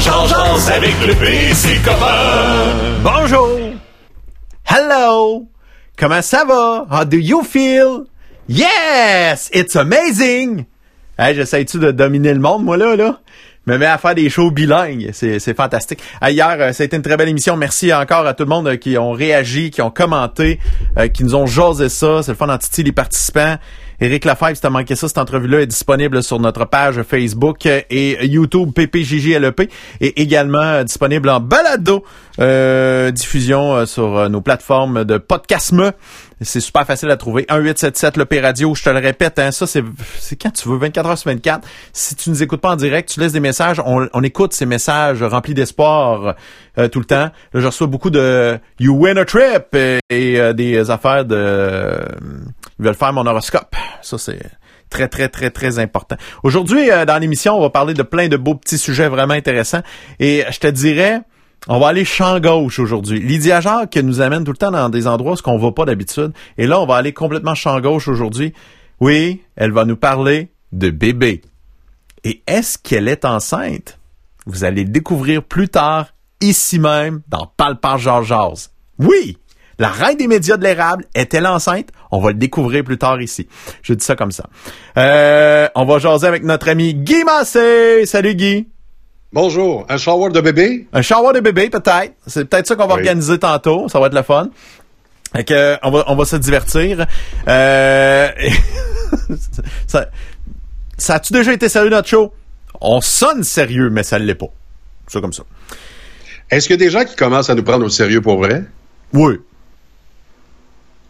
Jean, avec le PC. Bonjour. Hello. Comment ça va? How do you feel? Yes! It's amazing! Hey, j'essaie-tu de dominer le monde, moi, là, là? me mets à faire des shows bilingues. C'est, fantastique. Hier, euh, ça a été une très belle émission. Merci encore à tout le monde euh, qui ont réagi, qui ont commenté, euh, qui nous ont jasé ça. C'est le fun d'entité les participants. Éric Lafayette, si t'as manqué ça, cette entrevue-là est disponible sur notre page Facebook et YouTube PPJJLEP et également disponible en balado diffusion sur nos plateformes de podcastme. C'est super facile à trouver. 1877 le Radio, je te le répète, hein, ça c'est quand tu veux 24 heures sur 24. Si tu nous écoutes pas en direct, tu laisses des messages, on, on écoute ces messages remplis d'espoir euh, tout le temps. Là, je reçois beaucoup de you win a trip et, euh, des affaires de ils veulent faire mon horoscope. Ça c'est très, très, très, très important. Aujourd'hui, euh, dans l'émission, on va parler de plein de beaux petits sujets vraiment intéressants. Et je te dirais, on va aller champ gauche aujourd'hui. Lydia Jacques nous amène tout le temps dans des endroits où on va pas d'habitude. Et là, on va aller complètement champ gauche aujourd'hui. Oui, elle va nous parler de bébé. Et est-ce qu'elle est enceinte? Vous allez le découvrir plus tard, ici même, dans Palpar Georges. Oui! La reine des médias de l'érable est-elle enceinte? On va le découvrir plus tard ici. Je dis ça comme ça. Euh, on va jaser avec notre ami Guy Massé. Salut Guy. Bonjour. Un shower de bébé? Un shower de bébé, peut-être. C'est peut-être ça qu'on va organiser tantôt. Ça va être le fun. Fait que, on va, on va se divertir. Euh, ça, ça a-tu déjà été sérieux notre show? On sonne sérieux, mais ça ne l'est pas. C'est comme ça. Est-ce qu'il y a des gens qui commencent à nous prendre au sérieux pour vrai? Oui.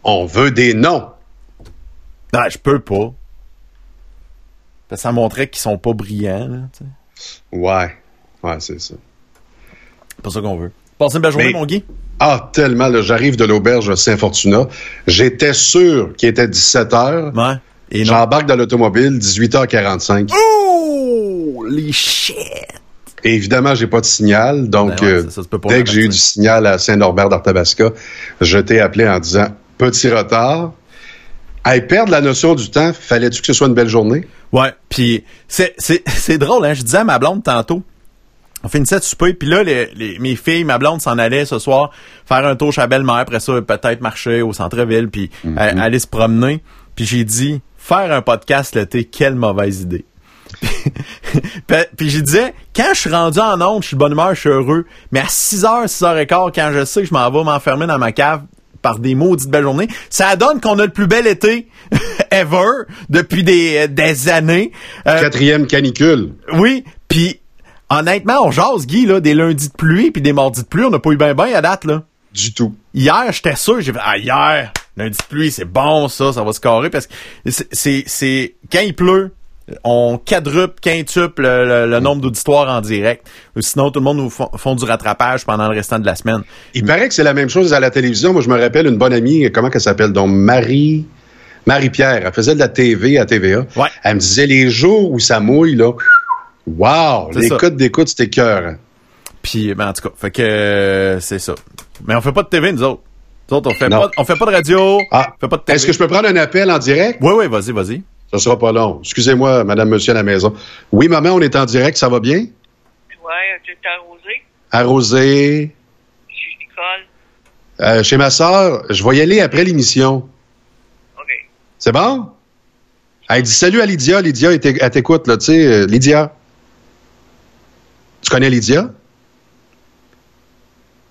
On veut des noms. Ben, je peux pas. Ça montrait qu'ils sont pas brillants, là, Ouais. Ouais, c'est ça. C'est pas ça qu'on veut. Passez une belle journée, mon Guy. Ah, tellement. J'arrive de l'auberge Saint-Fortuna. J'étais sûr qu'il était 17 h. Ouais. J'embarque dans l'automobile, 18h45. Oh! Les shit! Et évidemment, j'ai pas de signal. Donc, ben euh, dès que j'ai eu du signal à Saint-Norbert d'Arthabasca, je t'ai appelé en disant petit retard. À perdre la notion du temps, fallait-tu que ce soit une belle journée? Ouais, puis c'est, c'est, c'est drôle, hein? Je disais à ma blonde tantôt, on finissait de souper, puis là, les, mes filles, ma blonde s'en allait ce soir faire un tour chez la belle-mère, après ça, peut-être marcher au centre-ville, puis mhm. aller se promener. Puis j'ai dit, faire un podcast l'été, quelle mauvaise idée. puis j'ai disais, quand je suis rendu en onde, je suis de bonne humeur, je suis heureux. Mais à 6h, 6h15, quand je sais que je m'en vais m'enfermer dans ma cave par des maudites belles journées, ça donne qu'on a le plus bel été ever depuis des, des années. Euh, Quatrième canicule. Oui, puis honnêtement, on jase, Guy, là, des lundis de pluie puis des mardis de pluie, on n'a pas eu ben ben à date, là. Du tout. Hier, j'étais sûr, j'ai fait, ah, hier, lundi de pluie, c'est bon, ça, ça va se carrer, parce que c'est, c'est, quand il pleut, on quadruple, quintuple le, nombre d'auditoires en direct. Sinon, tout le monde nous font, du rattrapage pendant le restant de la semaine. Il paraît que c'est la même chose à la télévision. Moi, je me rappelle une bonne amie, comment elle s'appelle? Donc, Marie... Marie-Pierre, elle faisait de la TV à TVA. Ouais. Elle me disait les jours où ça mouille, là, wow, l'écoute d'écoute, c'était cœur. Puis, ben, en tout cas, fait que euh, c'est ça. Mais on fait pas de TV, nous autres. Nous autres, on fait, pas, on fait pas de radio. Ah. fait pas de TV. Est-ce que je peux prendre un appel en direct? Oui, oui, vas-y, vas-y. Ça sera pas long. Excusez-moi, madame, monsieur à la maison. Oui, maman, on est en direct, ça va bien? Oui, tu es arrosé? Arrosé. Chez Nicole. Euh, chez ma soeur, je vais y aller après l'émission. OK. C'est bon? Elle dit salut à Lydia. Lydia, elle t'écoute, là, tu sais. Euh, Lydia. Tu connais Lydia?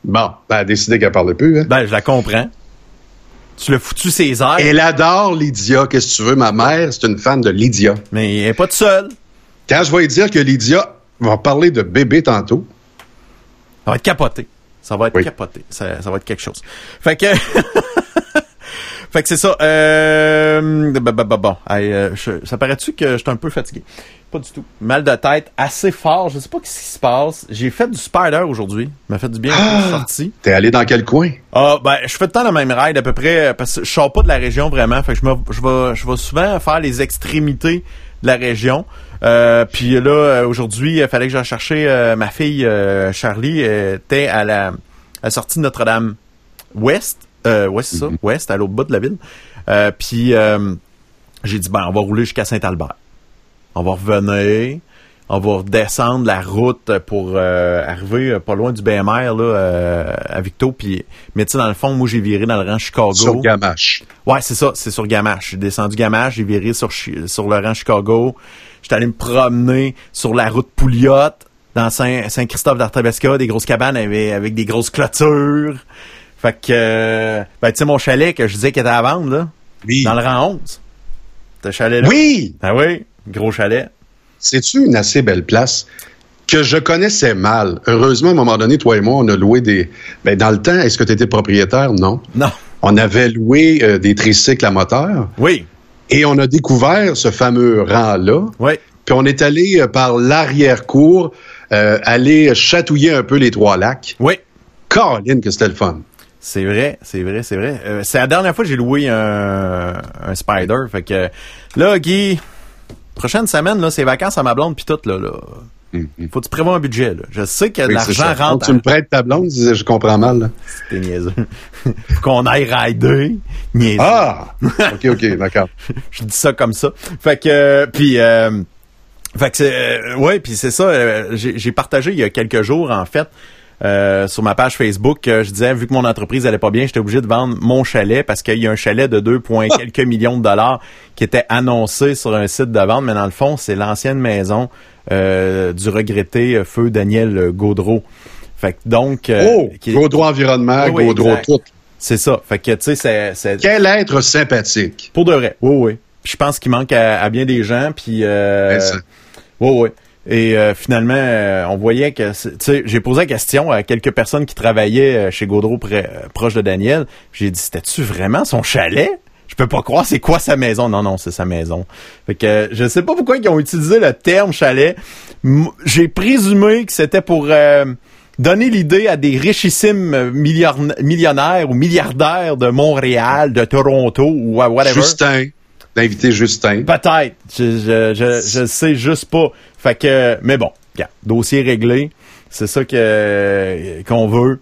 Bon, ben, elle a décidé qu'elle parle plus, hein? Ben, je la comprends. Tu l'as foutu ses airs. Elle adore Lydia. Qu'est-ce que tu veux? Ma mère, c'est une fan de Lydia. Mais elle n'est pas toute seule. Quand je vais lui dire que Lydia va parler de bébé tantôt. Ça va être capoté. Ça va être capoté. Ça, ça va être quelque chose. Fait que. Fait que c'est ça. Euh, bon, euh, ça paraît-tu que je suis un peu fatigué? Pas du tout. Mal de tête, assez fort. Je sais pas ce qui se passe. J'ai fait du spider aujourd'hui. M'a fait du bien. Ah, sorti. T'es allé dans quel coin? Ah, ben, je fais tout le temps la même ride à peu près, parce que je sors pas de la région vraiment. Fait que je, me, je vais, je vais souvent faire les extrémités de la région. Euh, puis là, euh, aujourd'hui, il fallait que j'aille chercher euh, ma fille Charlie. était à la, à la sortie de Notre-Dame-Ouest. Euh, ouest, ça. Mhm. Ouest, à l'autre bout de la ville. Euh, puis euh, j'ai dit, ben, on va rouler jusqu'à Saint-Albert. On va revenir. on va redescendre la route pour arriver pas loin du BMR là, à Victo. Puis, mais tu sais, dans le fond, moi j'ai viré dans le rang Chicago. Sur Gamache. Ouais, c'est ça, c'est sur Gamache. J'ai descendu Gamache, j'ai viré sur, sur le rang Chicago. J'étais allé me promener sur la route Pouliot dans Saint-Christophe d'Artabesca, des grosses cabanes avec, avec des grosses clôtures. Fait que, ben, tu sais, mon chalet que je disais qu'il était à vendre, là. Oui. Dans le rang 11. Ce chalet-là. Oui! Ah oui, gros chalet. C'est-tu une assez belle place? que je connaissais mal? Heureusement, à un moment donné, toi et moi, on a loué des... Ben, dans le temps, est-ce que tu étais propriétaire? Non. Non. On avait loué euh, des tricycles à moteur. Oui. Et on a découvert ce fameux rang-là. Oui. Puis on est allé euh, par l'arrière-cour, euh, aller chatouiller un peu les trois lacs. Oui. Caroline, que c'était le fun. C'est vrai, c'est vrai, c'est vrai. c'est la dernière fois que j'ai loué un, un Spider. Fait que là, Guy, prochaine semaine, là, c'est vacances à ma blonde puis tout, là, là. Mm-hmm. Faut que tu prévois un budget, là? Je sais que l'argent rentre. tu me prêtes ta blonde, je comprends mal, C'était niaiseux. Faut qu'on aille rider. Niaiseux. Ah! OK, OK, d'accord. je dis ça comme ça. Fait que, euh, puis, euh, fait que c'est, euh, ouais, puis c'est ça, euh, j'ai partagé il y a quelques jours, en fait, euh, sur ma page Facebook, je disais, vu que mon entreprise allait pas bien, j'étais obligé de vendre mon chalet parce qu'il y a un chalet de 2, ah! quelques millions de dollars qui était annoncé sur un site de vente, mais dans le fond, c'est l'ancienne maison euh, du regretté feu Daniel Gaudreau. Fait que donc... Euh, oh! Gaudreau Environnement, Gaudreau tout. C'est ça. Fait que, tu sais, c'est... Quel être sympathique. Pour de vrai. Oui, oui. je pense qu'il manque à, bien des gens, puis... Euh, oui, oui. Et euh, finalement, euh, on voyait que, tu sais, j'ai posé la question à quelques personnes qui travaillaient euh, chez Gaudreau proche de Daniel. J'ai dit, c'était-tu vraiment son chalet? Je peux pas croire, c'est quoi sa maison? Non, non, c'est sa maison. Fait que je sais pas pourquoi ils ont utilisé le terme chalet. J'ai présumé que c'était pour donner l'idée à des richissimes millionnaires ou milliardaires de Montréal, de Toronto ou whatever. Justin d'inviter Justin. Peut-être. Je, je, je, je, sais juste pas. Fait que, mais bon, dossier réglé. C'est ça que qu'on veut.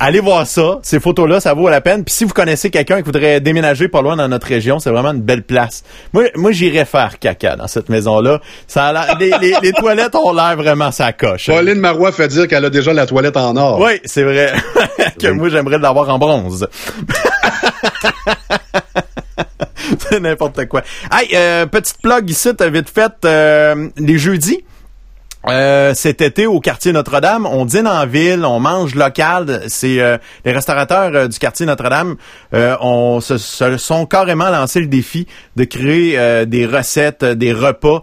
Allez voir ça. Ces photos-là, ça vaut la peine. Puis si vous connaissez quelqu'un qui voudrait déménager pas loin dans notre région, c'est vraiment une belle place. Moi, moi j'irais faire caca dans cette maison-là. Ça a les, les, les, toilettes ont l'air vraiment sa coche. Pauline Marois fait dire qu'elle a déjà la toilette en or. Oui, c'est vrai. que moi, j'aimerais l'avoir en bronze. n'importe quoi. Hey, euh, petite plug ici, t'as vite fait euh, les jeudis. Euh, cet été au quartier Notre-Dame, on dîne en ville, on mange local. C'est euh, les restaurateurs euh, du quartier Notre-Dame, on se, sont carrément lancé le défi de créer des recettes, des repas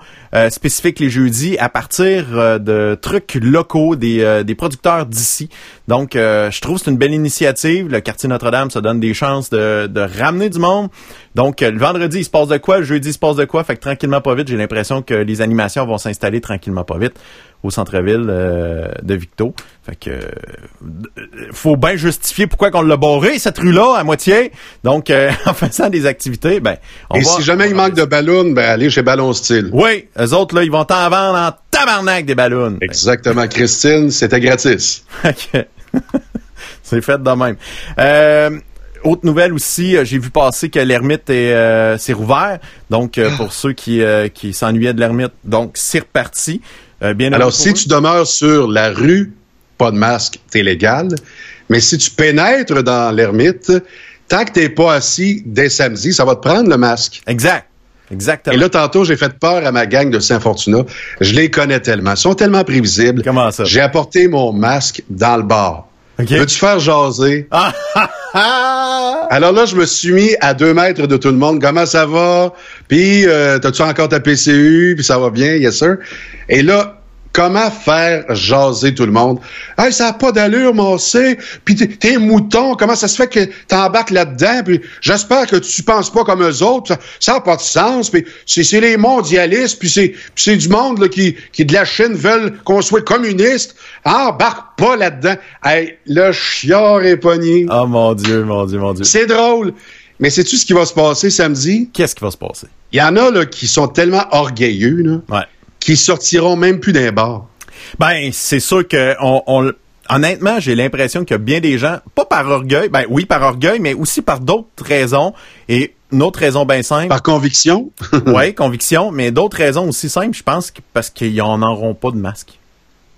spécifiques les jeudis à partir de trucs locaux des, des producteurs d'ici. Donc, je trouve c'est une belle initiative. Le quartier Notre-Dame, ça donne des chances de, de ramener du monde. Donc, le vendredi, il se passe de quoi? Le jeudi, il se passe de quoi? Fait que tranquillement, pas vite, j'ai l'impression que les animations vont s'installer tranquillement, pas vite au centre-ville euh, de Victo. Fait que euh, faut bien justifier pourquoi qu'on l'a barré cette rue-là à moitié. Donc euh, en faisant des activités, ben on Et si jamais il manque de ballons, ben allez chez Ballon Style. Oui, les autres là, ils vont t'en vendre en tabarnak des ballons. Exactement, Christine, c'était gratis. OK. C'est fait de même. Euh, autre nouvelle aussi, j'ai vu passer que l'ermite est s'est rouvert. Donc pour ceux qui qui s'ennuyaient de l'ermite, donc c'est reparti. Euh, Alors, si tu demeures sur la rue, pas de masque, t'es légal. Mais si tu pénètres dans l'ermite, tant que t'es pas assis dès samedi, ça va te prendre le masque. Exact. Exactement. Et là, tantôt, j'ai fait peur à ma gang de Saint-Fortuna. Je les connais tellement. Ils sont tellement prévisibles. Comment ça? J'ai apporté mon masque dans le bar. Veux-tu faire jaser? Alors là, je me suis mis à deux mètres de tout le monde. Comment ça va? Puis, euh, t'as-tu encore ta PCU? Puis ça va bien, yes sir. Et là, comment faire jaser tout le monde? Hey, ça n'a pas d'allure, mon C. Puis t'es un mouton. Comment ça se fait que t'embarques là-dedans? Puis j'espère que tu penses pas comme eux autres. Ça n'a pas de sens. Puis c'est les mondialistes. Puis c'est du monde là, qui, qui de la Chine veulent qu'on soit communiste. Embarque pas là-dedans. Hey, le chiard est pogné. Oh mon Dieu, mon Dieu, mon Dieu. C'est drôle. Mais sais-tu ce qui va se passer samedi? Qu'est-ce qui va se passer? Il y en a là, qui sont tellement orgueilleux. Là. Ouais qui sortiront même plus d'un bar. Ben, c'est sûr que on, honnêtement, j'ai l'impression qu'il y a bien des gens, pas par orgueil, ben oui, par orgueil, mais aussi par d'autres raisons. Et une autre raison bien simple. Par conviction? oui, conviction, mais d'autres raisons aussi simples, je pense, parce qu'ils n'en auront pas de masque.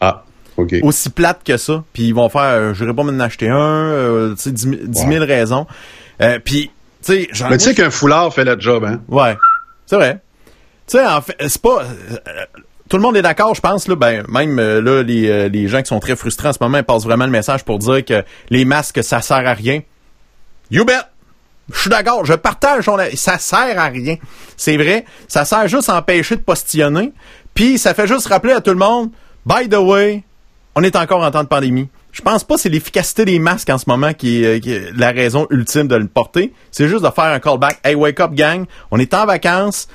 Ah, OK. Aussi plate que ça. Puis ils vont faire, je n'irai pas m'en acheter un, euh, tu sais, 10, 000 raisons. Euh, puis, tu sais, Mais tu sais qu'un foulard fait le job, hein? Ouais, c'est vrai. Tu sais, en fait, c'est pas... Euh, tout le monde est d'accord, je pense. Là, ben, même là, les, les gens qui sont très frustrés en ce moment, ils passent vraiment le message pour dire que les masques, ça sert à rien. You bet! Je suis d'accord, je partage son ça sert à rien. C'est vrai, ça sert juste à empêcher de postillonner, puis ça fait juste rappeler à tout le monde, by the way, on est encore en temps de pandémie. Je pense pas que c'est l'efficacité des masques en ce moment qui est, la raison ultime de le porter. C'est juste de faire un callback. Hey, wake up, gang. On est en vacances.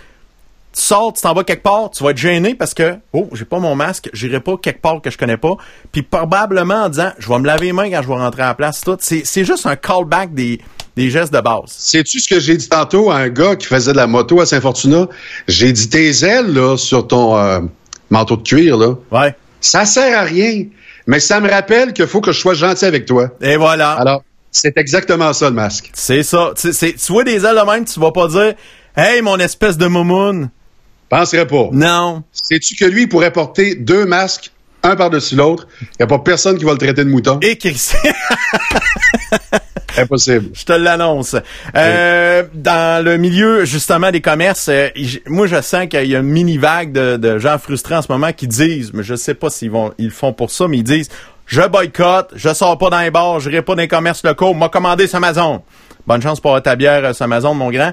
Tu sors, tu t'en vas quelque part, tu vas être gêné parce que, oh, j'ai pas mon masque, j'irai pas quelque part que je connais pas. Puis probablement en disant, je vais me laver les mains quand je vais rentrer en place. C'est juste un callback des, des gestes de base. Sais-tu ce que j'ai dit tantôt à un gars qui faisait de la moto à Saint-Fortuna? J'ai dit tes ailes, là, sur ton euh, manteau de cuir, là. Ouais. Ça sert à rien. Mais ça me rappelle qu'il faut que je sois gentil avec toi. Et voilà. Alors, c'est exactement ça, le masque. C'est ça. Tu, tu vois des ailes de même, tu vas pas dire, hey, mon espèce de moumoune. Penserais pas. Non. Sais-tu que lui, il pourrait porter deux masques, un par-dessus l'autre? Il n'y a pas personne qui va le traiter de mouton. Et Impossible. Je te l'annonce. Euh, dans le milieu, justement, des commerces, euh, moi, je sens qu'il y a une mini-vague de, gens frustrés en ce moment qui disent, mais je sais pas s'ils vont, ils le font pour ça, mais ils disent, je boycotte, je sors pas dans les bars, je n'irai pas dans les commerces locaux, m'a commandé sur Amazon. Bonne chance pour ta bière euh, sur Amazon, mon grand.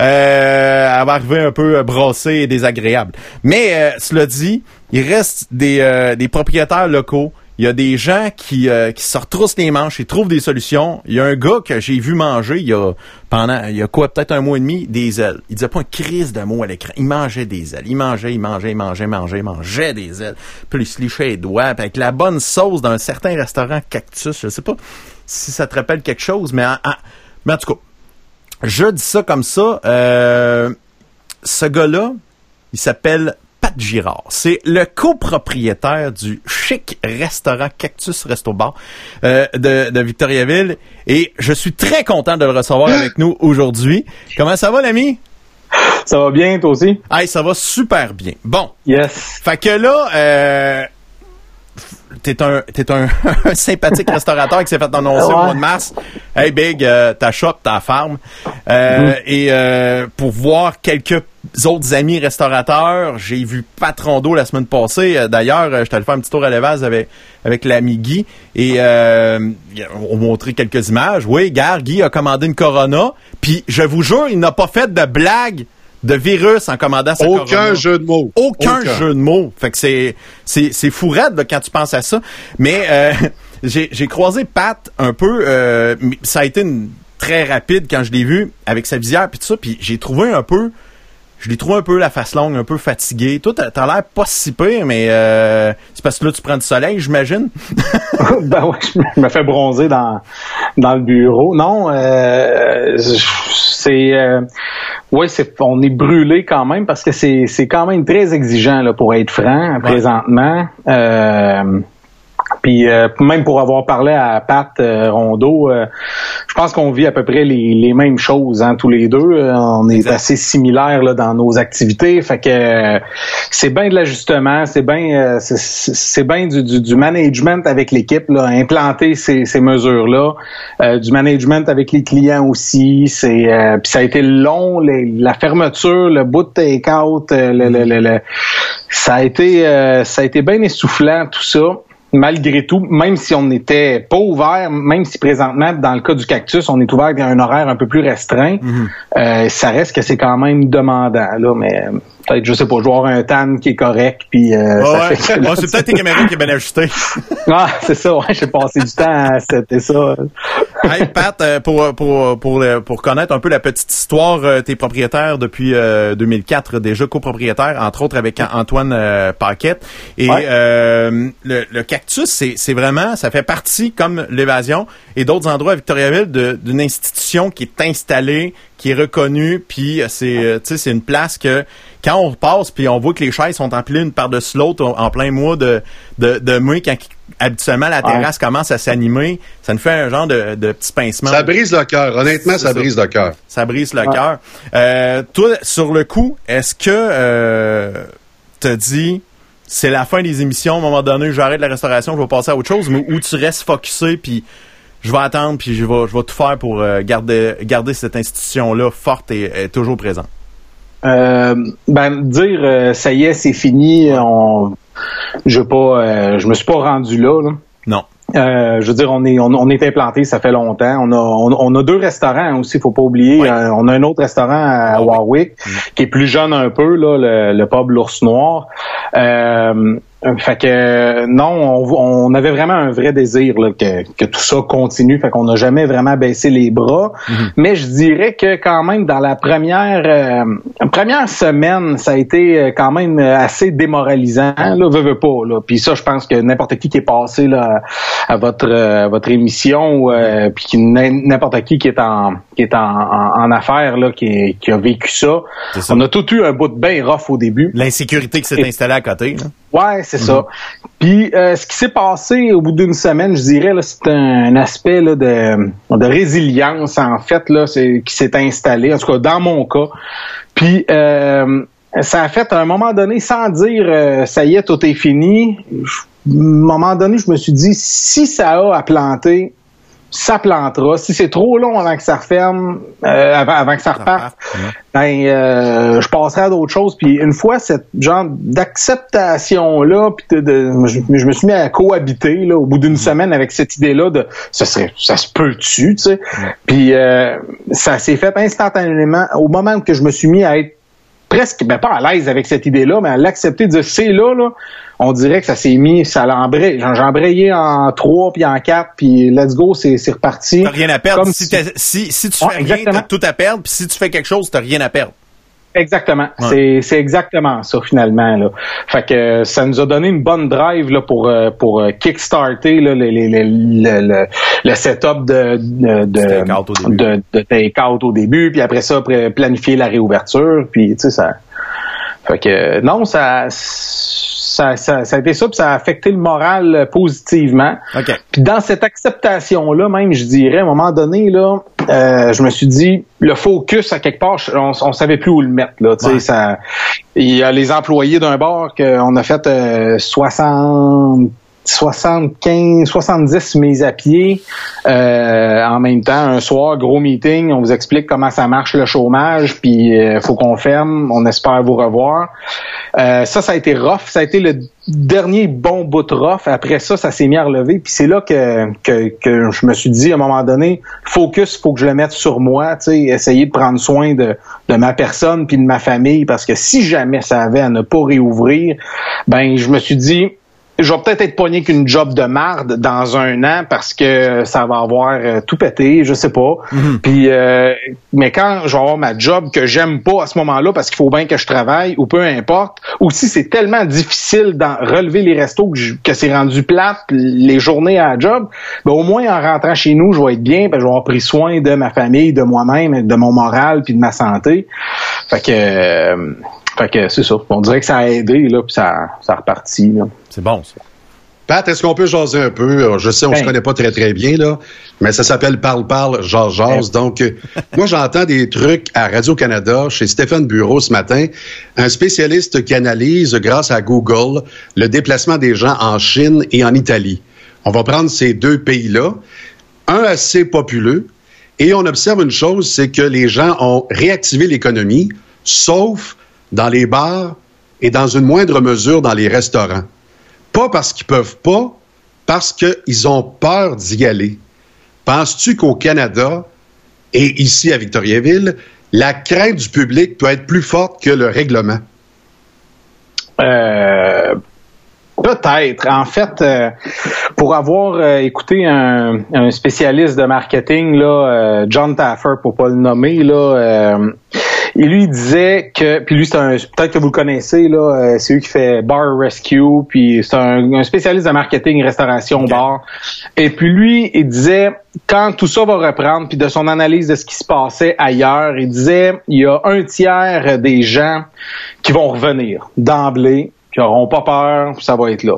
Euh, elle va arriver un peu brassée et désagréable. Mais, cela dit, il reste des, des propriétaires locaux il y a des gens qui, euh, qui se retroussent les manches, ils trouvent des solutions. Il y a un gars que j'ai vu manger il y a pendant il y a quoi, peut-être un mois et demi, des ailes. Il disait pas une crise de mots à l'écran. Il mangeait des ailes. Il mangeait, il mangeait, il mangeait, mangeait, mangeait des ailes. Puis il se lichait les doigts. avec la bonne sauce d'un certain restaurant Cactus. Je sais pas si ça te rappelle quelque chose, mais en, mais en tout cas, je dis ça comme ça. Euh, ce gars-là, il s'appelle Pat Girard. C'est le copropriétaire du chic restaurant Cactus Resto Bar euh, de, de, Victoriaville. Et je suis très content de le recevoir avec nous aujourd'hui. Comment ça va, l'ami? Ça va bien, toi aussi? Hey, ça va super bien. Bon. Yes. Fait que là, euh, t'es un, t'es un, sympathique restaurateur qui s'est fait annoncer au mois de mars. Hey Big, euh, ta shop, ta farm. Euh, mm. Et euh, pour voir quelques autres amis restaurateurs, j'ai vu Patron d'eau la semaine passée. D'ailleurs, je t'allais faire un petit tour à l'Evaz avec avec l'ami Guy et on montré quelques images. Oui, gars, Guy a commandé une Corona. Puis je vous jure, il n'a pas fait de blague de virus en commandant sa Aucun jeu de mots. Aucun, jeu de mots. Fait que c'est c'est c'est fou quand tu penses à ça. Mais euh, j'ai j'ai croisé Pat un peu. Euh, ça a été une, très rapide quand je l'ai vu avec sa visière puis tout ça. Puis j'ai trouvé un peu je l'ai trouvé un peu la face longue, un peu fatigué. Toi, t'as, l'air pas si pire, mais euh, c'est parce que là, tu prends du soleil, j'imagine? ben ouais, je me fais bronzer dans, dans le bureau. Non, euh, c'est... Oui, c'est, on est brûlé quand même parce que c'est, c'est quand même très exigeant là, pour être franc présentement. Euh, puis euh, même pour avoir parlé à Pat euh, Rondeau, euh, je pense qu'on vit à peu près les, les mêmes choses hein, tous les deux. on est assez similaires là, dans nos activités. Fait que c'est bien de l'ajustement, c'est bien c'est bien du, du, management avec l'équipe, implanter ces, ces mesures-là, du management avec les clients aussi. C'est puis ça a été long, la fermeture, le bout de take-out, le, le, le, ça a été ça a été bien essoufflant tout ça malgré tout, même si on n'était pas ouvert, même si présentement, dans le cas du cactus, on est ouvert à un horaire un peu plus restreint, mhm. euh, ça reste que c'est quand même demandant. Là, mais peut-être, je sais pas, jouer un tan qui est correct, puis euh, ouais, c'est peut-être tes caméras qui est bien ajustées. ah, c'est ça, ouais, j'ai passé du temps à c'était ça. hey, Pat, euh, pour, pour, pour, pour connaître un peu la petite histoire, euh, t'es propriétaire depuis 2004, déjà copropriétaire, entre autres avec Antoine Paquette. Et le, le cactus, c'est, c'est vraiment, ça fait partie, comme l'évasion et d'autres endroits à Victoriaville, d'une institution qui est installée, qui est reconnu, puis c'est c'est une place que quand on passe puis on voit que les chaises sont empilées une par-dessus l'autre en plein mois de de, de mai quand habituellement la terrasse commence à s'animer, ça nous fait un genre de, de petit pincement. Ça brise le cœur. Honnêtement, ça, brise le cœur. Ça brise le cœur. Euh, toi, sur le coup, est-ce que euh, te dit c'est la fin des émissions, à un moment donné, j'arrête la restauration, je vais passer à autre chose, mais où tu restes focusé, puis je vais attendre, puis je vais, je vais tout faire pour euh, garder, garder cette institution-là forte et, toujours présente? Euh, ben, dire euh, ça y est, c'est fini, on, je pas, je me suis pas rendu là. là. Non. Euh, je veux dire, on est on, est implanté, ça fait longtemps. On a on, a deux restaurants aussi, faut pas oublier. Euh, on a un autre restaurant à Warwick mm. qui est plus jeune un peu là, le, le pub l'ours noir. Euh, fait que non, on, avait vraiment un vrai désir là, que, que tout ça continue. Fait qu'on n'a jamais vraiment baissé les bras. Mhm. Mais je dirais que quand même dans la première euh, première semaine, ça a été euh, quand même assez démoralisant. Là, veut, veut pas. Là. Puis ça, je pense que n'importe qui qui est passé là, à votre à votre émission, euh, puis n'importe qui qui est en qui est en, en, affaires là, qui, qui, a vécu ça. On a tout eu un bout de bain rough au début. L'insécurité qui s'est installée à côté. Là. Ouais, c'est ça. Puis euh, ce qui s'est passé au bout d'une semaine, je dirais, c'est un, aspect là, de, de résilience en fait là, qui s'est installé, en tout cas dans mon cas. Puis euh, ça a fait à un moment donné, sans dire euh, ça y est, tout est fini. à un moment donné, je me suis dit si ça a à planter, ça plantera. Si c'est trop long avant que ça referme, euh, avant, que ça reparte, ben euh, je passerai à d'autres choses. Puis une fois cette genre d'acceptation là, puis de, je, me suis mis à cohabiter là au bout d'une mm. semaine avec cette idée là de ça serait ça se peut tu tu sais. Puis euh, ça s'est fait instantanément au moment que je me suis mis à être presque, ben pas à l'aise avec cette idée-là, mais à l'accepter de dire c'est là, là, on dirait que ça s'est mis, ça l'a embrayé. J'ai embrayé en trois puis en quatre, puis let's go, c'est, reparti. T'as rien à perdre. si, si, si, tu fais rien, t'as tout à perdre, puis si tu fais quelque chose, t'as rien à perdre. Exactement. C'est, c'est exactement ça finalement. Là. Fait que ça nous a donné une bonne drive là, pour euh, pour euh, kickstarter là, le, le, le, setup de de, de, de, take-out au début, puis après ça, planifier la réouverture, puis tu sais ça. Fait que non, ça ça, ça, ça, a été ça, puis ça a affecté le moral positivement. Puis dans cette acceptation-là, même, je dirais, à un moment donné, là, euh, je me suis dit, le focus, à quelque part, on, on savait plus où le mettre. Là, ça, il y a les employés d'un bar qu'on a fait euh, 60 75, 70 mises à pied euh, en même temps. Un soir, gros meeting, on vous explique comment ça marche le chômage, puis euh, faut qu'on ferme, on espère vous revoir. Euh, ça, ça a été rough, ça a été le dernier bon bout rough. Après ça, ça s'est mis à relever, puis c'est là que, que, je me suis dit à un moment donné, focus, faut que je le mette sur moi, essayer de prendre soin de, de ma personne puis de ma famille, parce que si jamais ça avait à ne pas réouvrir, ben je me suis dit je vais peut-être être pogné qu'une job de marde dans un an parce que ça va avoir euh, tout pété, je sais pas. Mhm. Puis, euh, mais quand je vais avoir ma job que j'aime pas à ce moment-là parce qu'il faut bien que je travaille ou peu importe, ou si c'est tellement difficile d'en relever les restos que, c'est rendu plate les journées à la job, ben au moins en rentrant chez nous, je vais être bien, ben je vais avoir pris soin de ma famille, de moi-même, de mon moral puis de ma santé. Fait que euh, fait que c'est ça. On dirait que ça a aidé, là, puis ça, ça a reparti. C'est bon, ça. Pat, est-ce qu'on peut jaser un peu? Je sais, on ne se ben. connaît pas très, très bien, là, mais ça s'appelle Parle, Parle, Jase, Jase. Ben. Donc, euh, moi, j'entends des trucs à Radio-Canada, chez Stéphane Bureau ce matin, un spécialiste qui analyse, grâce à Google, le déplacement des gens en Chine et en Italie. On va prendre ces deux pays-là, un assez populeux, et on observe une chose, c'est que les gens ont réactivé l'économie, sauf dans les bars et dans une moindre mesure dans les restaurants. Pas parce qu'ils peuvent pas, parce qu'ils ont peur d'y aller. Penses-tu qu'au Canada et ici à Victoriaville, la crainte du public peut être plus forte que le règlement? Euh, peut-être. En fait, euh, pour avoir euh, écouté un, spécialiste de marketing, là, John Taffer, pour pas le nommer, là, Et lui, il disait que, puis lui, c'est un, peut-être que vous le connaissez, là, euh, c'est lui qui fait Bar Rescue, puis c'est un, spécialiste de marketing, restauration, bar. Et puis lui, il disait, quand tout ça va reprendre, puis de son analyse de ce qui se passait ailleurs, il disait, il y a un tiers des gens qui vont revenir d'emblée, qui n'auront pas peur, ça va être là.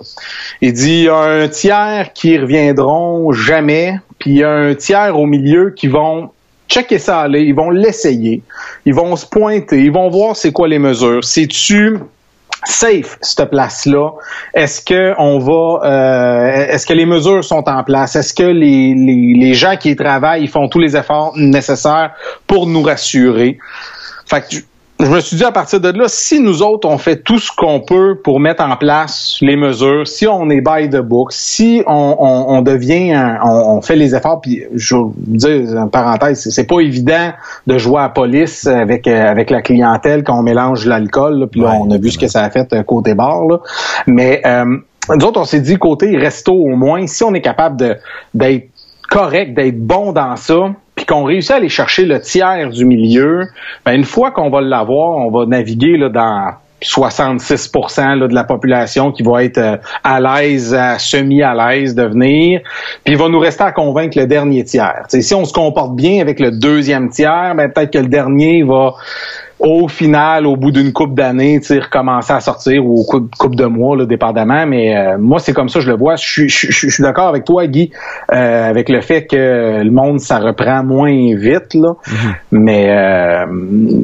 Il dit, il y a un tiers qui reviendront jamais, puis il y a un tiers au milieu qui vont checker ça aller, ils vont l'essayer, ils vont se pointer, ils vont voir c'est quoi les mesures. C'est-tu safe cette place-là? Est-ce que on va euh, est-ce que les mesures sont en place? Est-ce que les, les, gens qui y travaillent font tous les efforts nécessaires pour nous rassurer? Fait que je me suis dit à partir de là, si nous autres, on fait tout ce qu'on peut pour mettre en place les mesures, si on est by the book, si on, on, devient, on, fait les efforts, puis je veux dire, en parenthèse, c'est pas évident de jouer à la police avec euh, avec la clientèle quand on mélange l'alcool, puis là, on a vu ce que ça a fait euh, côté bar, là. mais euh, nous autres, on s'est dit côté resto au moins, si on est capable d'être correct, d'être bon dans ça, qu'on réussit à aller chercher le tiers du milieu, ben une fois qu'on va l'avoir, on va naviguer là, dans 66 là, de la population qui va être euh, à l'aise, semi à l'aise de venir. Puis il va nous rester à convaincre le dernier tiers. si on se comporte bien avec le deuxième tiers, ben peut-être que le dernier va au final, au bout d'une coupe d'années, tu recommencer à sortir ou coupe, coupe de mois, là, dépendamment. Mais euh, moi, c'est comme ça, je le vois. Je suis, d'accord avec toi, Guy, euh, avec le fait que le monde, ça reprend moins vite, là. Mm-hmm. Mais euh,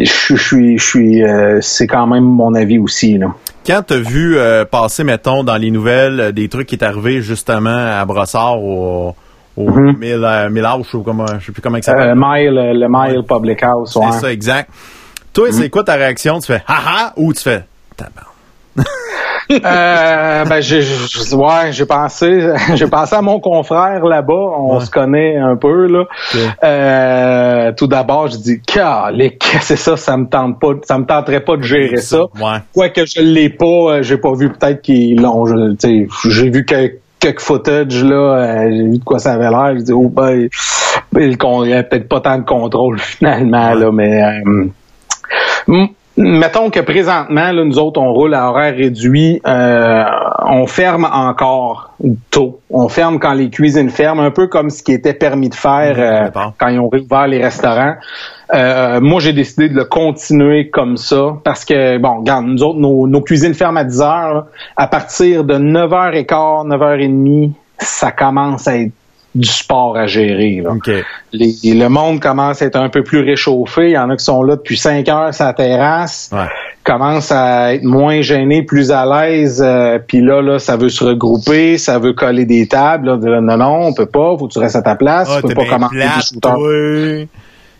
je suis, je suis, c'est quand même mon avis aussi, là. Quand t'as vu passer, mettons, dans les nouvelles, des trucs qui est arrivé justement à Brossard au au mm Mille, House, ou comment, je sais plus comment ça s'appelle. Mile, le Mile Public House, C'est ça, exact. Toi, c'est quoi ta réaction? Tu fais haha ou tu fais euh, ben j'ai ouais, j'ai pensé j'ai pensé à mon confrère là-bas, on se connaît un peu là. Euh, tout d'abord, je dis que c'est ça, ça me tente pas, ça me tenterait pas de gérer ça. Ouais. Quoique je l'ai pas, euh, j'ai pas vu peut-être qu'ils l'ont j'ai vu quelques quelques footage là, euh, j'ai vu de quoi ça avait l'air, je dis oh ben il n'y a peut-être pas tant de contrôle finalement là, mais Mettons que présentement, là, nous autres, on roule à horaire réduit. Euh, on ferme encore tôt. On ferme quand les cuisines ferment, un peu comme ce qui était permis de faire euh, quand ils ont réouvert les restaurants. Euh, moi, j'ai décidé de le continuer comme ça parce que, bon, regarde, nous autres, nos, cuisines ferment à 10 heures. À partir de 9h15, 9h30, ça commence à être du sport à gérer. Là. le monde commence à être un peu plus réchauffé. Il y en a qui sont là depuis cinq heures sur la terrasse. Ouais. Commence à être moins gêné, plus à l'aise. Euh, puis là, là, ça veut se regrouper, ça veut coller des tables. Là, non, non, on peut pas. Faut que tu restes à ta place. Ah, tu peux pas commencer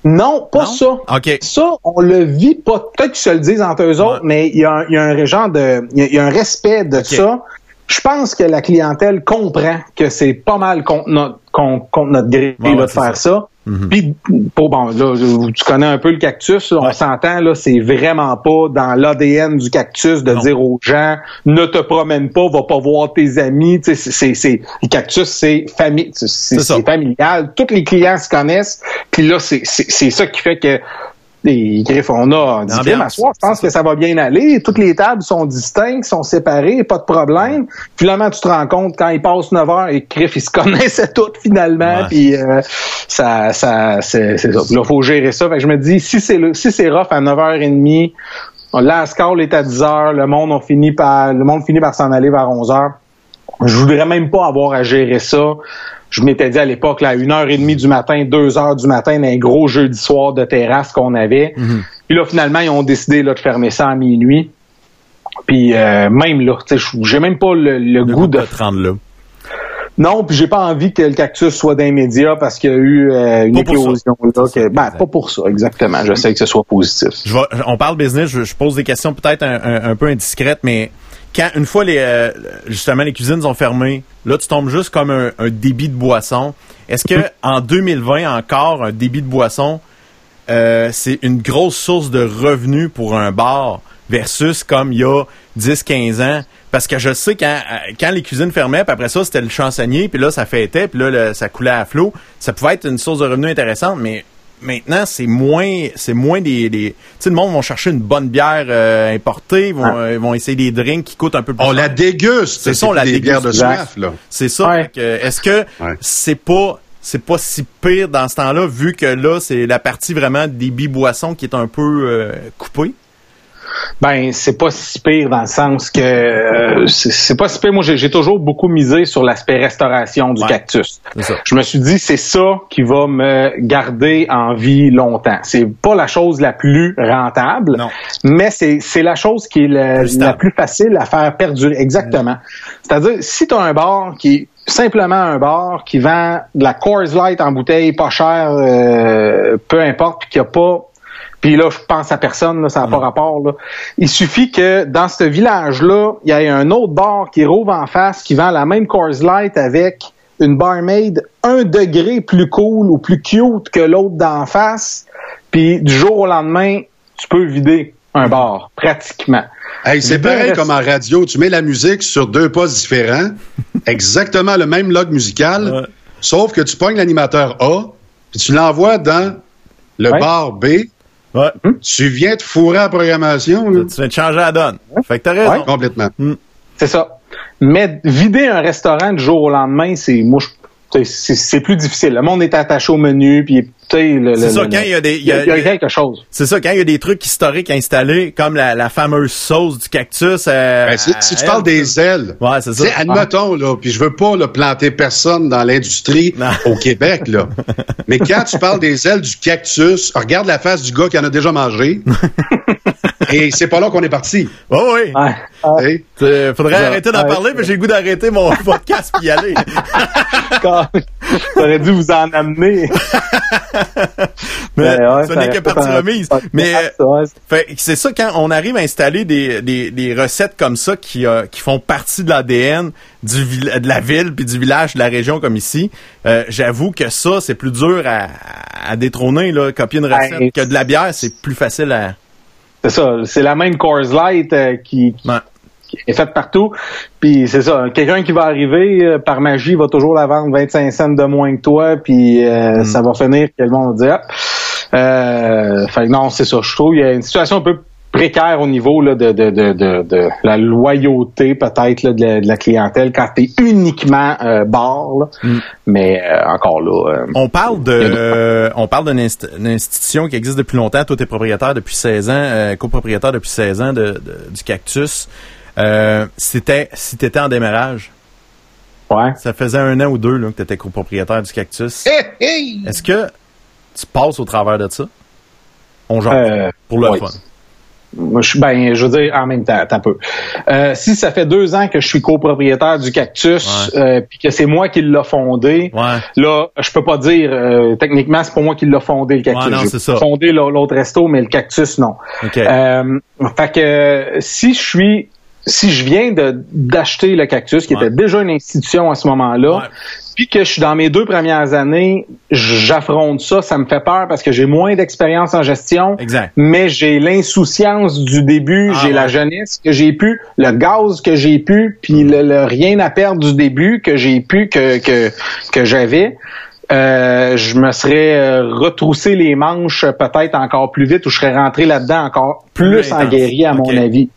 Non, pas ça. Ça, on le vit pas. Peut-être qu'ils se le disent entre eux autres, mais il y, a, y a un genre de, il y, a un respect de ça je pense que la clientèle comprend que c'est pas mal contre notre, contre, notre gré de faire ça. Mhm. Puis, bon, là, tu connais un peu le cactus, on s'entend, là, c'est vraiment pas dans l'ADN du cactus de dire aux gens, ne te promène pas, va pas voir tes amis, c'est, c'est, le cactus, c'est famille, c'est, familial, tous les clients se connaissent, puis là, c'est, c'est ça qui fait que les griffes, on a dit, je pense que ça va bien aller. Toutes les tables sont distinctes, sont séparées, pas de problème. Finalement, tu te rends compte quand ils passent 9 heures et griffes, ils se connaissaient toutes finalement. Puis euh, ça, ça, c'est ça. Là, faut gérer ça. Fait que je me dis, si c'est si c'est rough à 9h30, la call est à 10 heures, le monde on finit par le monde finit par s'en aller vers 11 heures. Je voudrais même pas avoir à gérer ça je m'étais dit à l'époque, à une heure et demie du matin, deux heures du matin, un gros jeudi soir de terrasse qu'on avait. Mhm. Puis là, finalement, ils ont décidé là, de fermer ça à minuit. Puis euh, même là, j'ai même pas le, goût de... te rendre là. Non, puis j'ai pas envie que le cactus soit d'un média parce qu'il y a eu euh, une éclosion là. Que, ben, pas pour ça, exactement. J'essaie que ce soit positif. on parle business, je, pose des questions peut-être un, peu indiscrètes, mais quand une fois les euh, justement les cuisines sont fermées, là tu tombes juste comme un, débit de boisson. Est-ce que en 2020 encore un débit de boisson euh, c'est une grosse source de revenus pour un bar versus comme il y a 10-15 ans? Parce que je sais quand euh, quand les cuisines fermaient, puis après ça c'était le chansonnier, puis là ça fêtait, puis là ça coulait à flot, ça pouvait être une source de revenus intéressante, mais maintenant, c'est moins, c'est moins des, tu sais, le monde va chercher une bonne bière euh, importée, ils vont, euh, vont essayer des drinks qui coûtent un peu plus On la déguste. C'est ça, on la des bières de soif, là. C'est ça. Est-ce que c'est pas, c'est pas si pire dans ce temps-là, vu que là, c'est la partie vraiment des boissons qui est un peu euh, coupée? Ben, c'est pas si pire dans le sens que euh, c'est pas si pire. Moi, j'ai toujours beaucoup misé sur l'aspect restauration du cactus. Je me suis dit, c'est ça qui va me garder en vie longtemps. C'est pas la chose la plus rentable, mais c'est la chose qui est la, plus facile à faire perdurer. Exactement. C'est-à-dire, si tu as un bar qui est simplement un bar qui vend de la Coors Light en bouteille pas cher, euh, peu importe, puis qui a pas puis là, je pense à personne, ça n'a pas rapport. Là. Il suffit que dans ce village-là, il y ait un autre bar qui rouvre en face, qui vend la même Coors Light avec une barmaid un degré plus cool ou plus cute que l'autre d'en face. Puis du jour au lendemain, tu peux vider un bar, pratiquement. Hey, c'est pareil comme en radio. Tu mets la musique sur deux postes différents, exactement le même log musical, sauf que tu pognes l'animateur A, puis tu l'envoies dans le bar B, tu viens de fourrer la programmation. Là. Tu viens de changer la donne. Fait que t'as raison. complètement. Hmm. C'est ça. Mais vider un restaurant du jour au lendemain, c'est moi c'est plus difficile. Le monde est attaché au menu, puis c'est ça, quand il y a des. Il y a, quelque chose. C'est ça, quand il y a des trucs historiques installés, comme la, fameuse sauce du cactus. Euh, ben, si, tu parles des ailes. Ouais, c'est ça. Admettons, là, puis je veux pas là, planter personne dans l'industrie au Québec, là. Mais quand tu parles des ailes du cactus, regarde la face du gars qui en a déjà mangé. Et c'est pas là qu'on est parti. Oh oui. Ouais. Faudrait arrêter d'en parler, mais j'ai le goût d'arrêter mon podcast puis y aller. J'aurais dû vous en amener. mais ce n'est que partie remise. Mais c'est ça quand on arrive à installer des, des, des recettes comme ça qui, euh, qui font partie de l'ADN du de la ville puis du village de la région comme ici. Euh, j'avoue que ça c'est plus dur à, à détrôner là, copier une recette que de la bière, c'est plus facile à c'est ça, c'est la même Coors Light euh, qui, est faite partout. Puis c'est ça, quelqu'un qui va arriver euh, par magie va toujours la vendre 25 cents de moins que toi, puis euh, mm. ça va finir que le monde va dire. Ah. fait non, c'est ça. Je trouve il y a une situation un peu précaire au niveau là, de, de, de, de, la loyauté peut-être de, la clientèle quand tu es uniquement euh, bar. Mm. Mais euh, encore là. Euh, on parle de on parle d'une institution qui existe depuis longtemps. Toi, tu es propriétaire depuis 16 ans, copropriétaire depuis 16 ans de, du cactus. C'était si tu étais en démarrage. Ouais. Ça faisait un an ou deux là, que tu étais copropriétaire du cactus. Est-ce que tu passes au travers de ça? On genre pour le fun ben, je veux dire, en même temps, un peu. Euh, si ça fait deux ans que je suis copropriétaire du Cactus, euh, puis que c'est moi qui l'ai fondé, là, je peux pas dire, euh, techniquement, c'est pas moi qui l'ai fondé, le Cactus. J'ai fondé l'autre resto, mais le Cactus, non. fait que si je suis si je viens de d'acheter le cactus, qui était déjà une institution à ce moment-là, puis que je suis dans mes deux premières années, j'affronte ça, ça me fait peur parce que j'ai moins d'expérience en gestion, exact. mais j'ai l'insouciance du début, ah j'ai la jeunesse que j'ai pu, le gaz que j'ai pu, puis le, rien à perdre du début que j'ai pu que que que j'avais. Euh, je me serais euh, retroussé les manches peut-être encore plus vite ou je serais rentré là-dedans encore plus en guéri à mon avis.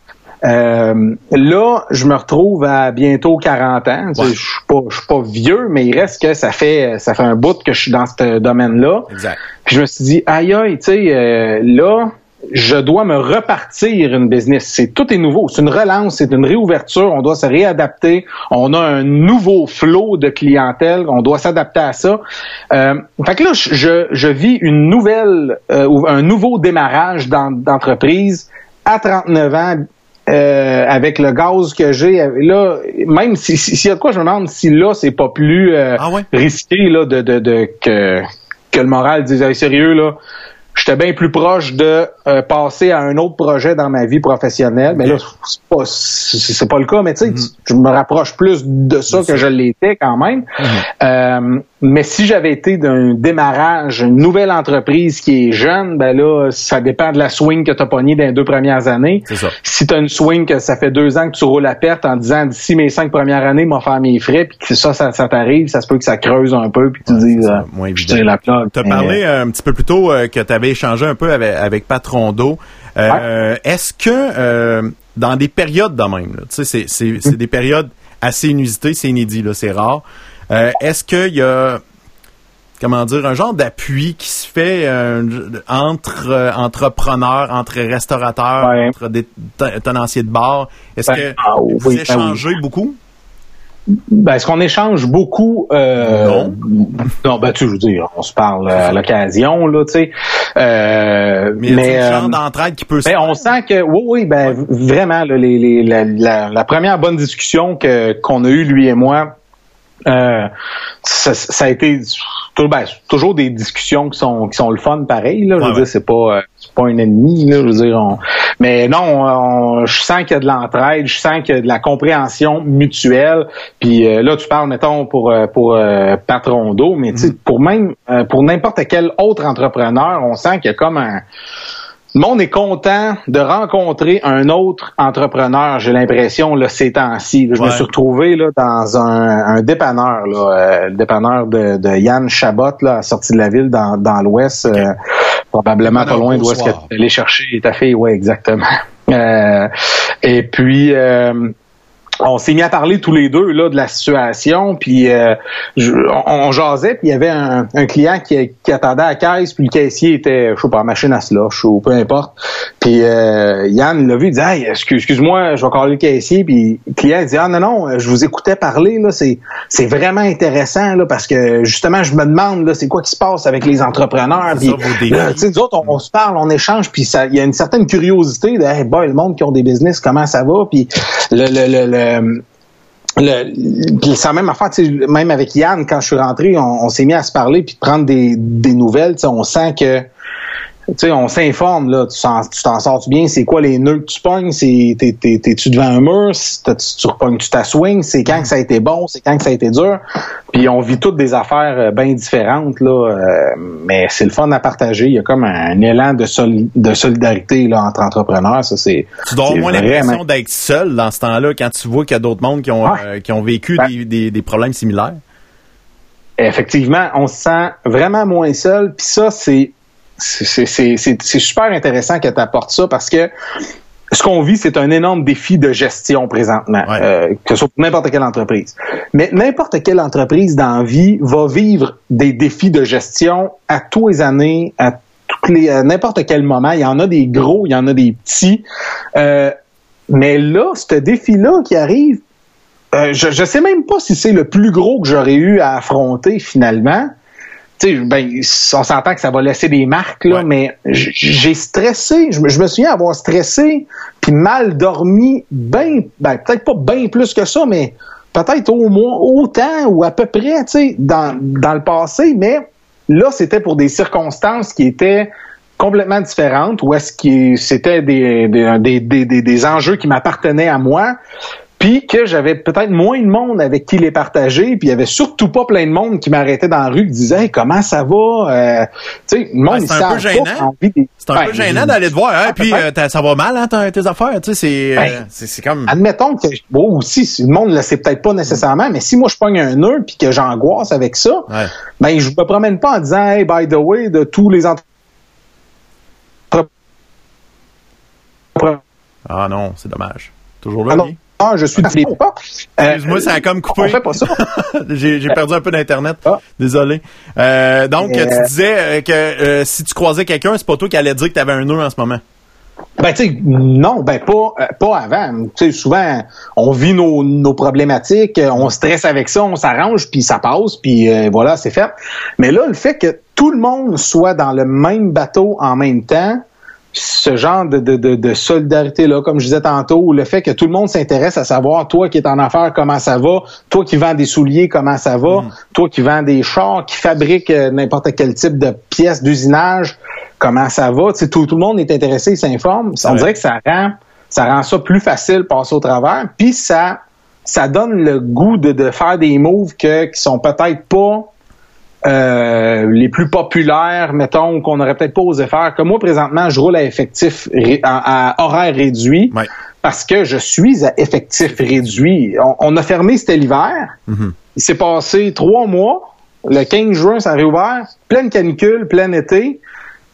Euh, là, je me retrouve à bientôt 40 ans. Je suis pas, suis pas vieux, mais il reste que ça fait, ça fait un bout que je suis dans ce domaine-là. Puis je me suis dit, aïe aïe, tu sais, euh, là, je dois me repartir une business. C'est tout est nouveau. C'est une relance, c'est une réouverture. On doit se réadapter. On a un nouveau flot de clientèle. On doit s'adapter à ça. Euh, fait que là, je, je vis une nouvelle, euh, un nouveau démarrage d'entreprise à 39 ans, euh, avec le gaz que j'ai, là, même s'il si, y a de quoi, je me demande si là, c'est pas plus euh, ah risqué là, de, de, de, que, que le moral dise sérieux, là, j'étais bien plus proche de euh, passer à un autre projet dans ma vie professionnelle. Mais là, c'est pas, c'est pas le cas, mais tu sais, mm-hmm. je me rapproche plus de ça que je l'étais quand même. Mm-hmm. Euh, mais si j'avais été d'un démarrage, une nouvelle entreprise qui est jeune, ben là, ça dépend de la swing que tu as pogné dans les deux premières années. Ça. Si tu as une swing que ça fait deux ans que tu roules à perte en disant d'ici mes cinq premières années, m'en faire mes frais, puis que ça, ça, t'arrive, ça se peut que ça creuse un peu, puis tu dis, euh, je la plaque. Tu as parlé un petit peu plus tôt que tu avais échangé un peu avec, avec Patron d'eau. Euh, est-ce que euh, dans des périodes de même, c'est, c'est, des périodes assez inusitées, c'est inédit, c'est rare. Euh, est-ce qu'il y a comment dire un genre d'appui qui se fait entre entrepreneurs, entre restaurateurs, entre des tenanciers de bar? Est-ce ben, que ah vous ben échangez beaucoup? Ben, est-ce qu'on échange beaucoup? Euh, non. Non, ben, tu veux dire, on se parle à l'occasion, là, tu sais. Euh, mais mais un genre euh, d'entraide qui peut se ben, On sent que, oui, oui, ben, vraiment, les, les, la, la, première bonne discussion que qu'on a eue, lui et moi, euh, ça, ça, a été ben, toujours des discussions qui sont qui sont le fun pareil là. Je veux dire c'est pas euh, c'est pas un ennemi là. Je veux dire mais non je sens qu'il y a de l'entraide je sens qu'il y a de la compréhension mutuelle. Puis euh, là tu parles mettons pour pour patron d'eau mais mm-hmm. pour même pour n'importe quel autre entrepreneur on sent qu'il y a comme un le monde est content de rencontrer un autre entrepreneur, j'ai l'impression, là, ces temps-ci. Je me suis retrouvé là, dans un, dépanneur, là, euh, le dépanneur de, de, Yann Chabot, là, à sortie de la ville dans, dans l'ouest, euh, probablement pas loin d'où est-ce que tu allé chercher ta fille, oui, exactement. Euh, et puis on s'est mis à parler tous les deux là de la situation, puis euh, on, jasait, puis il y avait un, client qui, attendait à la caisse, puis le caissier était, je sais pas, machine à slush ou peu importe. Puis euh, Yann l'a vu, il dit hey, excuse-moi, je vais caller le caissier, puis le client dit ah non non, je vous écoutais parler là, c'est c'est vraiment intéressant là parce que justement je me demande là c'est quoi qui se passe avec les entrepreneurs, puis nous autres on, se parle, on échange, puis ça il y a une certaine curiosité de hey, boy, le monde qui ont des business comment ça va, puis le, le, le le, c'est la même affaire, même avec Yann, quand je suis rentré, on, s'est mis à se parler puis prendre des, des nouvelles. On sent que sais, on s'informe, là, tu t'en sors bien, c'est quoi les nœuds que tu pognes, t'es-tu devant un mur, tu, tu repognes, tu t'aswings, c'est quand que ça a été bon, c'est quand que ça a été dur, puis on vit toutes des affaires euh, bien différentes, là, euh, mais c'est le fun à partager, il y a comme un, élan de, de solidarité, là, entre entrepreneurs, ça, c'est... Tu dois avoir moins l'impression d'être seul dans ce temps-là, quand tu vois qu'il y a d'autres mondes qui ont, euh, qui ont vécu ben des, des, des problèmes similaires. Effectivement, on se sent vraiment moins seul, puis ça, c'est c'est super intéressant que tu apportes ça parce que ce qu'on vit, c'est un énorme défi de gestion présentement, euh, que ce soit pour n'importe quelle entreprise. Mais n'importe quelle entreprise dans la vie va vivre des défis de gestion à tous les années, à toutes les, n'importe quel moment. Il y en a des gros, il y en a des petits. Euh, mais là, ce défi-là qui arrive, euh, je ne sais même pas si c'est le plus gros que j'aurais eu à affronter finalement ben, on s'entend que ça va laisser des marques, là, mais j'ai stressé. Je, me souviens avoir stressé puis mal dormi ben, ben peut-être pas bien plus que ça, mais peut-être au moins autant ou à peu près, tu dans, dans le passé, mais là, c'était pour des circonstances qui étaient complètement différentes, ou est-ce que c'était des, des, des, des, enjeux qui m'appartenaient à moi, puis que j'avais peut-être moins de monde avec qui les partager, puis il y avait surtout pas plein de monde qui m'arrêtait dans la rue qui disait comment ça va? Euh, tu sais le monde c'est un peu gênant. c'est un peu gênant d'aller te voir hein, puis euh, ça va mal hein, tes affaires tu sais c'est euh, c'est comme admettons que bon aussi le monde le sait peut-être pas nécessairement mais si moi je pogne un nœud puis que j'angoisse avec ça ben je me promène pas en disant hey by the way de tous les entrepreneurs ah non c'est dommage. Toujours là ah, je suis des pas. Excuse-moi, ça a comme coupé. On fait pas ça. j'ai perdu un peu d'internet. Ah. Désolé. Euh, donc, tu euh, disais euh, que si tu croisais quelqu'un, c'est pas toi qui allais dire que tu avais un nœud en ce moment. Ben, tu sais, non, ben, pas, pas avant. Tu sais, souvent, on vit nos, nos problématiques, on stresse avec ça, on s'arrange, puis ça passe, puis voilà, c'est fait. Mais là, le fait que tout le monde soit dans le même bateau en même temps, ce genre de, de, de, solidarité-là, comme je disais tantôt, le fait que tout le monde s'intéresse à savoir, toi qui es en affaires, comment ça va, toi qui vends des souliers, comment ça va, mm. toi qui vends des chars, qui fabrique euh, n'importe quel type de pièces d'usinage, comment ça va? tout, tout le monde est intéressé, il s'informe. On dirait que ça rend ça rend ça plus facile passer au travers. Puis ça ça donne le goût de, de faire des moves que, qui sont peut-être pas euh, les plus populaires, mettons, qu'on n'aurait peut-être pas osé faire. Comme moi, présentement, je roule à effectif à, horaire réduit parce que je suis à effectif réduit. On, a fermé, c'était l'hiver. Mm-hmm. Il s'est passé trois mois. Le 15 juin, ça a réouvert. Pleine canicule, plein été.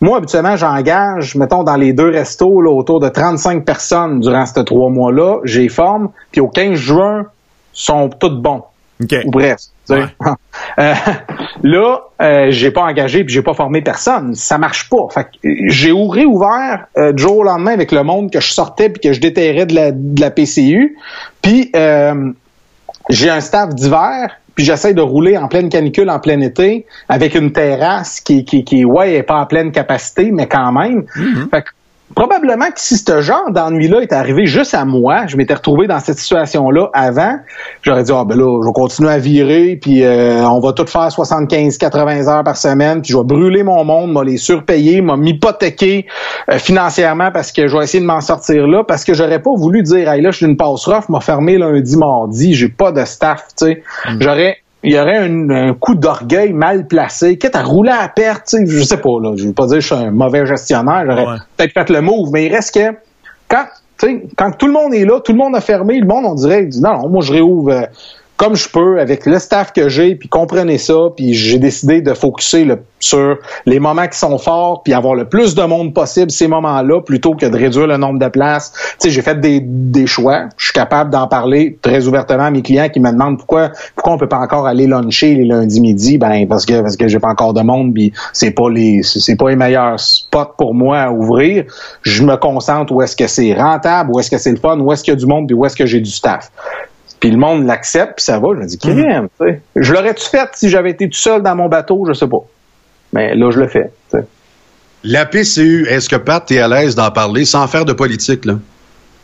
Moi, habituellement, j'engage, mettons, dans les deux restos, là, autour de 35 personnes durant ces trois mois-là. J'ai forme. Puis au 15 juin, sont toutes bons. Ou bref. Euh, là, euh, j'ai pas engagé puis j'ai pas formé personne. Ça marche pas. Fait j'ai réouvert euh, du jour au lendemain avec le monde que je sortais puis que je déterrais de la, de la PCU. Puis euh, j'ai un staff d'hiver puis j'essaie de rouler en pleine canicule en plein été avec une terrasse qui, qui, qui ouais, est pas en pleine capacité, mais quand même. Fait que probablement que si ce genre d'ennui-là est arrivé juste à moi, je m'étais retrouvé dans cette situation-là avant, j'aurais dit, ah ben là, je vais continuer à virer, puis euh, on va tout faire 75-80 heures par semaine, puis je vais brûler mon monde, m'a les surpayer, m'a m'hypothéquer euh, financièrement parce que je vais essayer de m'en sortir là, parce que j'aurais pas voulu dire, hey là, je suis une passe rough, m'a fermé lundi, mardi, j'ai pas de staff, tu sais. Mm. J'aurais il y aurait un, coup d'orgueil mal placé, quitte à rouler à perte, je sais pas, là, je veux pas dire que je suis un mauvais gestionnaire, j'aurais peut-être fait le move, mais il reste que quand, quand tout le monde est là, tout le monde a fermé, le monde, on dirait, non, non moi je réouvre euh, comme je peux avec le staff que j'ai, puis comprenez ça, puis j'ai décidé de focuser sur les moments qui sont forts, puis avoir le plus de monde possible ces moments-là, plutôt que de réduire le nombre de places. Tu sais, j'ai fait des, des choix. Je suis capable d'en parler très ouvertement à mes clients qui me demandent pourquoi pourquoi on peut pas encore aller luncher les lundis midi? Ben parce que parce que j'ai pas encore de monde, puis c'est pas les c'est pas les meilleurs spots pour moi à ouvrir. Je me concentre où est-ce que c'est rentable, où est-ce que c'est le fun, où est-ce qu'il y a du monde, puis où est-ce que j'ai du staff puis le monde l'accepte, puis ça va. Je me dis, crème, mm Je l'aurais-tu fait si j'avais été tout seul dans mon bateau? Je sais pas. Mais là, je le fais. La PCU, est-ce que Pat, es à l'aise d'en parler sans faire de politique, là?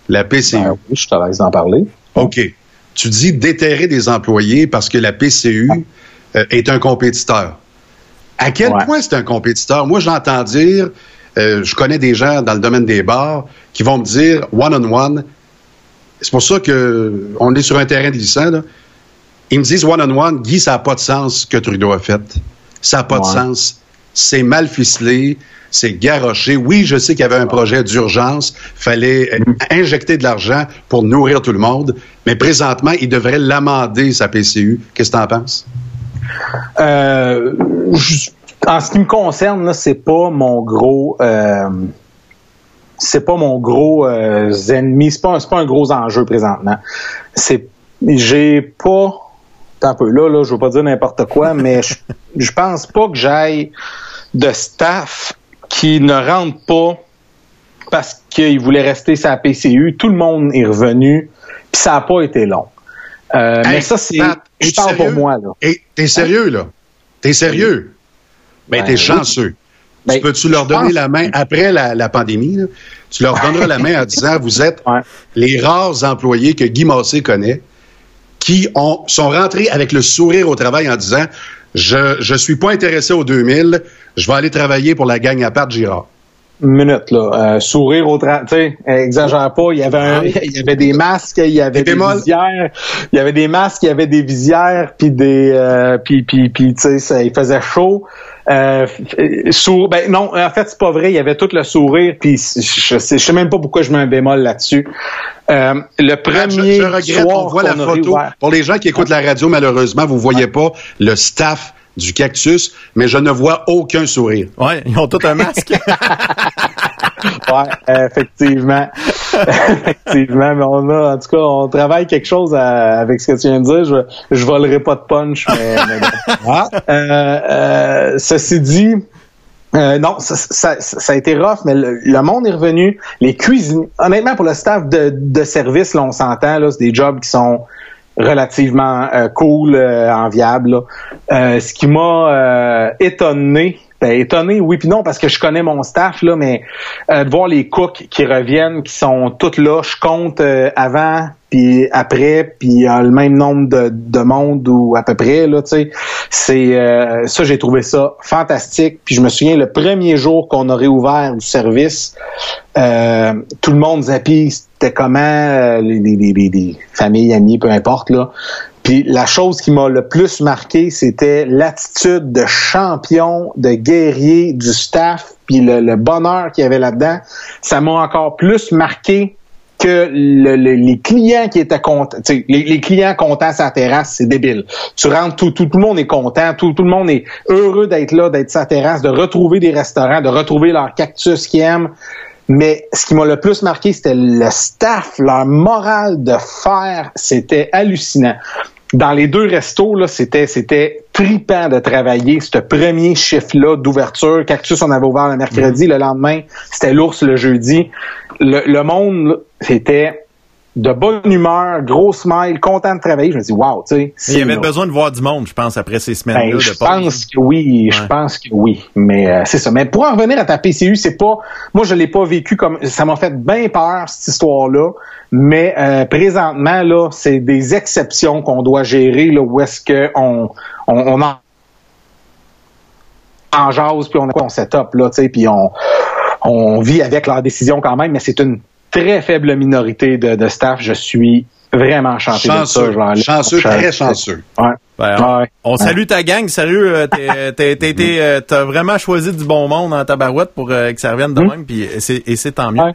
La PCU. Ben oui, je suis à l'aise d'en parler. OK. Tu dis déterrer des employés parce que la PCU euh, est un compétiteur. À quel point c'est un compétiteur? Moi, j'entends dire, euh, je connais des gens dans le domaine des bars qui vont me dire one-on-one, c'est pour ça qu'on est sur un terrain glissant. Là. Ils me disent one-on-one, Guy, ça n'a pas de sens ce que Trudeau a fait. Ça n'a pas de sens. C'est mal ficelé, c'est garoché. Oui, je sais qu'il y avait un projet d'urgence, fallait mm. injecter de l'argent pour nourrir tout le monde, mais présentement, il devrait l'amender, sa PCU. Qu'est-ce que tu en penses? Euh, en ce qui me concerne, c'est pas mon gros... Euh, c'est pas mon gros euh, ennemi, c'est pas, pas un gros enjeu présentement. C'est j'ai pas un peu là, là, je veux pas dire n'importe quoi, mais je, je pense pas que j'aille de staff qui ne rentre pas parce qu'il voulait rester sa PCU. Tout le monde est revenu, puis ça n'a pas été long. Euh, mais ça, c'est. Je parle pour moi, là. T'es sérieux, là? T'es sérieux? Ben, ben t'es chanceux. Ben, peux-tu leur donner la main après la, pandémie? Tu leur donneras la main en disant vous êtes les rares employés que Guy Massé connaît qui ont, sont rentrés avec le sourire au travail en disant je je suis pas intéressé aux 2000, je vais aller travailler pour la gang à part Girard. Minute là, euh, sourire au tu sais, exagère pas. Il y avait un, il y avait des masques, il y avait des, visières, il y avait des masques, il y avait des visières, puis des, euh, puis puis puis tu sais, il faisait chaud. Euh, ben non, en fait c'est pas vrai. Il y avait tout le sourire, puis je sais, je sais même pas pourquoi je mets un bémol là-dessus. Euh, le premier je, regrette, soir on voit la photo. Pour les gens qui écoutent la radio, malheureusement, vous voyez pas le staff du cactus, mais je ne vois aucun sourire. Ouais, ils ont tous un masque. ouais, effectivement. effectivement, mais on a, en tout cas, on travaille quelque chose avec ce que tu viens de dire. Je, je volerai pas de punch, mais, ah. euh, euh, ceci dit, euh, non, ça, ça, ça, a été rough, mais le, monde est revenu. Les cuisines, honnêtement, pour le staff de, de service, là, on s'entend, là, c'est des jobs qui sont relativement euh, cool, euh, enviable. Euh, ce qui m'a étonné, ben, étonné, oui puis non, parce que je connais mon staff, là, mais de voir les cooks qui reviennent, qui sont toutes là, je compte avant puis après, puis a le même nombre de, de monde ou à peu près là, tu sais. C'est euh, ça, j'ai trouvé ça fantastique. Puis je me souviens le premier jour qu'on aurait ouvert du service, euh, tout le monde zappie, c'était comment euh, les, les, les, les, familles, amis, peu importe là. Puis la chose qui m'a le plus marqué, c'était l'attitude de champion, de guerrier du staff, puis le, bonheur qu'il y avait là-dedans. Ça m'a encore plus marqué que les clients qui étaient contents, les, les, clients contents sa terrasse, c'est débile. Tu rentres, tout, tout, tout, le monde est content, tout, tout le monde est heureux d'être là, d'être sa terrasse, de retrouver des restaurants, de retrouver leur cactus qu'ils aiment. Mais ce qui m'a le plus marqué, c'était le staff, leur morale de faire, c'était hallucinant. Dans les deux restos, là, c'était, c'était tripant de travailler ce premier chiffre-là d'ouverture. Cactus, on avait ouvert le mercredi, le lendemain, c'était l'ours le jeudi. Le, le monde, c'était de bonne humeur, gros smile, content de travailler. Je me dis, wow, tu sais. Il y avait besoin de voir du monde, je pense, après ces semaines-là. Ben, je pense que oui, je pense que oui. Mais euh, c'est ça. Mais pour en revenir à ta PCU, c'est pas, moi je l'ai pas vécu comme, ça m'a fait bien peur cette histoire-là. Mais euh, présentement là, c'est des exceptions qu'on doit gérer là, où est-ce que on, on, en en jase puis on a on setup là, tu sais, puis on on vit avec leur décision quand même, mais c'est une très faible minorité de, staff. Je suis vraiment chanté chanceux, de ça. chanceux, très chanceux. Ben, on, salue ta gang, sérieux, euh, euh, t'as vraiment choisi du bon monde dans ta barouette pour euh, que ça revienne de hmm. même, puis et c'est tant mieux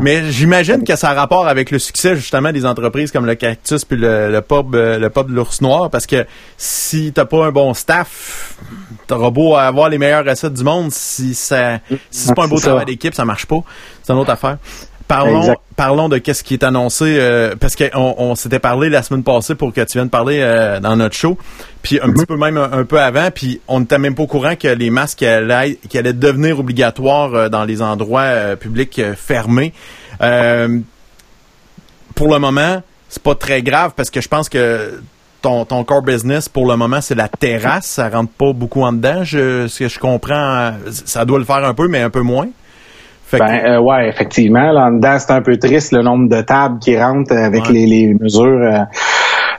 mais j'imagine que ça a rapport avec le succès justement des entreprises comme le Cactus puis le, le pub euh, le pub de l'ours noir parce que si t'as pas un bon staff, t'auras beau avoir les meilleures recettes du monde, si ça si c'est pas un beau travail d'équipe, ça marche pas. C'est une autre affaire. Parlons, parlons de qu'est-ce qui est annoncé euh, parce qu'on on, s'était parlé la semaine passée pour que tu viennes parler euh, dans notre show, puis un petit mhm. peu même un, peu avant, puis on n'était même pas au courant que les masques allaient, qui allaient devenir obligatoires euh, dans les endroits publics fermés. pour le moment, c'est pas très grave parce que je pense que ton, ton core business pour le moment c'est la terrasse, ça rentre pas beaucoup en dedans. Je, ce que je comprends, ça doit le faire un peu, mais un peu moins ben, euh, ouais, effectivement. Là, en dedans, c'est un peu triste le nombre de tables qui rentrent avec les, les, mesures. Euh,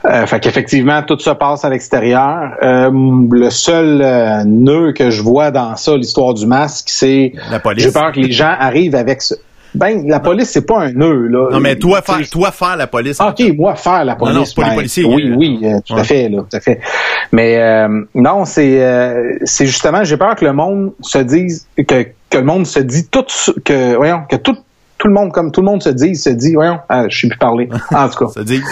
euh, fait qu'effectivement, tout se passe à l'extérieur. Euh, le seul euh, nœud que je vois dans ça, l'histoire du masque, c'est j'ai peur que les gens arrivent avec ce, ben, la police, c'est pas un nœud, là. Non, mais toi, faire, toi, faire la police. OK, moi, faire la police. Non, non pas les ben, policiers. Oui, oui, tout à fait, là, tout à fait. Mais, non, c'est, c'est justement, j'ai peur que le monde se dise, que, que le monde se dit tout que voyons que tout tout le monde comme tout le monde se dit se dit voyons ah, je sais plus parler en tout cas. Se dit.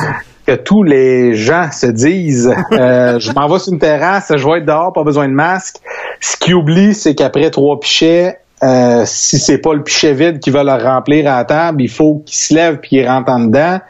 Que tous les gens se disent euh, je m'en vais sur une terrasse je vais être dehors pas besoin de masque. Ce qu'ils oublient c'est qu'après trois pichets euh, si c'est pas le pichet vide qui va le remplir à la table, il faut qu'il se lève puis qu'il rentre en dedans.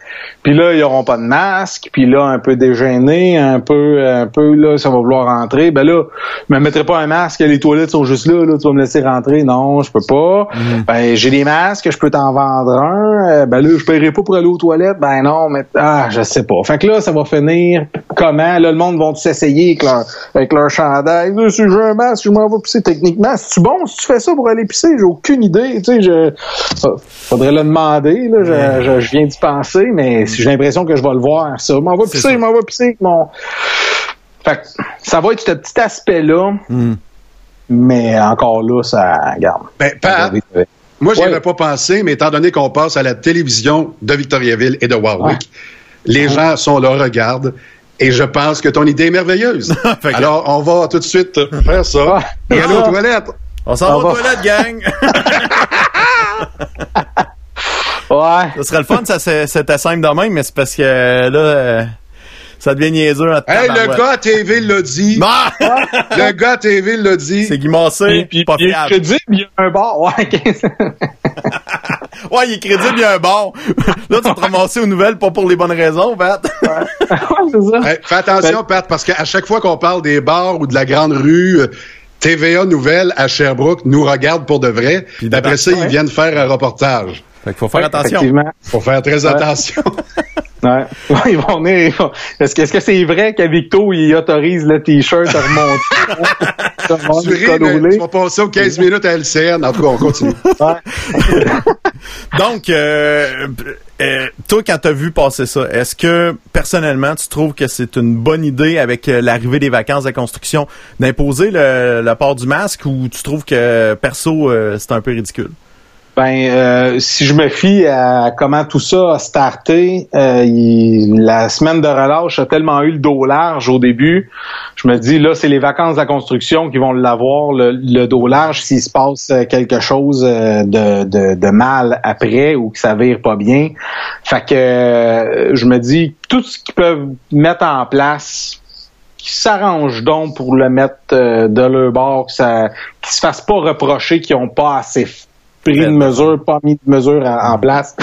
Puis là, ils auront pas de masque. Puis là, un peu dégêné, un peu, un peu là, ça va vouloir rentrer. Ben là, je me mettrai pas un masque. Les toilettes sont juste là. Là, tu vas me laisser rentrer. Non, je peux pas. Mhm. Ben j'ai des masques. Je peux t'en vendre un. Euh, ben là, je paierai pas pour aller aux toilettes. Ben non, mais ah, je sais pas. Fait que là, ça va finir comment? Là, le monde va s'essayer avec leur, avec leur chandail. Là, si j'ai un masque, je m'en vais pisser techniquement. C'est bon si tu fais ça pour aller pisser J'ai aucune idée. Tu sais, je faudrait le demander. Là, je, je, viens d'y penser, mais j'ai l'impression que je vais le voir, ça. M'en va pisser, je m'en va pisser mon. Fait ça va être ce petit aspect-là. Hmm. Mais encore là, ça garde. Ben, moi, j'y avais pas pensé, mais étant donné qu'on passe à la télévision de Victoriaville et de Warwick, les gens sont là, regardent. Et je pense que ton idée est merveilleuse. Alors, on va tout de suite faire ça. Et aller aux toilettes. On s'en va aux toilettes, gang. Ouais. Ce serait le fun, ça, c'était simple de même, mais c'est parce que là, euh, ça devient niaiseux. Hey, le gars à TV l'a dit. le gars à TV l'a dit. C'est Guy Massé, puis pas il est crédible, il y a un bar. Ouais, ouais, il est crédible, il y a un bar. là, tu vas te ramasser aux nouvelles, pas pour les bonnes raisons, Pat. ouais, c'est ça. Hey, fais attention, ben- Pat, parce qu'à chaque fois qu'on parle des bars ou de la grande rue, euh, TVA Nouvelle à Sherbrooke nous regarde pour de vrai. Puis après ça, ils viennent faire un reportage. Fait qu'il faut faire attention. Faut faire très attention. Ouais. Ils vont venir. Est-ce que, est-ce que c'est vrai qu'à Victo, il autorise le t-shirt à remonter? tu vas passer aux 15 minutes à LCN. En tout cas, on continue. Donc, euh, euh, toi, quand tu as vu passer ça, est-ce que personnellement, tu trouves que c'est une bonne idée avec euh, l'arrivée des vacances de construction d'imposer le, le, port du masque ou tu trouves que perso, c'est un peu ridicule? Ben, euh, si je me fie à comment tout ça a starté, euh, la semaine de relâche a tellement eu le dos large au début. Je me dis, là, c'est les vacances de la construction qui vont l'avoir, le, dos large, s'il se passe quelque chose euh, de, de, de, mal après ou que ça vire pas bien. Fait que je me dis, tout ce qu'ils peuvent mettre en place, qui s'arrangent donc pour le mettre de leur bord, que ça, qu'ils se fassent pas reprocher qu'ils ont pas assez pris de mesures, pas mis de mesures en, place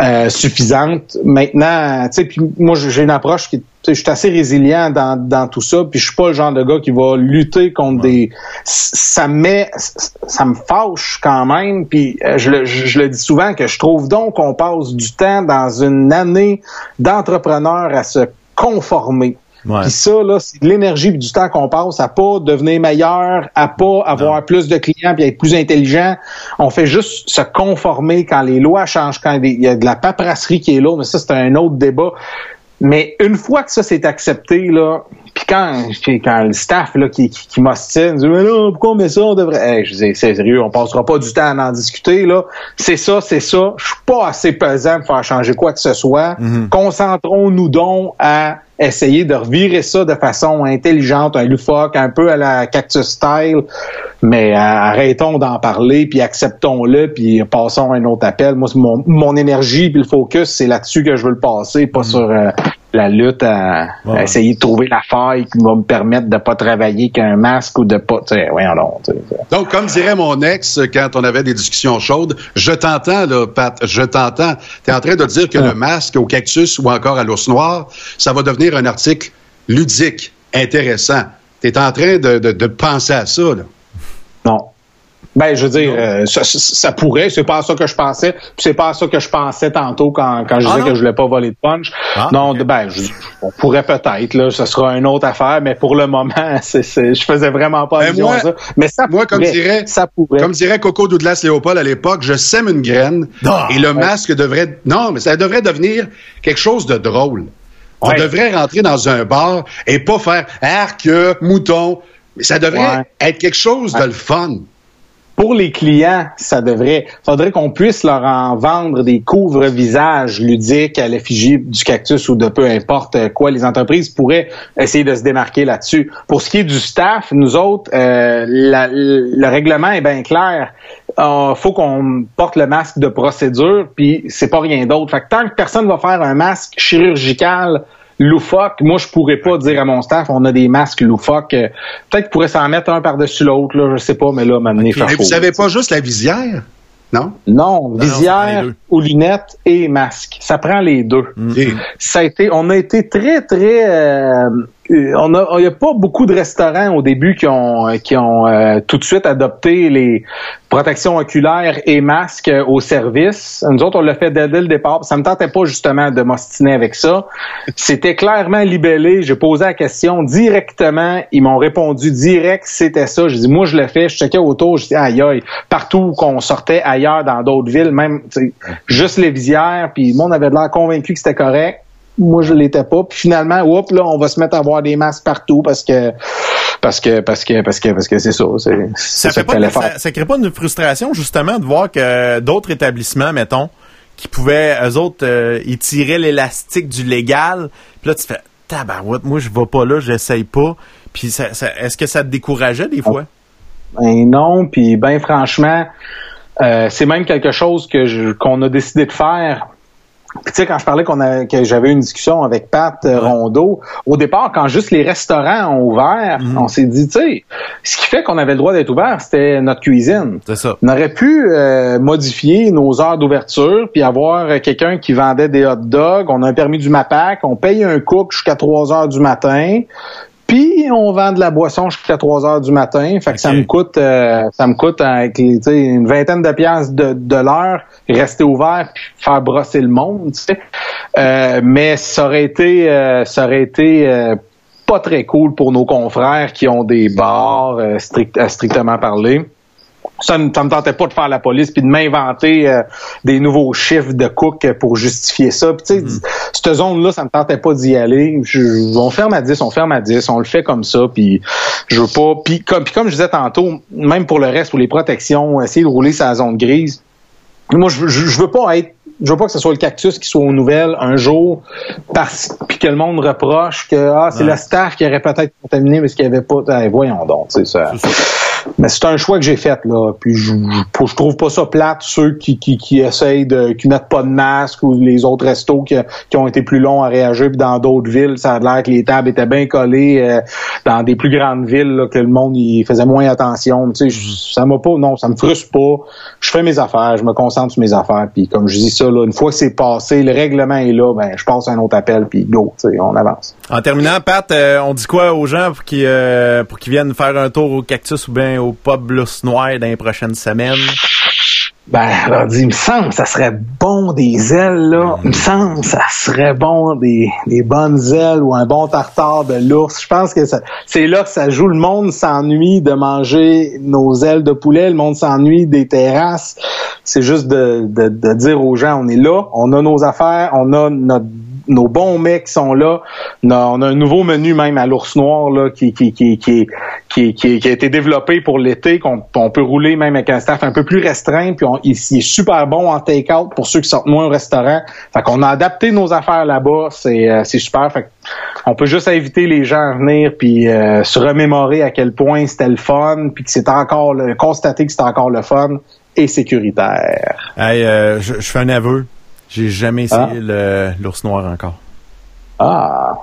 euh, suffisantes. Maintenant, tu sais, puis moi j'ai une approche qui, je suis assez résilient dans, dans tout ça, puis je suis pas le genre de gars qui va lutter contre des. Ça met, ça me fâche quand même, puis euh, je le, je le dis souvent que je trouve donc qu'on passe du temps dans une année d'entrepreneur à se conformer. Puis ça, là, c'est de l'énergie et du temps qu'on passe à pas devenir meilleur, à pas avoir plus de clients puis être plus intelligent. On fait juste se conformer quand les lois changent, quand il y a de la paperasserie qui est là, mais ça, c'est un autre débat. Mais une fois que ça c'est accepté, là, puis quand, quand le staff là, qui, qui, qui m'ostine, dit Mais non, pourquoi on met ça, on devrait. je dis c'est sérieux, on passera pas du temps à en discuter. là. C'est ça, c'est ça. Je suis pas assez pesant pour faire changer quoi que ce soit. Mm-hmm. Concentrons-nous donc à essayer de revirer ça de façon intelligente, un loufoque, un peu à la cactus style, mais euh, arrêtons d'en parler, puis acceptons-le, puis passons à un autre appel. Moi, mon, mon énergie puis le focus, c'est là-dessus que je veux le passer, pas mm. sur euh, la lutte à, essayer de trouver la faille qui va me permettre de pas travailler qu'un masque ou de pas. Voyons donc, donc, comme dirait mon ex quand on avait des discussions chaudes, je t'entends, là, Pat, je t'entends. Tu es en train de dire que le masque au cactus ou encore à l'ours noir, ça va devenir un article ludique, intéressant. Tu es en train de, de, de penser à ça, là. Non. Ben, je veux dire, euh, ça, ça, pourrait. C'est pas ça que je pensais. C'est pas ça que je pensais tantôt quand, quand je disais ah que je voulais pas voler de punch. Ah, non, ben, on pourrait peut-être. Là, ce sera une autre affaire, mais pour le moment, c'est, je faisais vraiment pas attention à ça. Mais ça moi, comme dirait, ça pourrait. Comme dirait Coco Douglas Léopold à l'époque, je sème une graine ah, et le masque devrait. Non, mais ça devrait devenir quelque chose de drôle. On devrait rentrer dans un bar et pas faire arc, mouton. Mais ça devrait être quelque chose de le fun pour les clients, ça devrait, faudrait qu'on puisse leur en vendre des couvre-visages ludiques à l'effigie du cactus ou de peu importe quoi. Les entreprises pourraient essayer de se démarquer là-dessus. Pour ce qui est du staff, nous autres, euh, le règlement est bien clair. Il faut qu'on porte le masque de procédure, puis c'est pas rien d'autre. Fait que tant que personne va faire un masque chirurgical loufoque. Moi, je pourrais pas dire à mon staff, on a des masques loufoques. Euh, peut-être qu'ils pourraient s'en mettre un par-dessus l'autre, là, je sais pas, mais là, maintenant, okay. Mais vous savez pas juste la visière? Non? Non, visière ou lunettes et masque. Ça prend les deux. Ça a été, on a été très, très euh, on a, il n'y a pas beaucoup de restaurants au début qui ont, qui ont euh, tout de suite adopté les protections oculaires et masques au service. Nous autres, on l'a fait dès, le départ. Ça me tentait pas justement de m'ostiner avec ça. C'était clairement libellé. J'ai posé la question directement. Ils m'ont répondu direct, c'était ça. Je dis, moi, je le fais. Je checkais autour. Je dis, aïe, aïe. Partout qu'on sortait ailleurs dans d'autres villes, même juste les visières, puis le monde avait l'air convaincu que c'était correct moi je l'étais pas. Puis finalement, oups, là, on va se mettre à avoir des masques partout parce que parce que parce que parce que parce que c'est ça. Ça, fait pas ça, crée pas une frustration justement de voir que d'autres établissements, mettons, qui pouvaient eux autres euh, étirer l'élastique du légal. Puis là tu fais tabarouette, moi je vais pas là, j'essaye pas. Puis ça, est-ce que ça te décourageait des fois? Ben non, puis ben franchement, euh, c'est même quelque chose que qu'on a décidé de faire tu sais, quand je parlais qu'on a, que j'avais une discussion avec Pat euh, Rondeau, au départ, quand juste les restaurants ont ouvert, mhm. on s'est dit, tu sais, ce qui fait qu'on avait le droit d'être ouvert, c'était notre cuisine. C'est ça. On aurait pu euh, modifier nos heures d'ouverture, puis avoir quelqu'un qui vendait des hot dogs. On a un permis du MAPAC, on paye un cook jusqu'à 3 heures du matin, Puis on vend de la boisson jusqu'à 3 heures du matin. Fait que ça me coûte euh, ça me coûte avec une vingtaine de piastres de, de l'heure, rester ouvert puis faire brosser le monde. Euh, mais ça aurait été ça aurait été pas très cool pour nos confrères qui ont des bars strict, à strictement parler ça ne me tentait pas de faire la police puis de m'inventer euh, des nouveaux chiffres de cook pour justifier ça. Puis tu sais, mm-hmm. cette zone-là, ça me tentait pas d'y aller. Je, on ferme à 10, on ferme à 10, on le fait comme ça, puis je veux pas. Puis comme, puis comme je disais tantôt, même pour le reste, pour les protections, essayer de rouler sa zone grise. Moi, je, je, veux pas être je veux pas que ce soit le cactus qui soit aux nouvelles un jour parce puis que le monde reproche que ah c'est le staff qui aurait peut-être contaminé mais ce qu'il n'y avait pas eh, voyons donc c'est ça mais c'est un choix que j'ai fait là. Puis je, je, trouve pas ça plate ceux qui, qui, qui essayent de qui mettent pas de masque ou les autres restos qui, qui ont été plus longs à réagir. Puis dans d'autres villes, ça a l'air que les tables étaient bien collées euh, dans des plus grandes villes là, que le monde y faisait moins attention. Tu sais, ça m'a pas, non, ça me frustre pas. Je fais mes affaires, je me concentre sur mes affaires. Puis comme je dis ça là, une fois que c'est passé, le règlement est là, ben je passe un autre appel puis go, tu sais, on avance. En terminant, Pat, euh, on dit quoi aux gens pour qu'ils euh, pour qu'ils viennent faire un tour au cactus ou bien au pub Blus Noir dans les prochaines semaines? Ben, alors dit, il me semble ça serait bon des ailes, là. Il me semble ça serait bon des, bonnes ailes ou un bon tartare de l'ours. Je pense que c'est là que ça joue. Le monde s'ennuie de manger nos ailes de poulet. Le monde s'ennuie des terrasses. C'est juste de dire aux gens, on est là, on a nos affaires, on a notre nos bons mecs sont là. On a, un nouveau menu même à l'ours noir là, qui, a été développé pour l'été, qu'on peut rouler même avec un staff un peu plus restreint, puis on, il, est super bon en take-out pour ceux qui sortent moins au restaurant. Fait qu'on a adapté nos affaires là-bas, c'est euh, super. Fait on peut juste inviter les gens à venir puis euh, se remémorer à quel point c'était le fun, puis que c'est encore constater que c'est encore le fun et sécuritaire. Hey, euh, je fais un aveu. J'ai jamais essayé ah. l'ours noir encore. Ah.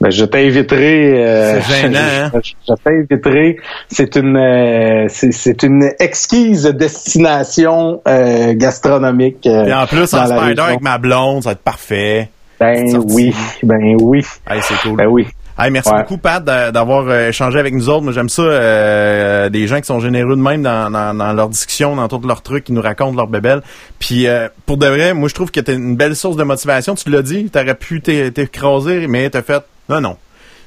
Ben, je t'inviterai. Euh, c'est gênant, hein? Je, t'inviterai. C'est une, euh, c'est une exquise destination euh, gastronomique. Et en plus, en spider avec ma blonde, ça va être parfait. Ben oui, ben oui. c'est cool. Ben oui merci beaucoup, Pat, d'avoir euh, échangé avec nous autres. Moi, j'aime ça, euh, des gens qui sont généreux de même dans, dans, dans leur discussion, dans tous leurs trucs, qui nous racontent leur bébelle. Puis, euh, pour de vrai, moi, je trouve que t'es une belle source de motivation. Tu l'as dit, t'aurais pu t'écraser, mais t'as fait, non, non.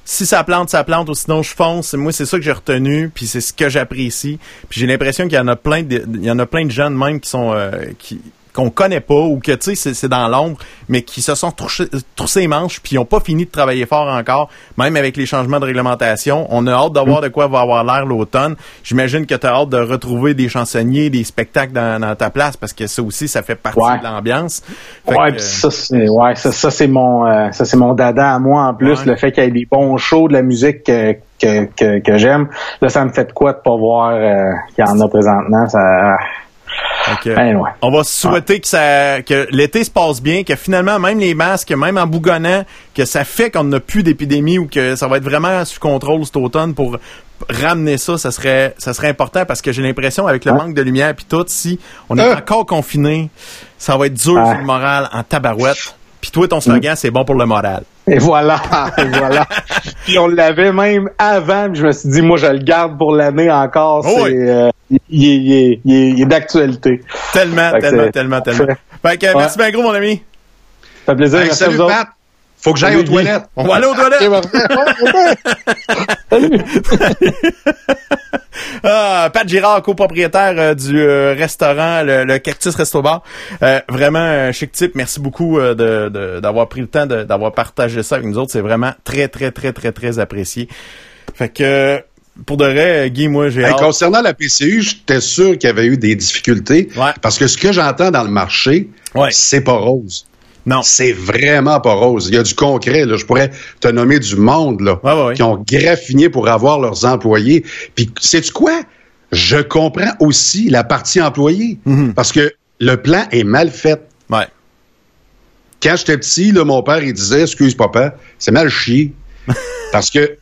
Si ça plante, ça plante, ou sinon je fonce. Moi, c'est ça que j'ai retenu, puis c'est ce que j'apprécie. Puis j'ai l'impression qu'il y en a plein de, il y en a plein de jeunes même qui sont, qui, qu'on connaît pas ou que tu sais c'est dans l'ombre mais qui se sont troussés les manches puis ils ont pas fini de travailler fort encore. Même avec les changements de réglementation on a hâte de voir de quoi va avoir l'air l'automne. J'imagine que tu as hâte de retrouver des chansonniers des spectacles dans, ta place parce que ça aussi ça fait partie de l'ambiance. Ouais ça c'est ouais ça, c'est mon euh, ça c'est mon dada à moi en plus le fait qu'il y ait des bons shows de la musique que que, que, j'aime. Là ça me fait de quoi de pas voir euh, qu'il y en a présentement. Ça ben, On va souhaiter que ça, que l'été se passe bien, que finalement, même les masques, même en bougonnant, que ça fait qu'on n'a plus d'épidémie ou que ça va être vraiment sous contrôle cet automne pour ramener ça, ça serait, ça serait important parce que j'ai l'impression, avec le manque de lumière puis tout, si on est euh. encore confiné, ça va être dur sur le moral en tabarouette. Puis toi, ton slogan, c'est bon pour le moral. Et voilà, et voilà. puis on l'avait même avant, puis je me suis dit, moi, je le garde pour l'année encore. Oh c'est, euh, il, est, d'actualité. Tellement, tellement, tellement, tellement. Fait que, merci bien gros, mon ami. Ça fait plaisir. Hey, salut, Pat. Faut que j'aille aux toilettes. On va aller aux toilettes. Ah, Pat Girard, copropriétaire euh, du euh, restaurant, le, Cactus Resto Bar. Euh, vraiment un chic type. Merci beaucoup de, d'avoir pris le temps d'avoir partagé ça avec nous autres. C'est vraiment très, très, très, très, très apprécié. Fait que pour de vrai, Guy, moi, j'ai Concernant la PCU, j'étais sûr qu'il y avait eu des difficultés. Parce que ce que j'entends dans le marché, c'est pas rose. Non. C'est vraiment pas rose. Il y a du concret. Là. Je pourrais te nommer du monde là, qui ont graffiné pour avoir leurs employés. Puis, sais-tu quoi? Je comprends aussi la partie employée. Mm-hmm. Parce que le plan est mal fait. Ouais. Quand j'étais petit, là, mon père, il disait, excuse papa, c'est mal chié. parce que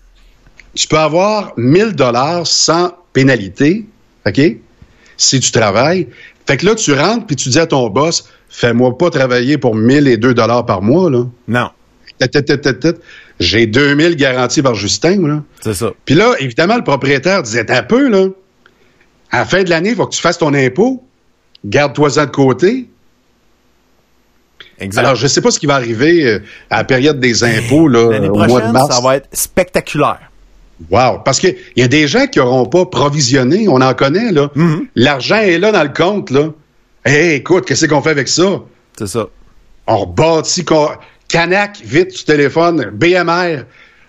tu peux avoir 1000 dollars sans pénalité, OK? Si tu travailles. Fait que là, tu rentres puis tu dis à ton boss, fais-moi pas travailler pour 1000 et 2 dollars par mois, là. Non. J'ai 2000 garanties par Justin, là. C'est ça. Puis là, évidemment, le propriétaire disait, un peu, là. À la fin de l'année, il faut que tu fasses ton impôt. Garde-toi-en de côté. Exact. Alors, je ne sais pas ce qui va arriver euh, à la période des impôts, là, au mois de mars. Ça va être spectaculaire. Wow! Parce qu'il y a des gens qui n'auront pas provisionné, on en connaît, là. Mm-hmm. L'argent est là dans le compte, là. Hé, écoute, qu'est-ce qu'on fait avec ça? C'est ça. On rebâtit Canac, vite tu téléphone, BMR.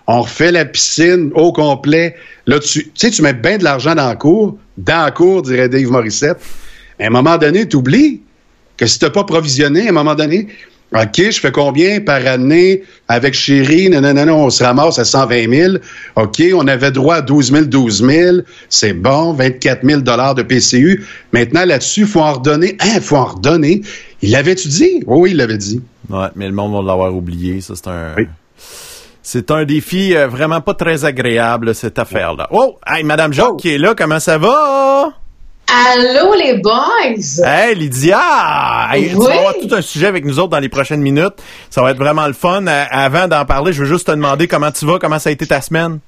On refait la piscine au complet. Là, tu sais, tu mets bien de l'argent dans la cour. Dans la cour, dirait Dave Morissette. À un moment donné, tu oublies que si tu n'as pas provisionné, à un moment donné, OK, je fais combien par année avec chérie? Non, non, non, non, on se ramasse à 120 000. OK, on avait droit à 12 000, 12 000. C'est bon, 24 000 de PCU. Maintenant, là-dessus, il faut en redonner. Hein, il faut en redonner. Il l'avait-tu dit? Oui, oui, il l'avait dit. Ouais, mais le monde va l'avoir oublié. Ça, c'est un... C'est un défi euh, vraiment pas très agréable, cette affaire-là. Oh! Hey, Madame Jacques oh. qui est là, comment ça va? Allô les boys! Hey Lydia! Tu vas avoir tout un sujet avec nous autres dans les prochaines minutes. Ça va être vraiment le fun. Euh, avant d'en parler, je veux juste te demander comment tu vas, comment ça a été ta semaine?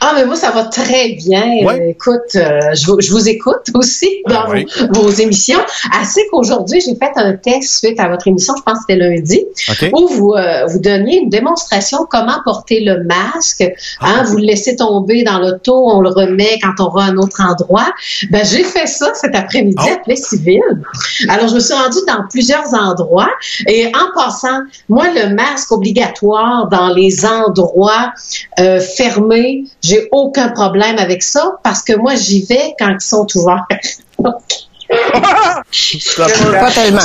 Ah, mais moi, ça va très bien. Euh, écoute, euh, je, vous écoute aussi dans vos, émissions. Assez qu'aujourd'hui, j'ai fait un test suite à votre émission, je pense que c'était lundi, où vous, euh, vous donniez une démonstration comment porter le masque. Ah, hein, Vous le laissez tomber dans l'auto, on le remet quand on va à un autre endroit. Ben, j'ai fait ça cet après-midi oh. à Play Civil. Alors, je me suis rendue dans plusieurs endroits. Et en passant, moi, le masque obligatoire dans les endroits fermés, j'ai aucun problème avec ça parce que moi, j'y vais quand ils sont ouverts. pas tellement.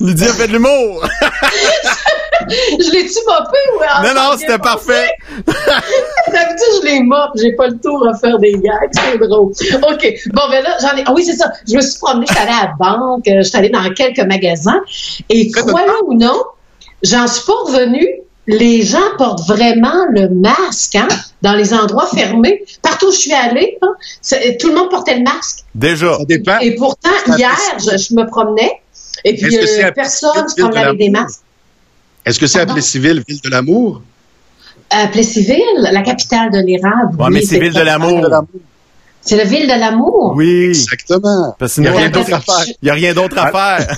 Lydia fait de l'humour. je l'ai-tu mopé ou Non, non, c'était parfait. D'habitude, je l'ai mop, j'ai pas le tour à faire des gags, c'est drôle. OK. Bon, ben là, j'en ai. Ah oui, c'est ça. Je me suis promenée, je suis allée à la banque, je suis allée dans quelques magasins. Et croyez ou non, j'en suis pas revenue. Les gens portent vraiment le masque hein, dans les endroits fermés. Partout où je suis allée, hein, tout le monde portait le masque. Déjà. Et pourtant, hier, je, me promenais et puis euh, personne se promenait avec des masques. Est-ce que c'est appelé civil Ville de l'amour? Appelé civil, la capitale de l'érable. Oui, mais c'est Ville de l'amour. C'est la ville de l'amour. Oui. Exactement. Parce qu'il n'y a rien d'autre à faire. Il n'y a rien d'autre à faire.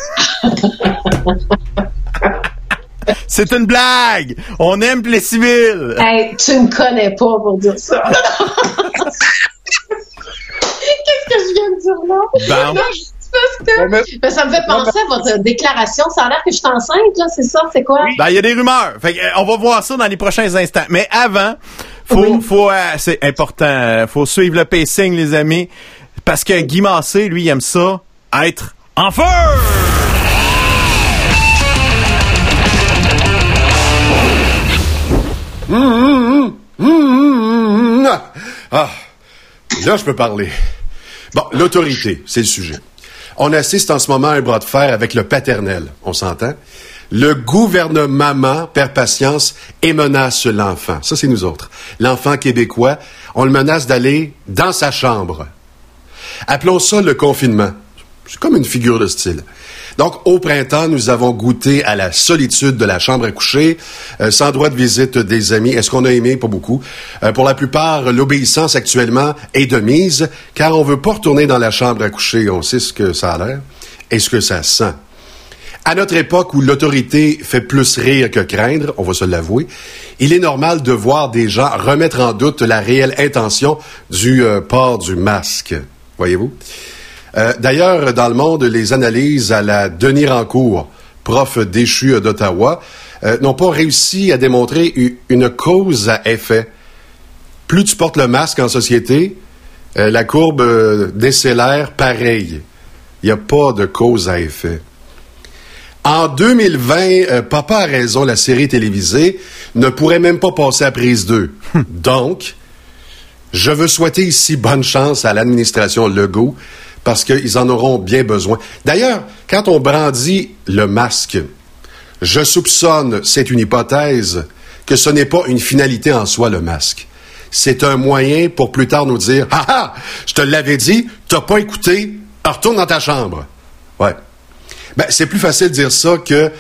C'est une blague! On aime les civils! Hey, tu me connais pas pour dire ça. Qu'est-ce que je viens de dire là? Non, que, ben, ça me fait penser à votre déclaration. Ça a l'air que je suis enceinte, là, c'est ça? C'est quoi? Ben, il y a des rumeurs. Fait, euh, on va voir ça dans les prochains instants. Mais avant, faut, faut, euh, c'est important, euh, faut suivre le pacing, les amis. Parce que Guy Massé, lui, il aime ça, être en feu! Ah, là, je peux parler. Bon, l'autorité, c'est le sujet. On assiste en ce moment à un bras de fer avec le paternel, on s'entend? Le gouvernement perd patience et menace l'enfant. Ça, c'est nous autres. L'enfant québécois, on le menace d'aller dans sa chambre. Appelons ça le confinement. C'est comme une figure de style. Donc, au printemps, nous avons goûté à la solitude de la chambre à coucher, euh, sans droit de visite des amis. Est-ce qu'on a aimé? Pas beaucoup. Euh, pour la plupart, l'obéissance actuellement est de mise, car on veut pas retourner dans la chambre à coucher. On sait ce que ça a l'air et ce que ça sent. À notre époque où l'autorité fait plus rire que craindre, on va se l'avouer, il est normal de voir des gens remettre en doute la réelle intention du euh, port du masque. Voyez-vous? Euh, d'ailleurs, dans le monde, les analyses à la Denis Rancourt, prof déchu d'Ottawa, euh, n'ont pas réussi à démontrer une cause à effet. Plus tu portes le masque en société, euh, la courbe décélère pareil. Il n'y a pas de cause à effet. En 2020, Papa a raison, la série télévisée ne pourrait même pas passer à prise 2. Donc, je veux souhaiter ici bonne chance à l'administration Legault parce qu'ils en auront bien besoin. D'ailleurs, quand on brandit le masque, je soupçonne, c'est une hypothèse, que ce n'est pas une finalité en soi, le masque. C'est un moyen pour plus tard nous dire Ah ah, je te l'avais dit, t'as pas écouté, retourne dans ta chambre. Ouais. Ben, c'est plus facile de dire ça que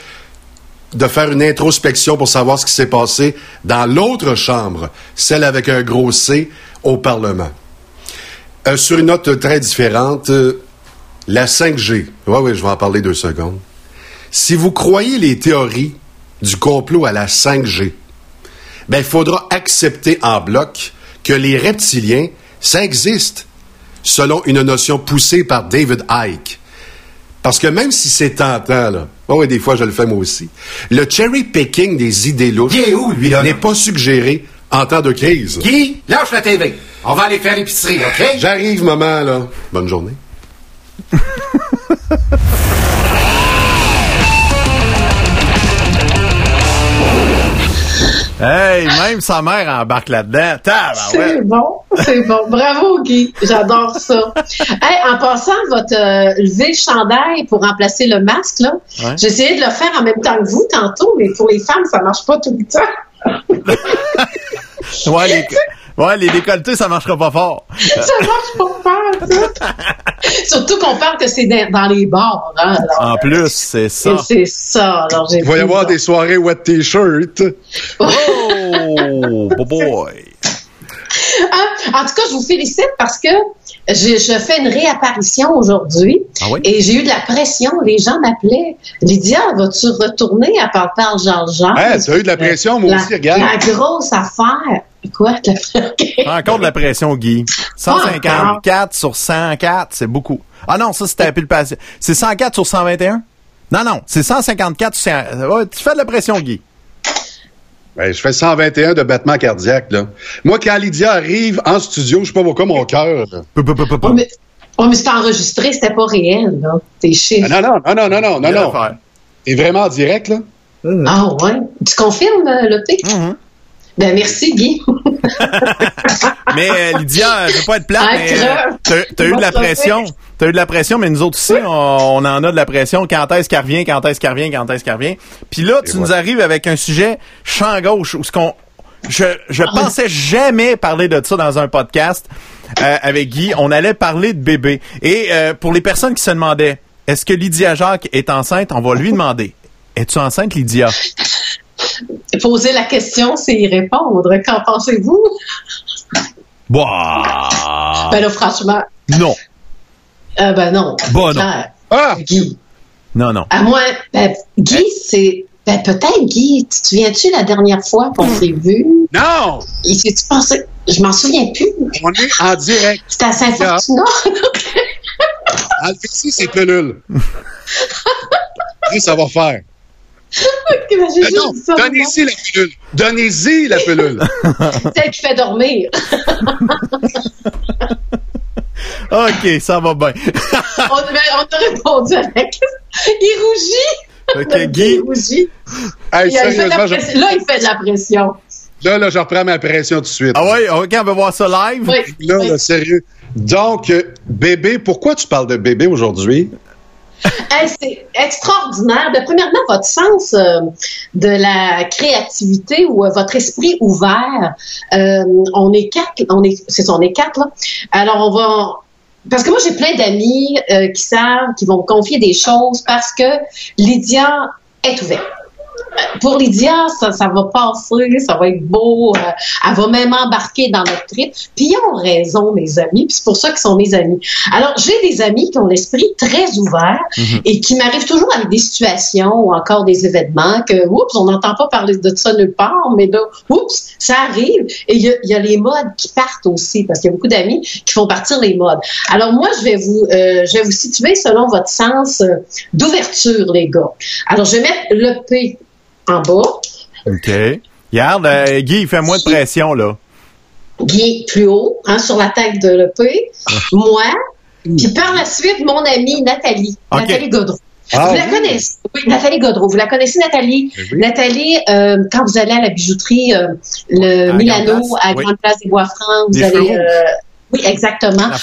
de faire une introspection pour savoir ce qui s'est passé dans l'autre chambre, celle avec un gros C au Parlement. Euh, sur une note très différente, euh, la 5G. Oui, oui, je vais en parler deux secondes. Si vous croyez les théories du complot à la 5G, ben, il faudra accepter en bloc que les reptiliens, ça existe, selon une notion poussée par David Icke. Parce que même si c'est tentant, là, oh oui, des fois je le fais moi aussi, le cherry picking des idées louches n'est pas suggéré en temps de crise. Guy, lâche la TV. On va aller faire l'épicerie, OK? J'arrive, maman, là. Bonne journée. Hey, même sa mère embarque là-dedans. C'est bon, c'est bon. Bravo, Guy. J'adore ça. Hey, en passant, votre euh, lever le chandail pour remplacer le masque, là, j'ai essayé de le faire en même temps que vous tantôt, mais pour les femmes, ça marche pas tout le temps. ouais, les, ouais, les décolletés, ça marchera pas fort. ça marche pas fort, ça. Surtout qu'on parle que c'est dans les bars. Hein, en plus, c'est ça. C'est ça. Il va y avoir des soirées wet t-shirt. Oh, boy. Ah, en tout cas, je vous félicite parce que je, fais une réapparition aujourd'hui ah et j'ai eu de la pression. Les gens m'appelaient. Lydia, vas-tu retourner à parle Jean-Jean? Ouais, tu as eu de la pression, moi aussi, regarde. La grosse affaire. Quoi? Encore de la pression, Guy. 154 sur 104, c'est beaucoup. Ah non, ça, c'était le passé. C'est 104 sur 121? Non, non, c'est 154 sur 100. tu fais de la pression, Guy. Ben, je fais 121 de battement cardiaque, là. Moi, quand Lydia arrive en studio, je sais pas pourquoi mon cœur. Oh, mais, oh, mais c'était enregistré, c'était pas réel, là. T'es chiffres. Non, non, non, non, non, non, non, non. T'es vraiment en direct, là? Ah, ouais. Tu confirmes, euh, le P? Mm-hmm. Ben, merci, Guy. mais euh, Lydia, je veux pas être plate, mais euh, t'as eu de la pression. T'as eu de la pression, mais nous autres aussi, on, en a de la pression. Quand est-ce qu'elle revient, quand est-ce qu'elle revient, quand est-ce qu'elle revient? Puis là, tu nous arrives avec un sujet champ gauche, où ce qu'on... Je, je ah pensais jamais parler de ça dans un podcast euh, avec Guy. On allait parler de bébé. Et pour les personnes qui se demandaient, est-ce que Lydia Jacques est enceinte? On va lui demander. Es-tu enceinte, Lydia? Poser la question, c'est y répondre. Qu'en pensez-vous? Bah. Ben là, franchement. Non. Euh, ben non. Bon, non. Ah! Guy. Non, non. À moi, ben, Guy, c'est. Ben, peut-être, Guy. Tu te souviens-tu la dernière fois qu'on s'est vu? Non! Et si tu pensais. Je m'en souviens plus. On est en direct. C'était à Saint-Fortuna. Alphexie, c'est pelule. ça va faire. Ben donnez-y la pilule. Donnez-y la pilule. Celle qui fait dormir. OK, ça va bien. on, a répondu à la question. Il rougit. OK, Guy. Il rougit. Là, il fait de la pression. Là, là, je reprends ma pression tout de suite. Ah oui, OK, on va voir ça live. Là, là, sérieux. Donc, euh, bébé, pourquoi tu parles de bébé aujourd'hui? c'est extraordinaire. De, premièrement, votre sens euh, de la créativité ou euh, votre esprit ouvert. Euh, on est quatre, on est, c'est on là. Alors on va, parce que moi j'ai plein d'amis qui savent, qui vont me confier des choses parce que Lydia est ouverte pour Lydia, ça, ça va passer, ça va être beau. Euh, elle va même embarquer dans notre trip. Puis ils ont raison, mes amis. Puis c'est pour ça qu'ils sont mes amis. Alors, j'ai des amis qui ont l'esprit très ouvert mhm. et qui m'arrivent toujours avec des situations ou encore des événements que, oups, on n'entend pas parler de ça nulle part, mais là, oups, ça arrive. Et il y, a, les modes qui partent aussi, parce qu'il y a beaucoup d'amis qui font partir les modes. Alors moi, je vais vous, euh, je vais vous situer selon votre sens euh, d'ouverture, les gars. Alors, je vais mettre le P en bas. OK. Regarde, euh, Guy, il fait moins de pression, là. Guy, plus haut, hein, sur la tête de l'EP. Moi, puis par la suite, mon amie Nathalie. Nathalie Godreau. Ah vous la connaissez? Oui, Nathalie Godreau. Vous la connaissez, Nathalie? Eh Nathalie, euh, quand vous allez à la bijouterie, euh, le Milano, à Grande Place des Bois-Francs, vous allez... oui, exactement. La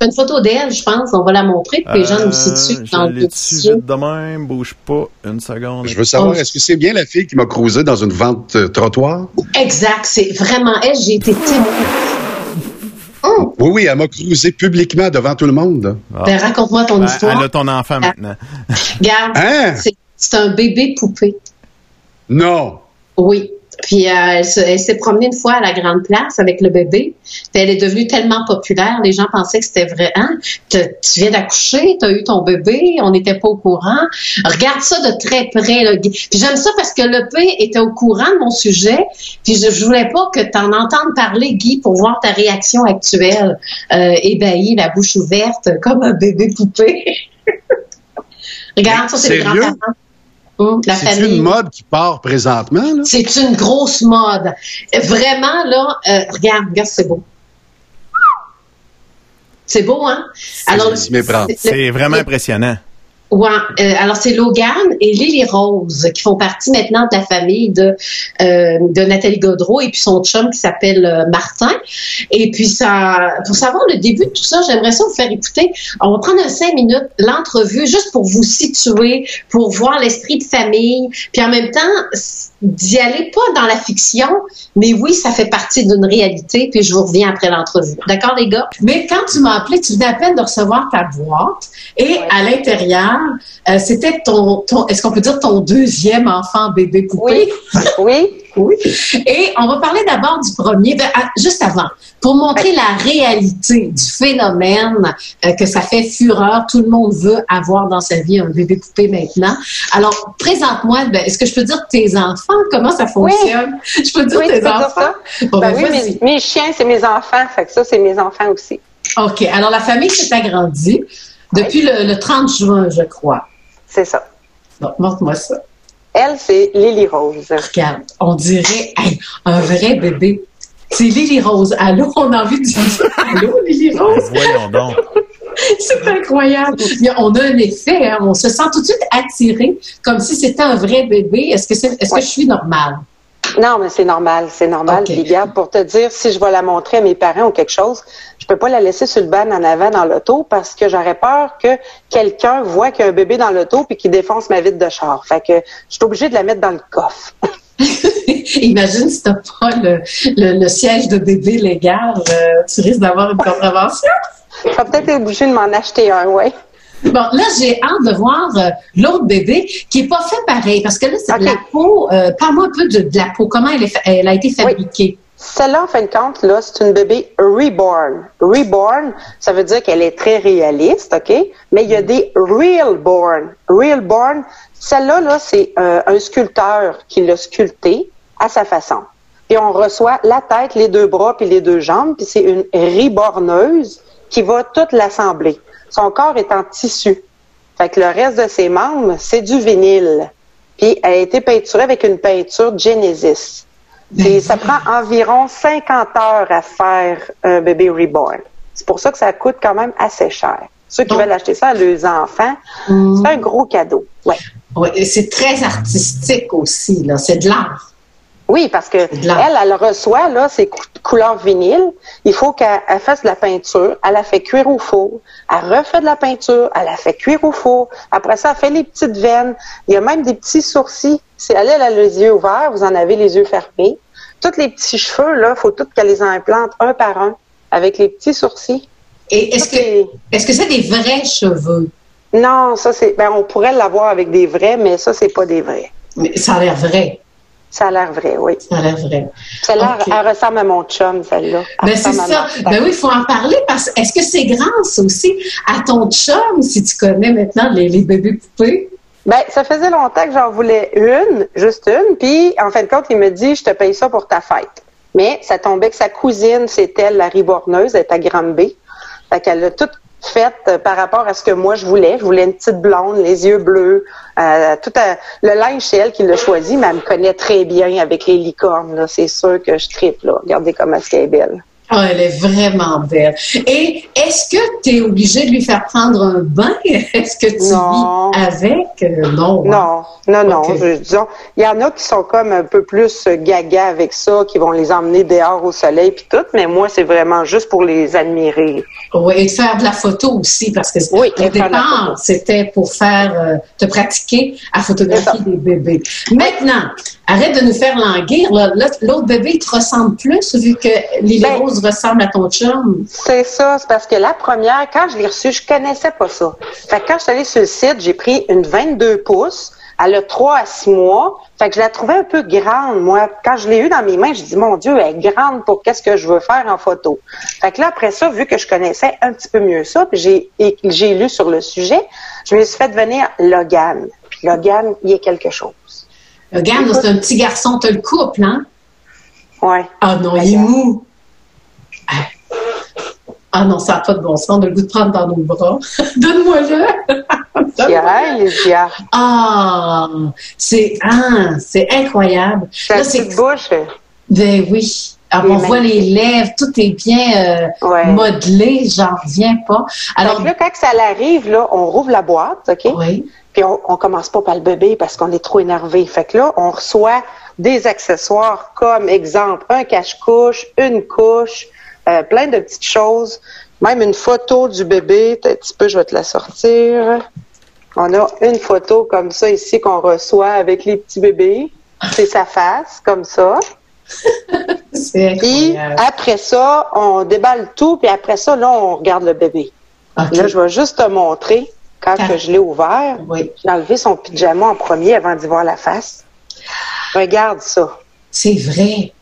une photo d'elle, je pense. On va la montrer pour que les gens nous situent euh, dans le vite de même, bouge pas une seconde. Je veux savoir, est-ce que c'est bien la fille qui m'a cruisé dans une vente euh, trottoir? Exact, c'est vraiment elle. J'ai été témoin. Oh. Oui, oui, elle m'a cruisé publiquement devant tout le monde. Ben, raconte-moi ton histoire. Elle a ton enfant maintenant. Regarde, hein? c'est un bébé poupée. Non. Oui. Puis euh, elle, s'est promenée une fois à la grande place avec le bébé. Puis elle est devenue tellement populaire, les gens pensaient que c'était vrai. Hein? Tu viens d'accoucher, tu as eu ton bébé, on n'était pas au courant. Regarde ça de très près. Là. Puis j'aime ça parce que le P était au courant de mon sujet. Puis je, je voulais pas que tu en entendes parler, Guy, pour voir ta réaction actuelle. Euh, ébahie, la bouche ouverte, comme un bébé poupée. Regarde, ça, c'est le grand Hum, c'est une mode qui part présentement. C'est une grosse mode. Vraiment, là, euh, regarde, regarde, c'est beau. C'est beau, hein? Alors, c'est vraiment impressionnant. Ouais, euh, alors c'est Logan et Lily Rose qui font partie maintenant de la famille de euh, de Nathalie Godreau et puis son chum qui s'appelle euh, Martin. Et puis ça, pour savoir le début de tout ça, j'aimerais ça vous faire écouter. On va prendre un cinq minutes l'entrevue juste pour vous situer, pour voir l'esprit de famille, puis en même temps d'y aller pas dans la fiction, mais oui, ça fait partie d'une réalité. Puis je vous reviens après l'entrevue. D'accord, les gars? Mais quand tu m'as appelé, tu venais à peine de recevoir ta boîte et à l'intérieur euh, c'était ton, est-ce qu'on peut dire ton deuxième enfant bébé poupée? Oui. oui. Et on va parler d'abord du premier, ben, ah, juste avant, pour montrer la réalité du phénomène euh, que ça fait fureur. Tout le monde veut avoir dans sa vie un bébé poupée maintenant. Alors, présente-moi, ben, est-ce que je peux dire tes enfants? Comment ça fonctionne? Je peux dire tes enfants? Ben oui, mes, chiens, c'est mes enfants. Fait que ça, c'est mes enfants aussi. OK. Alors, la famille s'est agrandie. Depuis le, 30 juin, je crois. C'est ça. montre-moi ça. Elle, c'est Lily Rose. Regarde, on dirait un vrai bébé. C'est Lily Rose. Allô, on a envie de dire Allô, Lily Rose? Voyons donc. C'est incroyable. On a un effet, hein. on se sent tout de suite attiré, comme si c'était un vrai bébé. Est-ce que, est-ce que je suis normale? Non, mais c'est normal, c'est normal. Okay. Pour te dire, si je vais la montrer à mes parents ou quelque chose, je peux pas la laisser sur le ban en avant dans l'auto parce que j'aurais peur que quelqu'un voit qu'il y a un bébé dans l'auto puis qu'il défonce ma vitre de char. Fait que je suis obligée de la mettre dans le coffre. Imagine si t'as pas le, le, siège de bébé légal, euh, tu risques d'avoir une contravention. Je vais peut-être être obligée de m'en acheter un, ouais. Bon, là, j'ai hâte de voir euh, l'autre bébé qui est pas fait pareil parce que là, c'est de la peau. Euh, parle-moi un peu de, la peau. Comment elle, elle a été fabriquée? Celle-là, en fin de compte, là, c'est une bébé reborn. Reborn, ça veut dire qu'elle est très réaliste, OK? Mais il y a des realborn. Realborn, celle-là, là, c'est euh, un sculpteur qui l'a sculpté à sa façon. Puis on reçoit la tête, les deux bras puis les deux jambes, puis c'est une reborneuse qui va toute l'assembler. Son corps est en tissu. Fait que le reste de ses membres, c'est du vinyle. Puis elle a été peinturée avec une peinture Genesis. Et ça prend environ 50 heures à faire un bébé reborn. C'est pour ça que ça coûte quand même assez cher. Ceux qui veulent acheter ça à leurs enfants, c'est un gros cadeau. Ouais. Oui, c'est très artistique aussi, là. C'est de l'art. Oui, parce que elle, elle reçoit là ses couleurs vinyle. Il faut qu'elle fasse de la peinture. Elle a fait cuire au four. Elle refait de la peinture. Elle a fait cuire au four. Après ça, elle fait les petites veines. Il y a même des petits sourcils. Si elle, elle a les yeux ouverts, vous en avez les yeux fermés. Tous les petits cheveux là, faut toutes qu'elle les implante un par un avec les petits sourcils. Et est-ce que est-ce que c'est des vrais cheveux? Non, ça c'est. Ben on pourrait l'avoir avec des vrais, mais ça c'est pas des vrais. Mais ça a l'air vrai. Ça a l'air vrai, oui. Ça a l'air vrai. Ça a l'air, elle ressemble à mon chum, celle-là. Ben, c'est ça. Ben oui, il faut en parler parce est-ce que c'est grâce aussi à ton chum, si tu connais maintenant les, bébés poupées? Ben, ça faisait longtemps que j'en voulais une, juste une, puis en fin de compte, il me dit, je te paye ça pour ta fête. Mais ça tombait que sa cousine, c'était elle, la riborneuse, elle est à Granby. Fait qu'elle a tout faite euh, par rapport à ce que moi je voulais. Je voulais une petite blonde, les yeux bleus, euh, tout le linge c'est elle qui l'a choisi, mais elle me connaît très bien avec les licornes. C'est sûr que je tripe là. Regardez comment est-ce qu'elle est belle. Oh, elle est vraiment belle. Et est-ce que tu es obligé de lui faire prendre un bain? Est-ce que tu vis avec? Euh, non. Hein? Non, non, non. disons, il y en a qui sont comme un peu plus gaga avec ça, qui vont les emmener dehors au soleil puis tout, mais moi, c'est vraiment juste pour les admirer. Oui, et de faire de la photo aussi, parce que oui, au départ, c'était pour faire, euh, te pratiquer à photographier des bébés. Maintenant, Arrête de nous faire languir. L'autre bébé, il te ressemble plus vu que Lily ben, Rose ressemble à ton chum. C'est ça. C'est parce que la première, quand je l'ai reçue, je connaissais pas ça. Fait que quand je suis allée sur le site, j'ai pris une 22 pouces. Elle a 3 à 6 mois. Fait que je la trouvais un peu grande, moi. Quand je l'ai eue dans mes mains, je dis, mon Dieu, elle est grande pour qu'est-ce que je veux faire en photo. Fait que là, après ça, vu que je connaissais un petit peu mieux ça, puis j'ai, j'ai lu sur le sujet, je me suis fait devenir Logan. Puis Logan, il est quelque chose. Logan, c'est un petit garçon, t'as le couple, hein? Ouais. Ah non, il est mou. Ah non, ça n'a pas de bon sens. On a le goût de prendre dans nos bras. Donne-moi-le. Ah, c'est ah, c'est incroyable. C'est bouche. Ben oui. Alors, on voit les lèvres, tout est bien euh, modelé, j'en reviens pas. Alors là, quand ça arrive, là, on rouvre la boîte, OK? Oui. Puis on, on commence pas par le bébé parce qu'on est trop énervé. Fait que là, on reçoit des accessoires comme exemple un cache-couche, une couche, euh, plein de petites choses, même une photo du bébé. Un petit peu, je vais te la sortir. On a une photo comme ça ici qu'on reçoit avec les petits bébés. C'est sa face, comme ça. Puis après ça, on déballe tout, puis après ça, là, on regarde le bébé. Là, je vais juste te montrer quand je l'ai ouvert. J'ai enlevé son pyjama en premier avant d'y voir la face. Regarde ça. C'est vrai.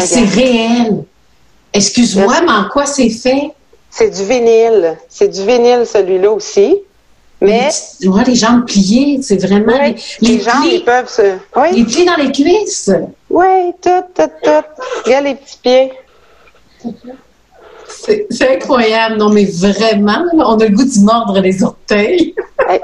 c'est réel. Excuse-moi, mais en quoi c'est fait? C'est du vinyle. C'est du vinyle, celui-là aussi. Mais. Tu vois, les jambes pliées, c'est vraiment. les, les jambes, ils peuvent se. Oui. Les pieds dans les cuisses. Oui, tout, tout, tout. Regarde les petits pieds. C'est incroyable. Non, mais vraiment, on a le goût d'y mordre les orteils.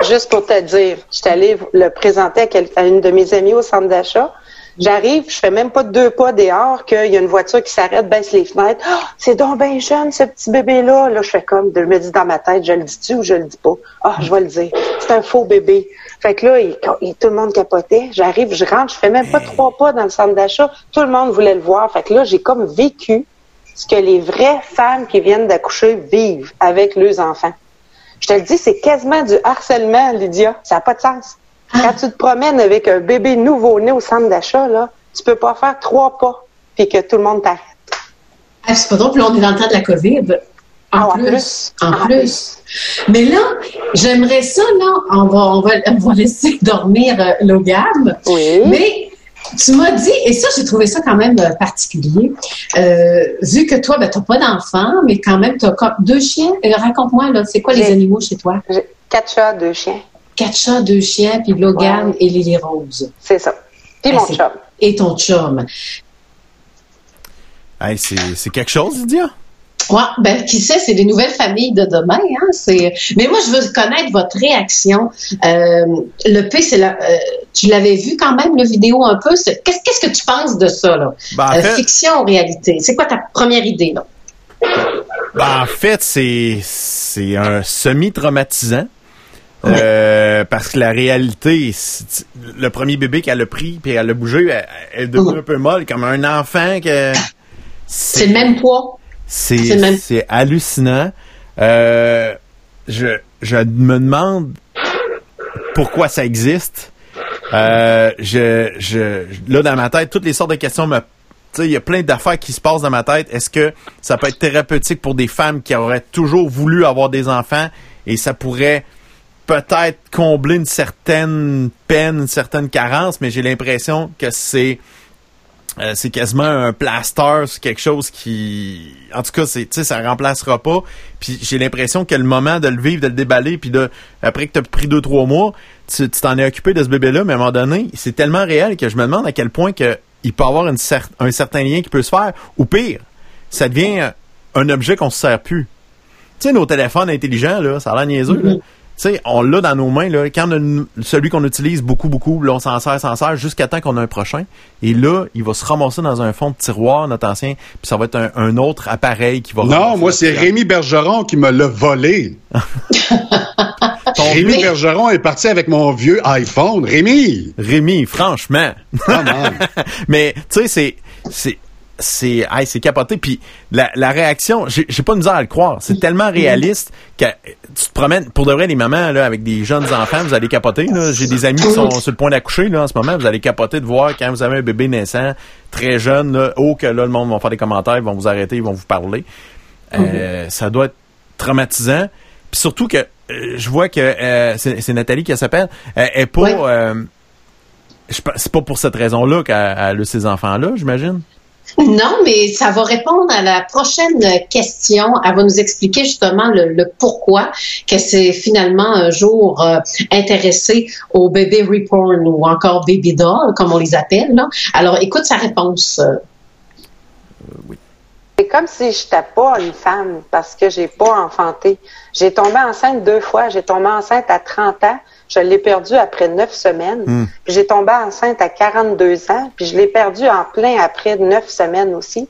juste pour te dire, je suis allée le présenter à, une de mes amies au centre d'achat. J'arrive, je fais même pas deux pas dehors qu'il y a une voiture qui s'arrête, baisse les fenêtres. Oh, c'est donc bien jeune, ce petit bébé-là. Là, je fais comme, je me dis dans ma tête, je le dis-tu ou je le dis pas? Ah, je vais le dire. C'est un faux bébé. Fait que là, tout le monde capotait. J'arrive, je rentre, je fais même pas trois pas dans le centre d'achat. Tout le monde voulait le voir. Fait que là, j'ai comme vécu ce que les vraies femmes qui viennent d'accoucher vivent avec leurs enfants. Je te le dis, c'est quasiment du harcèlement, Lydia. Ça n'a pas de sens. Ah. Quand tu te promènes avec un bébé nouveau-né au centre d'achat, là, tu peux pas faire trois pas puis que tout le monde t'arrête. Ah, c'est pas drôle, puis on est dans le temps de la COVID. En, ah, plus, En, plus. Mais là, j'aimerais ça, là, on va, on va, on va laisser dormir euh, Logan. Oui. Mais tu m'as dit, et ça, j'ai trouvé ça quand même euh, particulier, euh, vu que toi, ben, tu n'as pas d'enfant, mais quand même, tu as deux chiens. Euh, raconte-moi, là, c'est quoi les animaux chez toi? Quatre chats, deux chiens. Quatre chats, deux chiens, puis Logan et Lily Rose. C'est ça. Puis mon chum. Et ton chum. Hey, c'est quelque chose, Lydia? Ouais, ben qui sait, c'est des nouvelles familles de demain. Hein, c'est. Mais moi, je veux connaître votre réaction. Euh, le P, c'est la. Euh, tu l'avais vu quand même le vidéo un peu. Qu'est-ce qu'est-ce que tu penses de ça là? Ben, euh, Fiction ou réalité? C'est quoi ta première idée là? Ben, en fait, c'est c'est un semi traumatisant. Parce que la réalité, le premier bébé qu'elle a pris puis elle a bougé, elle, est devenue un peu molle, comme un enfant que. C'est le même poids. C'est hallucinant. Euh, je, je me demande pourquoi ça existe. Euh, je, je, là, dans ma tête, toutes les sortes de questions me il y a plein d'affaires qui se passent dans ma tête. Est-ce que ça peut être thérapeutique pour des femmes qui auraient toujours voulu avoir des enfants et ça pourrait peut-être combler une certaine peine, une certaine carence, mais j'ai l'impression que c'est euh, c'est quasiment un plaster, c'est quelque chose qui, en tout cas, c'est, tu ça remplacera pas. Puis j'ai l'impression que le moment de le vivre, de le déballer, puis de, après que t'as pris deux trois mois, tu t'en es occupé de ce bébé-là, mais à un moment donné, c'est tellement réel que je me demande à quel point que il peut avoir une un certain lien qui peut se faire, ou pire, ça devient un objet qu'on se sert plus. Tu sais, nos téléphones intelligents là, ça a l'air niaiseux là. Mm-hmm sais, on l'a dans nos mains, là. Quand celui qu'on utilise beaucoup, beaucoup, là, on s'en sert, s'en sert, jusqu'à temps qu'on a un prochain. Et là, il va se ramasser dans un fond de tiroir, notre ancien, puis ça va être un, autre appareil qui va... Non, moi, c'est Rémi Bergeron qui me l'a volé. Rémi Bergeron est parti avec mon vieux iPhone. Rémi! Rémi, franchement. Mais, tu sais, c'est... c'est c'est capoté. Puis la, la réaction j'ai pas de misère à le croire. C'est tellement réaliste que tu te promènes pour de vrai les mamans là avec des jeunes enfants vous allez capoter là. J'ai des amis qui sont sur le point d'accoucher là en ce moment. Vous allez capoter de voir quand vous avez un bébé naissant très jeune là, oh que là le monde va faire des commentaires ils vont vous arrêter ils vont vous parler. Euh, ça doit être traumatisant. Puis surtout que euh, je vois que euh, c'est Nathalie qui s'appelle. Elle est pas c'est pas pour cette raison-là qu'elle a eu ces enfants-là, j'imagine? Non, mais ça va répondre à la prochaine question. Elle va nous expliquer justement le, pourquoi qu'elle s'est finalement un jour euh, intéressée au bébé reborn ou encore baby doll, comme on les appelle. Là. Alors, écoute sa réponse. Euh, oui. C'est comme si je n'étais pas une femme parce que j'ai pas enfanté. J'ai tombé enceinte deux fois. J'ai tombé enceinte à 30 ans. Je l'ai perdu après neuf semaines. Hmm. Puis j'ai tombé enceinte à 42 ans. Puis je l'ai perdu en plein après neuf semaines aussi.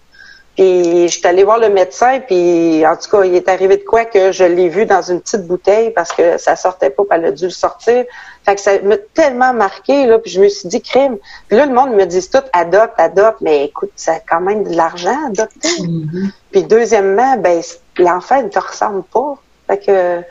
Puis je suis allée voir le médecin, puis en tout cas, il est arrivé de quoi que je l'ai vu dans une petite bouteille parce que ça sortait pas, puis elle a dû le sortir. Fait que ça m'a tellement marqué, là, puis je me suis dit crime. Puis là, le monde me dit tout adopte, adopte, mais écoute, c'est quand même de l'argent, adopter. Mm-hmm. Puis deuxièmement, ben l'enfant ne te ressemble pas. Fait que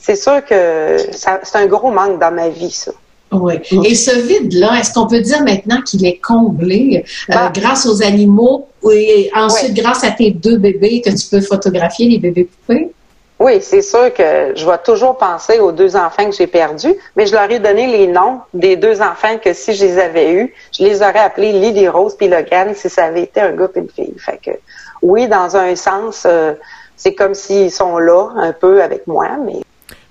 c'est sûr que c'est un gros manque dans ma vie, ça. Oui. Et ce vide-là, est-ce qu'on peut dire maintenant qu'il est comblé euh, bah. grâce aux animaux et ensuite grâce à tes deux bébés que tu peux photographier, les bébés poupées? Oui, c'est sûr que je vais toujours penser aux deux enfants que j'ai perdus, mais je leur ai donné les noms des deux enfants que si je les avais eus, je les aurais appelés Lily Rose puis Logan si ça avait été un gars et une fille. Fait que oui, dans un sens, euh, c'est comme s'ils sont là un peu avec moi, mais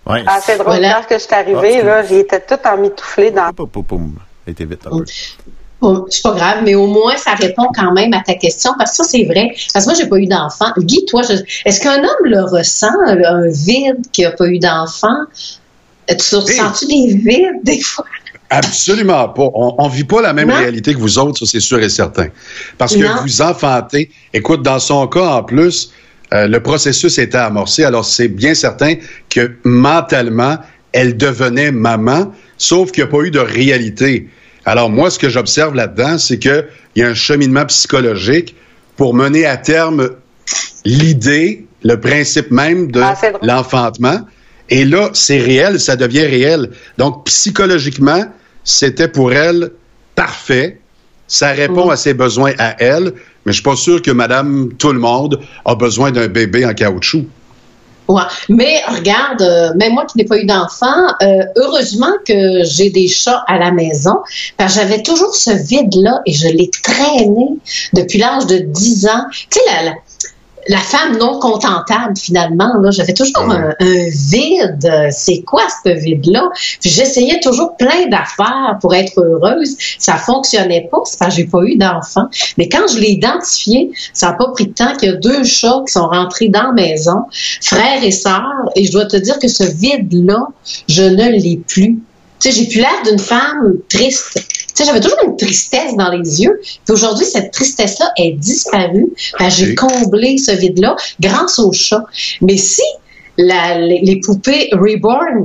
ah, c'est drôle. Quand je suis arrivée, ah, là, j'étais tout emmitouflée dans. Poum, poum, poum. était vite un peu. c'est pas grave, mais au moins ça répond quand même à ta question parce que ça c'est vrai. Parce que moi j'ai pas eu d'enfant. Guy, toi, est-ce qu'un homme le ressent, un vide qui a pas eu d'enfant? Tu ressens-tu des vides des fois? Absolument pas. On, ne vit pas la même réalité que vous autres, ça c'est sûr et certain. Parce que vous enfantez. Écoute, dans son cas en plus, euh, le processus était amorcé. Alors, c'est bien certain que mentalement, elle devenait maman, sauf qu'il n'y a pas eu de réalité. Alors, moi, ce que j'observe là-dedans, c'est qu'il y a un cheminement psychologique pour mener à terme l'idée, le principe même de ah, l'enfantement. Et là, c'est réel, ça devient réel. Donc, psychologiquement, c'était pour elle parfait. Ça répond mm. à ses besoins à elle. Mais je suis pas sûr que Madame Tout le monde a besoin d'un bébé en caoutchouc. Ouais. Mais regarde, euh, même moi qui n'ai pas eu d'enfant, euh, heureusement que j'ai des chats à la maison, parce j'avais toujours ce vide-là et je l'ai traîné depuis l'âge de 10 ans. Tu sais, la femme non contentable finalement. Là, j'avais toujours un, vide. C'est quoi ce vide-là? J'essayais toujours plein d'affaires pour être heureuse. Ça fonctionnait pas c'est parce que j'ai pas eu d'enfant. Mais quand je l'ai identifié, ça n'a pas pris de temps qu'il y a deux chats qui sont rentrés dans la maison, frères et sœurs. Et je dois te dire que ce vide-là, je ne l'ai plus. Tu sais, j'ai plus l'air d'une femme triste j'avais toujours une tristesse dans les yeux. Puis aujourd'hui, cette tristesse-là est disparue. j'ai comblé ce vide-là grâce au chat. Mais si les, poupées reborn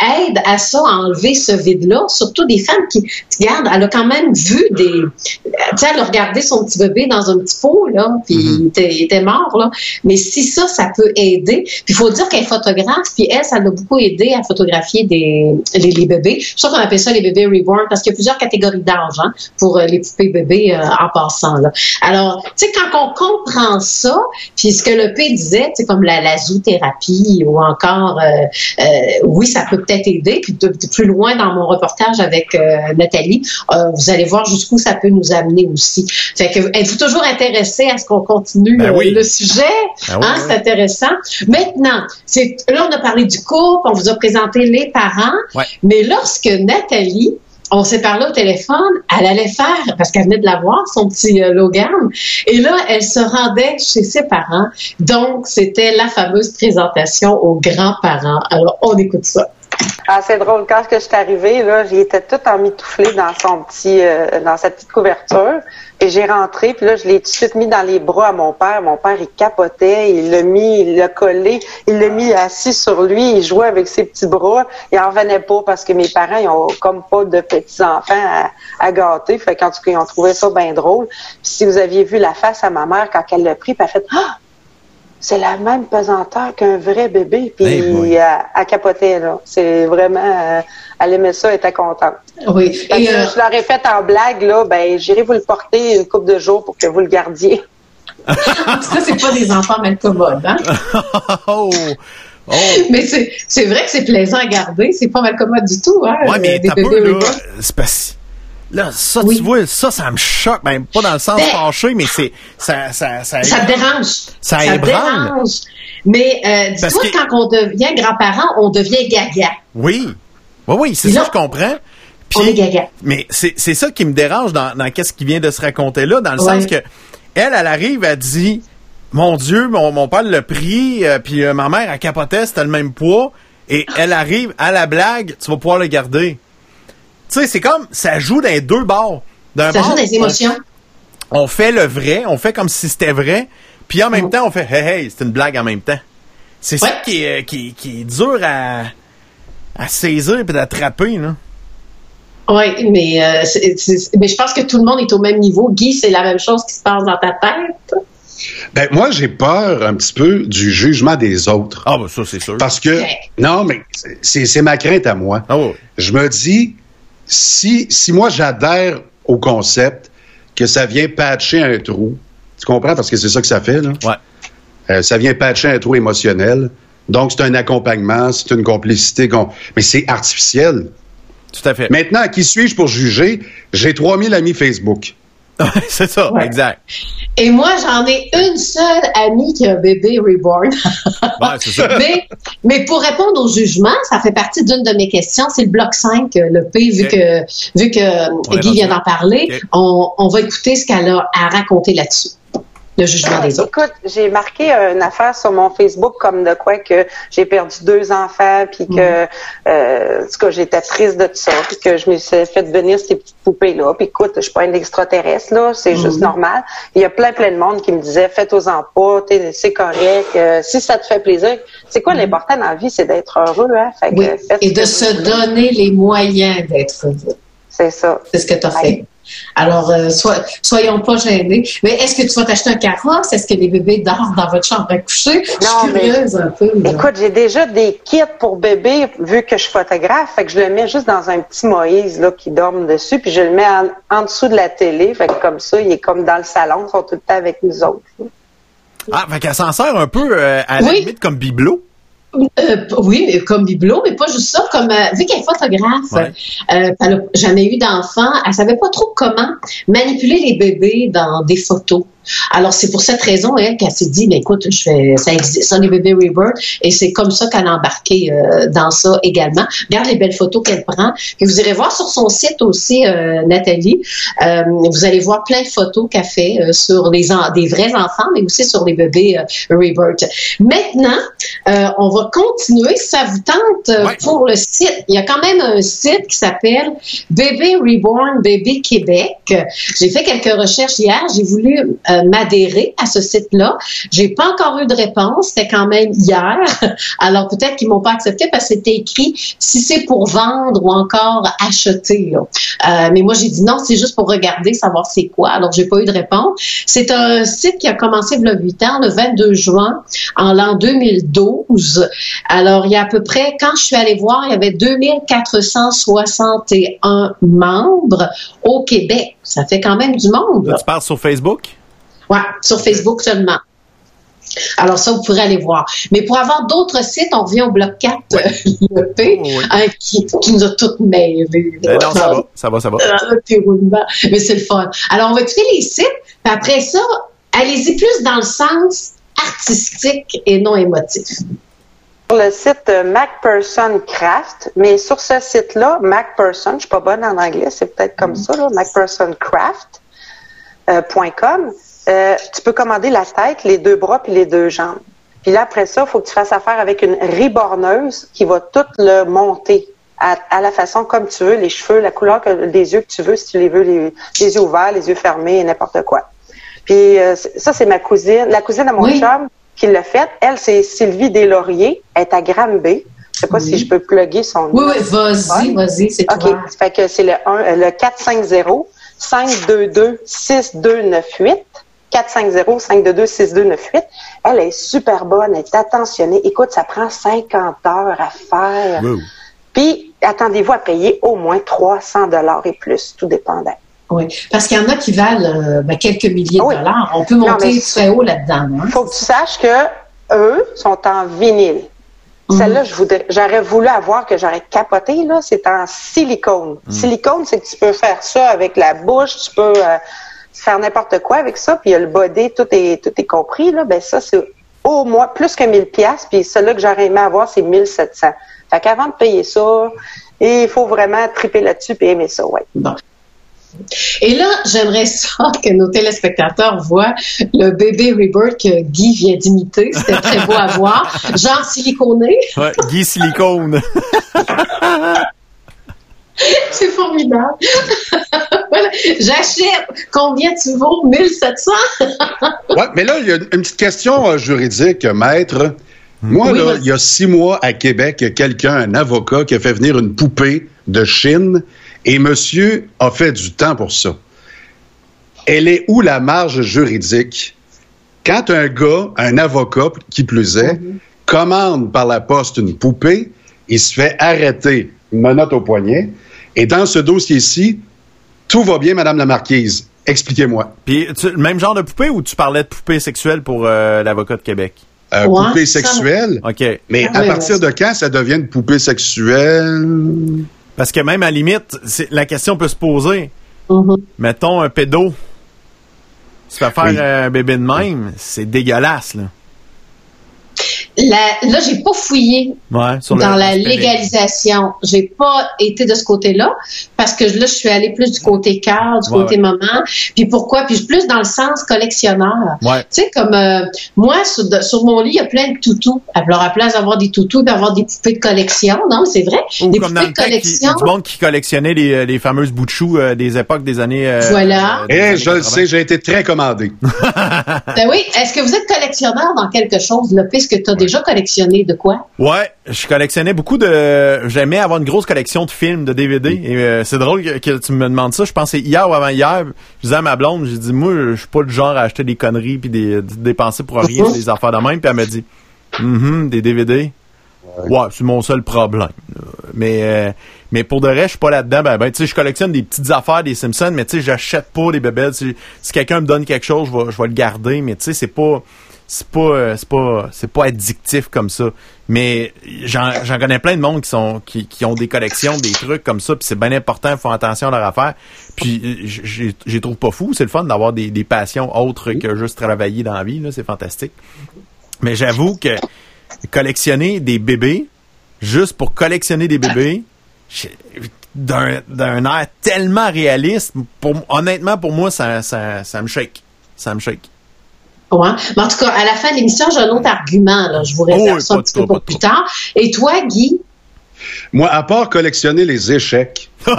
aident à ça, à enlever ce vide-là, surtout des femmes qui, regardent, elle a quand même vu des, tu sais, elle a regardé son petit bébé dans un petit pot, là, puis mm-hmm. il, était, mort, là. Mais si ça, ça peut aider, puis il faut dire qu'elle est photographe, puis elle, ça l'a beaucoup aidé à photographier des, les, bébés. Je crois qu'on appelle ça les bébés reborn parce qu'il y a plusieurs catégories d'âge, hein, pour euh, les poupées bébés euh, en passant, là. Alors, tu sais, quand on comprend ça, puis ce que le P disait, c'est comme la, la zoothérapie ou encore, euh, oui, ça peut peut-être aider. Puis de, plus loin dans mon reportage avec euh, Nathalie, euh, vous allez voir jusqu'où ça peut nous amener aussi. Fait que êtes-vous toujours intéressé à ce qu'on continue ben euh, le sujet? Ben hein, C'est intéressant. Maintenant, c'est là on a parlé du couple, on vous a présenté les parents, mais lorsque Nathalie on s'est parlé au téléphone, elle allait faire, parce qu'elle venait de la voir, son petit Logan, et là, elle se rendait chez ses parents. Donc, c'était la fameuse présentation aux grands-parents. Alors, on écoute ça. Ah, c'est drôle. Quand je suis arrivée, là, j'étais toute emmitouflée dans son petit, euh, dans sa petite couverture. Et j'ai rentré, puis là, je l'ai tout de suite mis dans les bras à mon père. Mon père, il capotait, il l'a mis, il l'a collé, il l'a mis assis sur lui, il jouait avec ses petits bras. Il en revenait pas parce que mes parents, ils ont comme pas de petits-enfants à, à, gâter. Fait qu'en tout cas, ils ont trouvé ça bien drôle. Puis si vous aviez vu la face à ma mère quand elle l'a pris, puis elle fait « Ah! C'est la même pesanteur qu'un vrai bébé. Puis elle, elle, capotait, là. C'est vraiment... Euh, elle aimait ça, elle était contente. Oui. Et euh, Je leur ai fait en blague, là, ben j'irai vous le porter une couple de jours pour que vous le gardiez. ça, c'est pas des enfants malcommodes, hein? oh! Oh. Mais c'est vrai que c'est plaisant à garder, c'est pas malcommode du tout, hein? Ouais, mais t'as peu, là, c'est pas Là, ça, tu vois, ça, ça me choque. Ben, pas dans le sens ben, fâché, mais c'est, ça, ça, ça, ça dérange. Ça, ça dérange. Mais, euh, dis-toi, quand on devient grand-parent, on devient gaga. Oui. Oui, oui, c'est ça, je comprends. Puis, on est gaga. Mais c'est, c'est ça qui me dérange dans, dans qu'est-ce qui vient de se raconter là, dans le sens que, elle, elle arrive, elle dit, mon Dieu, mon, mon père l'a pris, euh, puis euh, ma mère, a capoté, c'était le même poids, et elle arrive à la blague, tu vas pouvoir le garder. Tu sais, c'est comme, ça joue dans les deux bords. ça joue des émotions. On, fait le vrai, on fait comme si c'était vrai, puis en même mm. temps, on fait, hey, hey, c'est une blague en même temps. C'est ça qui est, qui, qui est dur à, à saisir et d'attraper, là. Oui, mais, euh, mais je pense que tout le monde est au même niveau. Guy, c'est la même chose qui se passe dans ta tête? Ben, moi, j'ai peur un petit peu du jugement des autres. Ah, ben ça, c'est sûr. Parce que, non, mais c'est ma crainte à moi. Ah, Je me dis, si, si moi j'adhère au concept que ça vient patcher un trou, tu comprends? Parce que c'est ça que ça fait, là. Ouais. Euh, ça vient patcher un trou émotionnel. Donc, c'est un accompagnement, c'est une complicité. Mais c'est artificiel. Tout à fait. Maintenant, qui suis-je pour juger? J'ai 3000 amis Facebook. C'est ça, exact. Et moi, j'en ai une seule amie qui a un bébé reborn. c'est ça. mais, mais pour répondre au jugement, ça fait partie d'une de mes questions. C'est le bloc 5, le P, vu que, vu que Guy vient d'en parler. On, on va écouter ce qu'elle a à raconter là-dessus le jugement des autres. Écoute, j'ai marqué une affaire sur mon Facebook comme de quoi que j'ai perdu deux enfants, puis que, mhm. euh, en tout cas, j'étais triste de tout ça, puis que je me suis fait venir ces petites poupées-là. Puis écoute, je suis pas une extraterrestre, là, c'est juste mhm. normal. Il y a plein, plein de monde qui me disait, faites-aux-en pas, c'est correct, euh, si ça te fait plaisir. C'est quoi mhm. l'important dans la vie, c'est d'être heureux, hein? Fait oui. Et de se donner les moyens d'être heureux. C'est ça. C'est ce que tu as fait. Alors, euh, soyons pas gênés. Mais est-ce que tu vas t'acheter un carrosse? Est-ce que les bébés dorment dans votre chambre à coucher? Non, je suis curieuse un peu. Écoute, j'ai déjà des kits pour bébés, vu que je suis photographe. Fait que je le mets juste dans un petit Moïse là, qui dorme dessus, puis je le mets en, dessous de la télé. Fait que comme ça, il est comme dans le salon, ils sont tout le temps avec nous autres. Ah, fait qu'elle s'en sert un peu euh, à la limite comme bibelot. Euh, oui, mais comme bibelot, mais pas juste ça. Comme euh, vu qu'elle est photographe, euh, elle n'a jamais eu d'enfant, elle savait pas trop comment manipuler les bébés dans des photos. Alors, c'est pour cette raison, elle, qu'elle s'est dit, mais écoute, je fais, ça existe, les bébés Rebirth, et c'est comme ça qu'elle a embarqué euh, dans ça également. Regarde les belles photos qu'elle prend. Puis vous irez voir sur son site aussi, euh, Nathalie, euh, vous allez voir plein de photos qu'elle fait sur les des vrais enfants, mais aussi sur les bébés Rebirth. Maintenant, on va continuer, ça vous tente, pour le site. Il y a quand même un site qui s'appelle Bébé Reborn, Bébé Québec. J'ai fait quelques recherches hier, j'ai voulu m'adhérer à ce site-là. J'ai pas encore eu de réponse. C'était quand même hier. Alors peut-être qu'ils m'ont pas accepté parce que c'était écrit si c'est pour vendre ou encore acheter. Euh, mais moi j'ai dit non, c'est juste pour regarder, savoir c'est quoi. Alors j'ai pas eu de réponse. C'est un site qui a commencé a 8 ans, le 22 juin, en l'an 2012. Alors il y a à peu près, quand je suis allée voir, il y avait 2461 membres au Québec. Ça fait quand même du monde. tu parles sur Facebook? Oui, sur Facebook seulement. Alors ça, vous pourrez aller voir. Mais pour avoir d'autres sites, on revient au bloc 4, le P, hein, qui, nous a toutes mêlées. Euh, non, ça va, ça va, ça va. Mais c'est le fun. Alors, on va écouter les sites, puis après ça, allez-y plus dans le sens artistique et non émotif. Sur le site MacPerson Craft, mais sur ce site-là, MacPerson, je suis pas bonne en anglais, c'est peut-être comme ça, là, MacPersonCraft.com. Euh, tu peux commander la tête, les deux bras puis les deux jambes. Puis là, après ça, il faut que tu fasses affaire avec une riborneuse qui va tout le monter à, la façon comme tu veux, les cheveux, la couleur des yeux que tu veux, si tu les veux, les, yeux ouverts, les yeux fermés, n'importe quoi. Puis euh, ça, c'est ma cousine, la cousine de mon chum qui l'a fait. Elle, c'est Sylvie Deslauriers. Elle est à Granby. Je sais pas si je peux plugger son nom. Oui, oui, vas-y, vas-y, c'est OK. Fait que c'est le, 1, le 450 522 6298 450 522 6298. Elle est super bonne, elle est attentionnée. Écoute, ça prend 50 heures à faire. Puis, attendez-vous à payer au moins 300 dollars et plus, tout dépendant. Oui, parce qu'il y en a qui valent euh, ben, quelques milliers de dollars. On peut monter très haut là-dedans. Il hein. faut que tu saches que eux sont en vinyle. Mhm. Celle-là, j'aurais voulu avoir que j'aurais capoté, là, c'est en silicone. Mhm. Silicone, c'est que tu peux faire ça avec la bouche, tu peux euh, faire n'importe quoi avec ça, puis il y a le body, tout est, tout est compris, là. Ben, ça, c'est au moins plus que 1000 pièces puis celle-là que j'aurais aimé avoir, c'est 1700. Fait qu'avant de payer ça, il faut vraiment triper là-dessus et aimer ça, ouais. Et là, j'aimerais ça que nos téléspectateurs voient le bébé Rebirth que Guy vient d'imiter. C'était très beau à voir. Genre siliconé. Ouais, Guy Silicone. C'est formidable. J'achète. Combien tu vaux? 1700? ouais, mais là, il y a une petite question euh, juridique, maître. Moi, là, il y a six mois à Québec, il y a quelqu'un, un avocat, qui a fait venir une poupée de Chine et monsieur a fait du temps pour ça. Elle est où la marge juridique? Quand un gars, un avocat, qui plus est, mhm. commande par la poste une poupée, il se fait arrêter, une menotte au poignet. Et dans ce dossier-ci, tout va bien, Madame la Marquise. Expliquez-moi. Puis, le même genre de poupée ou tu parlais de poupée sexuelle pour euh, l'avocat de Québec? Euh, poupée sexuelle? OK. Mais à partir de quand ça devient une poupée sexuelle? Parce que même à la limite, la question peut se poser. Mm-hmm. Mettons un pédo. Se faire faire un bébé de même, c'est dégueulasse, là là, j'ai pas fouillé dans la légalisation. J'ai pas été de ce côté-là parce que là, je suis allée plus du côté cœur, du côté moment. Puis pourquoi? Puis plus dans le sens collectionneur. Tu sais, comme euh, moi, sur, mon lit, il y a plein de toutous. Alors, à place d'avoir des toutous, d'avoir des poupées de collection, non, c'est vrai. Ou des comme poupées dans de collection. Qui, du monde qui collectionnait les, euh, les fameuses bouts de choux euh, des époques des années. voilà. Et je le sais, j'ai été très commandé. ben oui. Est-ce que vous êtes collectionneur dans quelque chose, là, puisque tu as déjà collectionné de quoi? Ouais, je collectionnais beaucoup de. J'aimais avoir une grosse collection de films, de DVD. Et euh, c'est drôle que, tu me demandes ça. Je pensais hier ou avant hier, je disais à ma blonde, j'ai dit moi, je suis pas le genre à acheter des conneries puis des, dépenser pour rien, des affaires de même. Puis elle m'a dit, mm des DVD. Ouais, c'est mon seul problème. Mais euh, mais pour de vrai, je suis pas là-dedans. Ben, ben tu sais, je collectionne des petites affaires des Simpsons, mais tu sais, j'achète pas des bébés. Si, quelqu'un me donne quelque chose, je vais, je vais le garder. Mais tu sais, c'est pas c'est pas euh, c'est pas c'est pas addictif comme ça. Mais j'en connais plein de monde qui sont qui, qui ont des collections des trucs comme ça puis c'est bien important ils font attention à leur affaire. Puis euh, je trouve pas fou c'est le fun d'avoir des, des passions autres que juste travailler dans la vie là. C'est fantastique. Mais j'avoue que collectionner des bébés juste pour collectionner des bébés d'un d'un air tellement réaliste pour honnêtement pour moi ça ça ça me shake. Ça me shake Ouais. Mais en tout cas, à la fin de l'émission, j'ai un autre argument. Là. Je vous réserve oh, ça un petit peu pour plus tard. Et toi, Guy? Moi, à part collectionner les échecs. moi,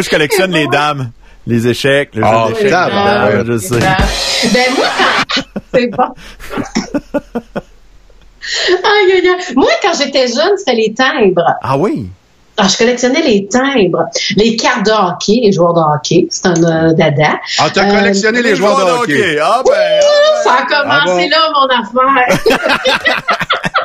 je collectionne les dames. Les échecs, le jeu oh, d'échecs. Ouais, je sais. Ben, moi, quand... C'est bon. aïe, aïe, aïe. Moi, quand j'étais jeune, c'était les timbres. Ah oui? Ah, je collectionnais les timbres, les cartes de hockey, les joueurs de hockey. C'est un euh, dada. Ah, tu as collectionné les, joueurs, de hockey. Ah, ben, ah, ben, Ça a commencé là, mon affaire.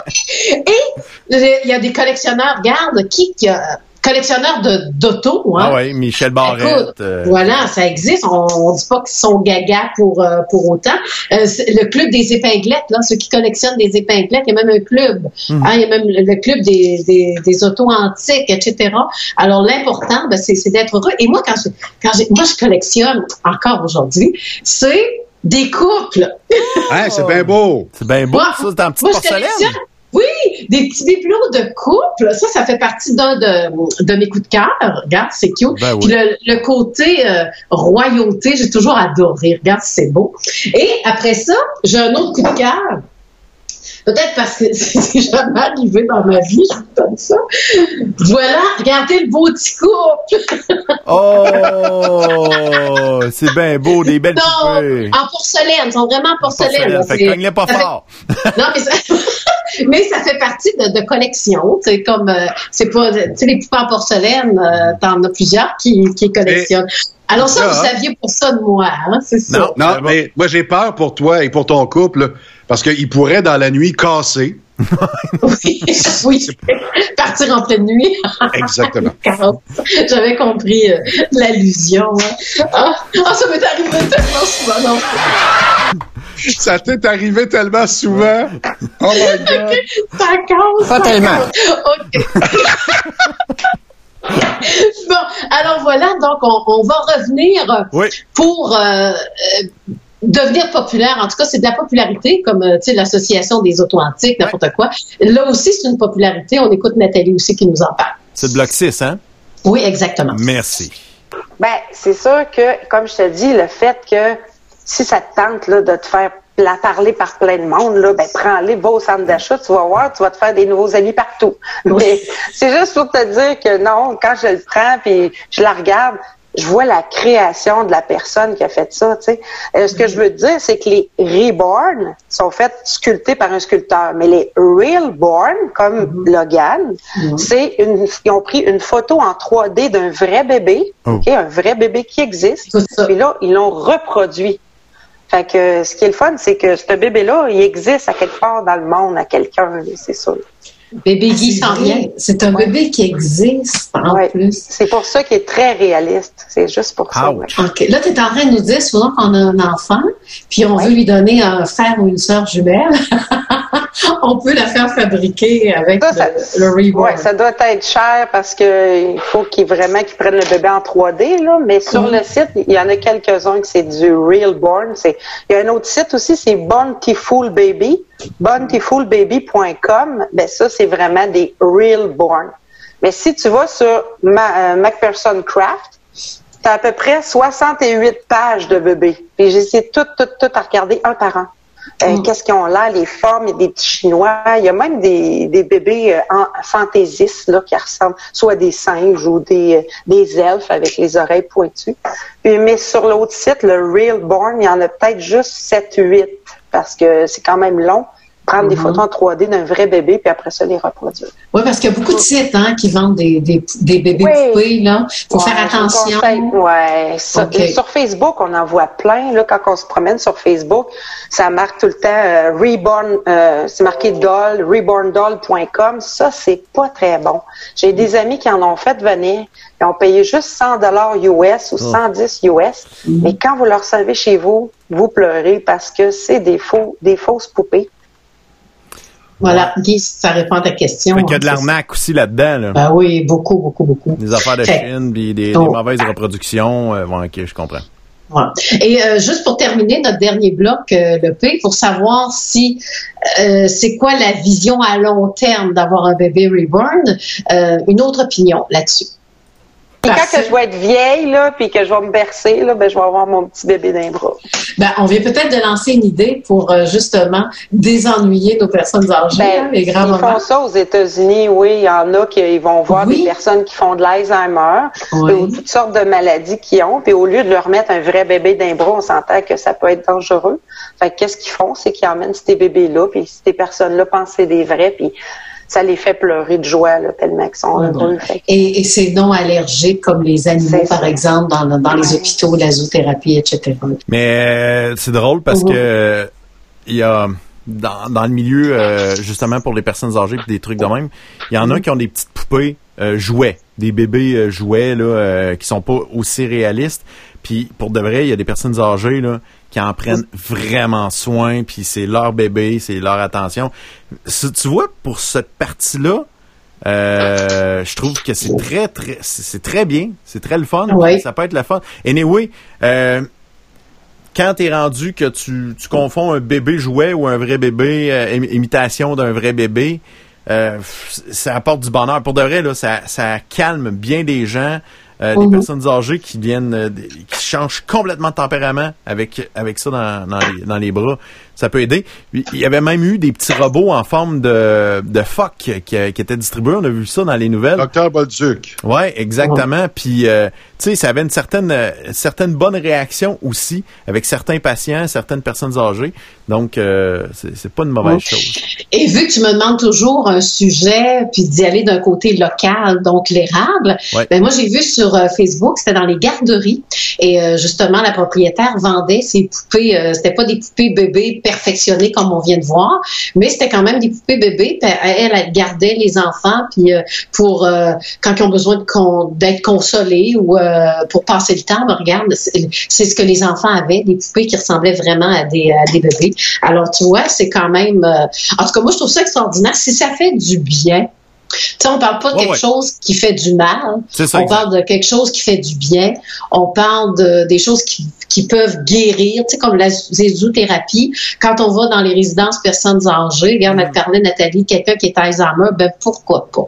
Et il y a des collectionneurs, regarde, qui, qui a collectionneurs d'auto. Hein? Ah oui, Michel Barrette. Euh. Voilà, ça existe. On, ne dit pas qu'ils sont gaga pour euh, pour autant. Euh, le club des épinglettes, là, ceux qui collectionnent des épinglettes, il y a même un club. Hmm. Hein, il y a même le club des, des, des autos antiques, etc. Alors l'important, ben, c'est d'être heureux. Et moi, quand je, quand moi je collectionne encore aujourd'hui, c'est des couples. Ouais, c'est bien beau. C'est bien beau, ça, c'est un petit porcelaine. Oui, des petits bibelots de couple. Ça, ça fait partie d'un de, de, mes coups de cœur. Regarde, c'est cute. Ben Puis le, côté euh, royauté, j'ai toujours adoré. Regarde, c'est beau. Et après ça, j'ai un autre coup de cœur. Peut-être parce que c'est jamais arrivé dans ma vie, je vous donne ça. Voilà, regardez le beau petit couple. oh, c'est bien beau, des belles non, en porcelaine, ils sont vraiment en porcelaine. porcelaine fait pas fort. non, mais ça... mais ça fait partie de, de collection. C'est comme, euh, c'est pas, tu sais, les poupées en porcelaine, euh, t'en as plusieurs qui, qui collectionnent. Alors ça, vous saviez pour ça de moi, hein, c'est ça. Non, non mais moi j'ai peur pour toi et pour ton couple parce qu'il pourrait dans la nuit casser. Oui, oui. partir en pleine nuit. Exactement. J'avais compris euh, l'allusion. Hein. Ah, ah, ça m'est arrivé tellement souvent. Non. Ça t'est arrivé tellement souvent. Oh my God. Okay, ça casse. Pas tellement. OK. bon, alors voilà, donc on, va revenir pour euh, euh, devenir populaire. En tout cas, c'est de la popularité, comme euh, tu sais l'association des auto antiques, n'importe quoi. Là aussi, c'est une popularité. On écoute Nathalie aussi qui nous en parle. C'est le bloc 6, hein? Oui, exactement. Merci. Ben, c'est sûr que, comme je te dis, le fait que si ça te tente là, de te faire la parler par plein de monde, là, ben prends-les, va au centre d'achat, tu vas voir, tu vas te faire des nouveaux amis partout. Mais c'est juste pour te dire que non, quand je le prends puis je la regarde, je vois la création de la personne qui a fait ça. Tu sais. Euh, ce que je veux dire, c'est que les reborn sont faits sculptés par un sculpteur, mais les realborn, comme mm-hmm. Logan, mm-hmm. c'est une, ils ont pris une photo en 3D d'un vrai bébé, oh. un vrai bébé qui existe, et là ils l'ont reproduit. Fait que ce qui est le fun, c'est que ce bébé-là, il existe à quelque part dans le monde, à quelqu'un, c'est sûr. Bébé Guy s'en vient. C'est un bébé qui existe en plus. C'est pour ça qu'il est très réaliste. C'est juste pour ça. OK. Là, tu es en train de nous dire souvent qu'on a un enfant, puis on veut lui donner un frère ou une sœur jumelle. on peut la faire fabriquer avec le, Reborn. Oui, ça doit être cher parce qu'il faut qu'il vraiment qu'il prenne le bébé en 3D, là. Mais sur le site, il y en a quelques-uns qui c'est du Realborn. Il y a un autre site aussi, c'est Bountiful Baby. Bountifulbaby.com. Ben ça, c'est vraiment des Realborn. Mais si tu vas sur Ma, euh, Macpherson Craft, tu as à peu près 68 pages de bébés. Puis j'ai essayé tout, tout, tout à regarder un par un. Euh, mm. Qu'est-ce qu'ils ont là? Les formes, il y a des petits chinois. Il y a même des, des bébés euh, fantaisistes là, qui ressemblent soit à des singes ou des, des elfes avec les oreilles pointues. mais sur l'autre site, le Real Born, il y en a peut-être juste 7-8 parce que c'est quand même long prendre des mhm. photos en 3D d'un vrai bébé, puis après ça, les reproduire. Oui, parce qu'il y a beaucoup de sites hein, qui vendent des, des, des bébés poupées. Il faut faire attention. Oui. Sur, Facebook, on en voit plein. Là, quand on se promène sur Facebook, ça marque tout le temps euh, Reborn, euh, c'est marqué doll, reborndoll.com. Ça, c'est pas très bon. J'ai des amis qui en ont fait venir. Ils ont payé juste 100 dollars US ou 110 US. Mhm. Mais quand vous leur savez chez vous, vous pleurez parce que c'est des faux, des fausses poupées. Voilà, Guy, ça répond à ta question. Il y a de l'arnaque aussi là-dedans. Là. Ben oui, beaucoup, beaucoup, beaucoup. Des affaires de Chine, puis des, mauvaises reproductions. Euh, bon, ok, je comprends. Et euh, juste pour terminer notre dernier bloc, euh, le P, pour savoir si euh, c'est quoi la vision à long terme d'avoir un bébé reborn, une autre opinion là-dessus. Et quand que je vais être vieille, là, puis que je vais me bercer, là, ben, je vais avoir mon petit bébé d'un bras. Ben, on vient peut-être de lancer une idée pour euh, justement désennuyer nos personnes âgées, ben, les grands Ils font ça aux États-Unis, oui. Il y en a qui vont voir des personnes qui font de l'Alzheimer ou toutes sortes de maladies qu'ils ont. Puis au lieu de leur mettre un vrai bébé d'un bras, on s'entend que ça peut être dangereux. Fait qu'est-ce qu'ils font? C'est qu'ils emmènent ces bébés-là, puis ces personnes-là pensent que c'est des vrais, puis ça les fait pleurer de joie là, tellement qu'ils sont heureux. Et, et c'est non allergique comme les animaux, par exemple, dans, dans les hôpitaux, la zoothérapie, etc. Mais euh, c'est drôle parce que il y a dans, dans le milieu, euh, justement pour les personnes âgées et des trucs de même, il y en a qui ont des petites poupées euh, jouets, des bébés jouets là, qui sont pas aussi réalistes. Puis pour de vrai, il y a des personnes âgées là, qui en prennent vraiment soin, puis c'est leur bébé, c'est leur attention. Tu vois, pour cette partie-là, euh, je trouve que c'est très, très, c'est très bien, c'est très le fun. Ça peut être le fun. Anyway, euh, quand t'es rendu que tu, tu confonds un bébé jouet ou un vrai bébé, euh, imitation d'un vrai bébé, euh, ça apporte du bonheur. Pour de vrai, là, ça, ça calme bien des gens. Euh, des mhm. personnes âgées qui viennent, euh, qui changent complètement de tempérament avec avec ça dans, dans, les, dans les bras. Ça peut aider. Il y avait même eu des petits robots en forme de, de phoque qui, qui étaient distribués. On a vu ça dans les nouvelles. Docteur Bolduc. Ouais, exactement. Puis, euh, tu sais, ça avait une certaine, certaine bonne réaction aussi avec certains patients, certaines personnes âgées. Donc, euh, c'est pas une mauvaise chose. Et vu que tu me demandes toujours un sujet, puis d'y aller d'un côté local, donc l'érable, ben moi j'ai vu sur euh, Facebook, c'était dans les garderies, et euh, justement la propriétaire vendait ses poupées. Euh, c'était pas des poupées bébés perfectionnées comme on vient de voir, mais c'était quand même des poupées bébés. Elle, elle, gardait les enfants, puis pour quand ils ont besoin d'être consolés ou pour passer le temps, ben, regarde, c'est ce que les enfants avaient, des poupées qui ressemblaient vraiment à des, à des bébés. Alors, tu vois, c'est quand même... Euh, en tout cas, moi, je trouve ça extraordinaire. Si ça fait du bien, tu sais, on parle pas de quelque chose qui fait du mal. on parle de quelque chose qui fait du bien. On parle de des choses qui, qui peuvent guérir, tu sais, comme la zoothérapie. Quand on va dans les résidences personnes âgées, regarde, elle mm. parlait Nathalie, quelqu'un qui est Alzheimer, ben pourquoi pas?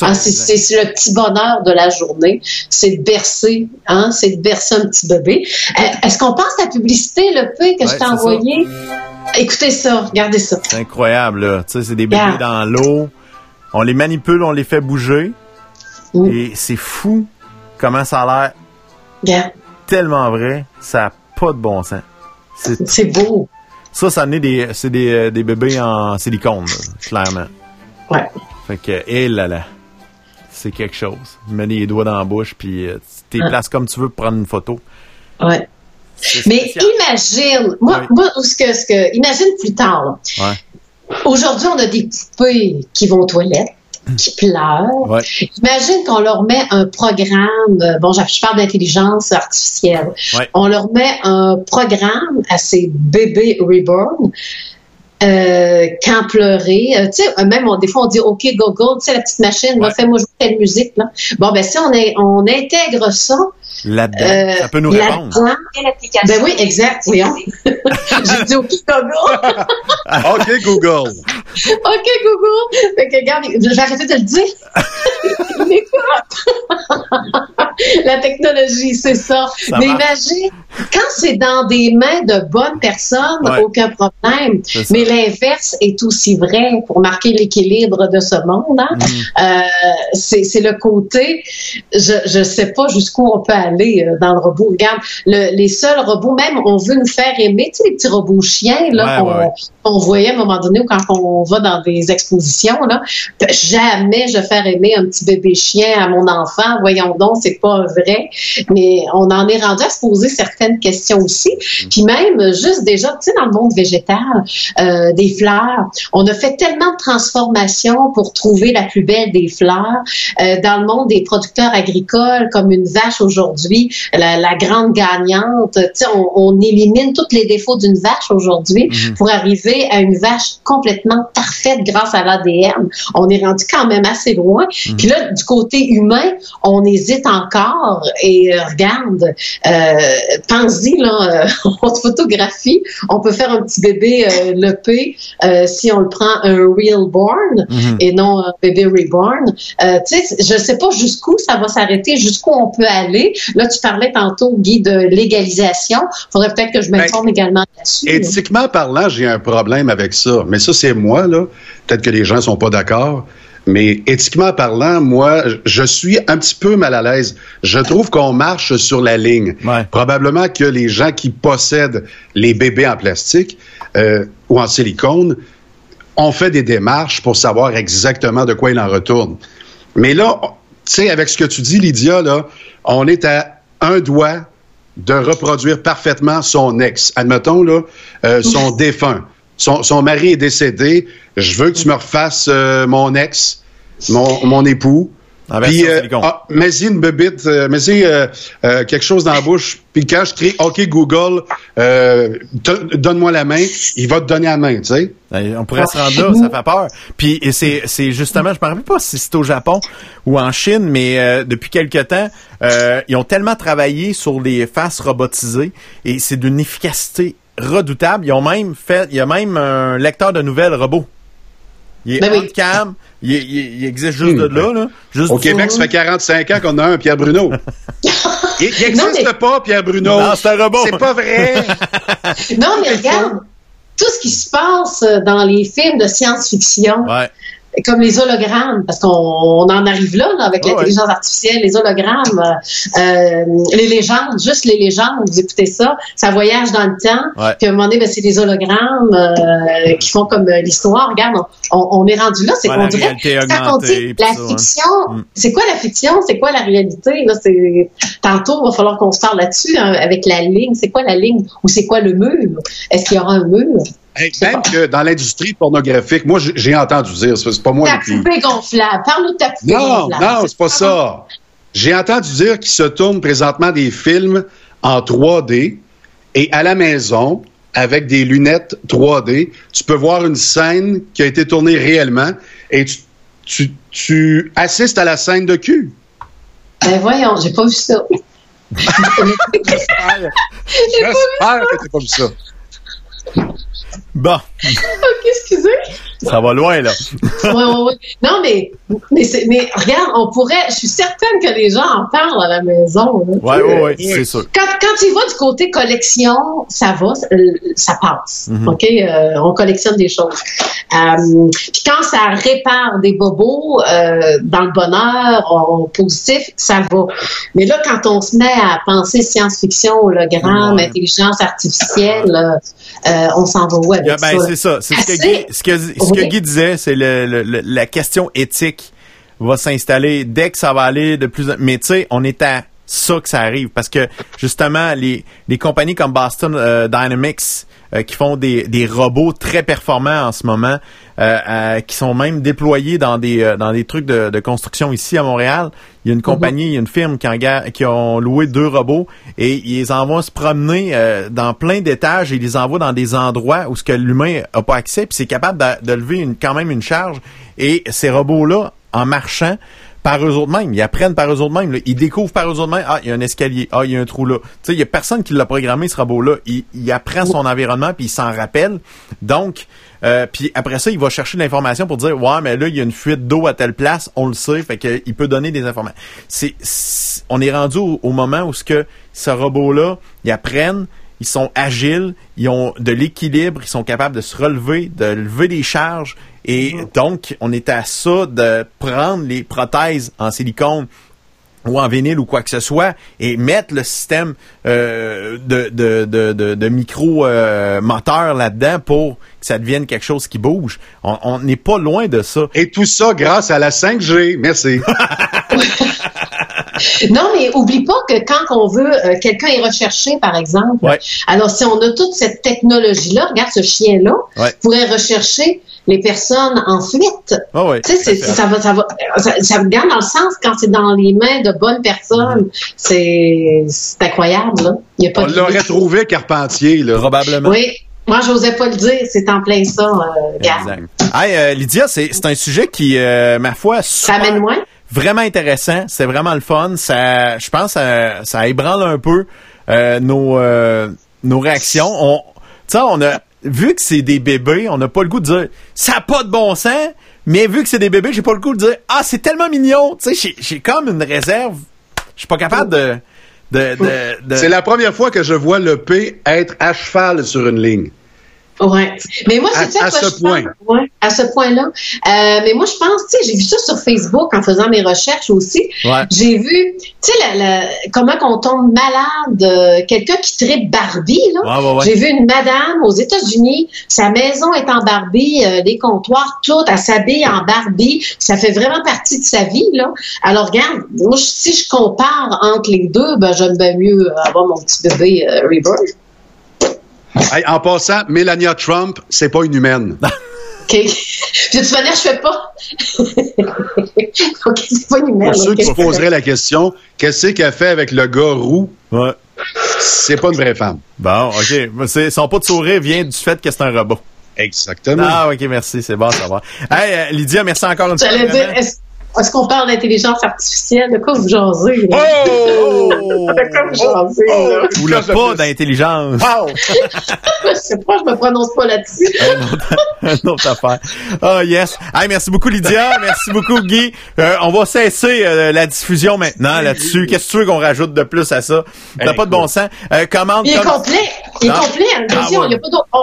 Ah, c'est le petit bonheur de la journée, c'est de bercer, hein, c'est de bercer un petit bébé. Euh, est-ce qu'on pense à la publicité, le peu que je t'ai envoyé? Écoutez ça, regardez ça. C'est incroyable, là. Tu sais, c'est des bébés dans l'eau. On les manipule, on les fait bouger. Mm. Et c'est fou comment ça a l'air tellement vrai. Ça n'a pas de bon sens. C'est beau. Ça, ça est des, c'est des, euh, des bébés en silicone, clairement. Ouais. Fait que, hé là là, c'est quelque chose. Mets les doigts dans la bouche, puis euh, tu t'es places comme tu veux pour prendre une photo. Ouais. Mais imagine, moi, moi ce que, ce que, imagine plus tard. Ouais. Aujourd'hui, on a des poupées qui vont aux toilettes qui pleurent. Ouais. Imagine qu'on leur met un programme, euh, bon, je parle d'intelligence artificielle. Ouais. On leur met un programme à ces bébés reborn euh, quand pleurer. Euh, tu sais, même des fois on dit OK Google, tu sais la petite machine, fais-moi jouer telle musique là. Bon ben si on est, on intègre ça. Là-dedans, euh, ça peut nous répondre. Ben oui, exact. Voyons. J'ai dit OK Google. OK Google. OK Google. Fait que regarde, j'ai arrêté de le dire. la technologie, c'est ça. Mais imagine, quand c'est dans des mains de bonnes personnes, aucun problème. Mais l'inverse est aussi vrai pour marquer l'équilibre de ce monde. Hein? Mm. Euh, c'est le côté, je ne sais pas jusqu'où on peut aller euh, dans le robot. Regarde, les seuls robots, même on veut nous faire aimer, tu sais, les petits robots chiens là qu'on voyait à un moment donné ou quand on va dans des expositions là, jamais je vais faire aimer un petit bébé chien à mon enfant. Voyons donc, c'est pas vrai. Mais on en est rendu à se poser certaines questions aussi. Mm. Puis même juste déjà, tu sais, dans le monde végétal. Euh, des fleurs. On a fait tellement de transformations pour trouver la plus belle des fleurs. Euh, dans le monde des producteurs agricoles, comme une vache aujourd'hui, la, grande gagnante, on, on élimine tous les défauts d'une vache aujourd'hui mhm. pour arriver à une vache complètement parfaite grâce à l'ADN. On est rendu quand même assez loin. Mhm. Puis là, du côté humain, on hésite encore. Et euh, regarde, euh, pense-y, là, on photographie, on peut faire un petit bébé le euh, si on le prend un real born mhm. et non un bébé reborn. Euh, tu sais, je sais pas jusqu'où ça va s'arrêter, jusqu'où on peut aller. Là, tu parlais tantôt, Guy, de légalisation. Faudrait peut-être que je m'informe ben, également là-dessus. Éthiquement parlant, j'ai un problème avec ça. Mais ça, c'est moi, là. Peut-être que les gens sont pas d'accord. Mais éthiquement parlant, moi, je suis un petit peu mal à l'aise. Je trouve qu'on marche sur la ligne. Probablement que les gens qui possèdent les bébés en plastique euh, ou en silicone ont fait des démarches pour savoir exactement de quoi il en retourne. Mais là, sais, avec ce que tu dis, Lydia, là, on est à un doigt de reproduire parfaitement son ex. Admettons, là, euh, son défunt. Son, mari est décédé. Je veux que tu me refasses euh, mon ex, mon, mon époux. Puis, euh, ah, mets-y une bébite, euh, mets-y euh, euh, quelque chose dans la bouche. Puis quand je crie OK Google, donne-moi la main, il va te donner la main, tu sais. Ben, on pourrait se rendre là, ça fait peur. Puis c'est, c'est justement, je me rappelle pas si c'est au Japon ou en Chine, mais depuis quelque temps, ils ont tellement travaillé sur les faces robotisées et c'est d'une efficacité redoutable. Ils ont même fait, il y a même un lecteur de nouvelles robot. Il est ben cam, il, existe juste de là. là juste Au Québec, ça fait 45 ans qu'on a un Pierre Bruno. il n'existe pas, Pierre Bruno. Non, c'est un robot. C'est pas vrai. non, mais regarde, tout ce qui se passe dans les films de science-fiction, ouais comme les hologrammes, parce qu'on en arrive là, avec l'intelligence artificielle, les hologrammes, euh, euh, les légendes, juste les légendes, vous écoutez ça, ça voyage dans le temps, puis à un moment donné, ben, c'est des hologrammes euh, qui font comme l'histoire. Regarde, on, est rendu là, c'est qu'on dirait, quand on dit la fiction, mm. c'est quoi la fiction, c'est quoi la réalité? Là, c'est, tantôt, il va falloir qu'on se parle là-dessus, hein, avec la ligne, c'est quoi la ligne, ou c'est quoi le mur? Est-ce qu'il y aura un mur? Même que dans l'industrie pornographique, moi, j'ai entendu dire, c'est pas moi. Ta poupée gonflable. Parle-nous de ta poupée non, Non, c'est pas ça. J'ai entendu dire qu'il se tourne présentement des films en 3D et à la maison, avec des lunettes 3D, tu peux voir une scène qui a été tournée réellement et tu, tu, tu assistes à la scène de cul. Ben voyons, j'ai pas vu ça. J'espère que t'as pas vu ça. Bon. ok, excusez. Ça va loin, là. ouais, ouais, ouais. Non, mais, mais, mais, regarde, on pourrait. Je suis certaine que les gens en parlent à la maison. Oui, oui, oui, c'est sûr. Quand, quand tu vas du côté collection, ça va, ça passe. Mhm. OK? Euh, on collectionne des choses. Euh, puis quand ça répare des bobos euh, dans le bonheur, en positif, ça va. Mais là, quand on se met à penser science-fiction, hologramme, ouais. intelligence artificielle, euh, on s'en va où avec ben, C'est ça. C'est ce que Guy, ce que, ce que Guy disait, c'est le, le, la question éthique va s'installer. Dès que ça va aller de plus en Mais tu sais, on est à ça que ça arrive parce que justement les, les compagnies comme Boston euh, Dynamics euh, qui font des, des robots très performants en ce moment euh, qui sont même déployés dans des dans des trucs de, de, construction ici à Montréal il y a une mhm. compagnie il y a une firme qui, en, qui ont loué deux robots et ils les envoient se promener dans plein d'étages et ils les envoient dans des endroits où ce que l'humain a pas accès puis c'est capable de, de lever une, quand même une charge et ces robots là en marchant par eux autres mêmes. Ils apprennent par eux autres mêmes. Ils découvrent par eux autres mêmes. Ah, il y a un escalier. Ah, il y a un trou là. Tu sais, il y a personne qui l'a programmé ce robot-là. Il, il, apprend son environnement puis il s'en rappelle. Donc, euh, puis après ça, il va chercher l'information pour dire ouais, mais là il y a une fuite d'eau à telle place. On le sait, fait qu'il peut donner des informations. C'est, on est rendu au, moment où ce que ce robot-là, ils apprennent ils sont agiles, ils ont de l'équilibre, ils sont capables de se relever, de lever des charges, et donc, on est à ça de prendre les prothèses en silicone ou en vinyle ou quoi que ce soit et mettre le système euh, de, de, de, de, micro euh, moteur là-dedans pour que ça devienne quelque chose qui bouge. On n'est pas loin de ça. Et tout ça grâce à la 5G. Merci. non, mais oublie pas que quand on veut, euh, quelqu'un est recherché, par exemple. Alors, si on a toute cette technologie-là, regarde ce chien-là, pourrait rechercher les personnes en fuite. Oh tu sais, ça va, ça va, ça, me garde dans le sens quand c'est dans les mains de bonnes personnes. C'est, c'est incroyable, là. Il y a pas On l'aurait trouvé Carpentier, là. Probablement. Oui. Moi, j'osais pas le dire, c'est en plein ça, euh, exact. Hey, euh, Lydia, c'est, c'est un sujet qui, euh, ma foi, ça amène moins? Vraiment intéressant, c'est vraiment le fun. Ça, je pense, ça, ça ébranle un peu euh, nos, nos réactions. On, on a vu que c'est des bébés, on n'a pas le goût de dire ça n'a pas de bon sens, mais vu que c'est des bébés, j'ai pas le goût de dire ah c'est tellement mignon. Tu sais, j'ai comme une réserve. Je suis pas capable de. de, de, C'est la première fois que je vois le P être à cheval sur une ligne. Ouais. Mais moi, c'est ça à ce point. ouais, à ce point-là. Euh, mais moi, je pense, tu sais, j'ai vu ça sur Facebook en faisant mes recherches aussi. J'ai vu, tu sais, la, comment qu'on tombe malade, euh, quelqu'un qui tripe Barbie, là. j'ai vu une madame aux États-Unis, sa maison est en Barbie, euh, les comptoirs, tout, elle s'habille en Barbie. Ça fait vraiment partie de sa vie, là. Alors, regarde, moi, si je compare entre les deux, ben, j'aime bien mieux avoir mon petit bébé Rebirth en passant, Melania Trump, c'est pas une humaine. OK. de toute manière, je fais pas. OK, c'est pas une Pour ceux qui se poseraient la question, qu'est-ce qu'elle fait avec le gars roux? Ouais. C'est pas une vraie femme. Bon, OK. Son pot de sourire vient du fait que c'est un robot. Exactement. Ah, OK, merci. C'est bon à savoir. Hey, euh, Lydia, merci encore une fois. J'allais dire, est-ce qu'on parle d'intelligence artificielle? De quoi vous jasez? Là? Oh! de quoi vous jasez? Oh! Ou le pas d'intelligence. Wow! je sais pas, je me prononce pas là-dessus. une autre affaire. Oh, yes. Hey, merci beaucoup, Lydia. merci beaucoup, Guy. Euh, on va cesser euh, la diffusion maintenant là-dessus. Qu'est-ce que tu veux qu'on rajoute de plus à ça? T'as pas de bon sens. Euh, commande, il est complet. Il est complet. Ah,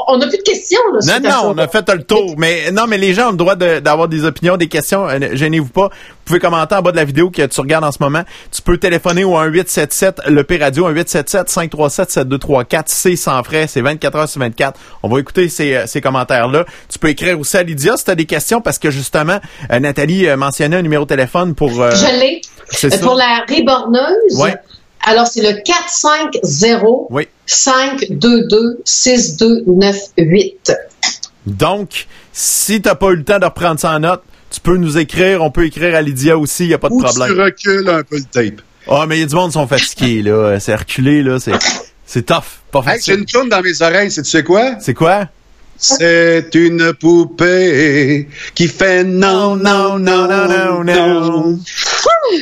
on n'a plus de questions. Là, non, non, on a fait le tour. Mais non, mais les gens ont le droit d'avoir des opinions, des questions. Gênez-vous pas. Vous pouvez commenter en bas de la vidéo que tu regardes en ce moment. Tu peux téléphoner au 1877 le P Radio 1877 537 7234. C'est sans frais, c'est 24 heures sur 24. On va écouter ces, euh, ces commentaires-là. Tu peux écrire aussi à Lydia si tu as des questions parce que justement, euh, Nathalie euh, mentionnait un numéro de téléphone pour... Je l'ai. Pour la réborneuse. Oui. Alors, c'est le 450 oui. 522 6298. Donc, si tu n'as pas eu le temps de reprendre ça en note, tu peux nous écrire, on peut écrire à Lydia aussi, il n'y a pas de problème. Tu recules un peu le tape. Ah, mais il y a du monde qui sont fatigués, là. C'est reculé, là. C'est, c'est tough. Pas facile. Hey, j'ai une tourne dans mes oreilles, c'est tu sais quoi? C'est quoi? C'est une poupée qui fait non, non, non, non, non, non.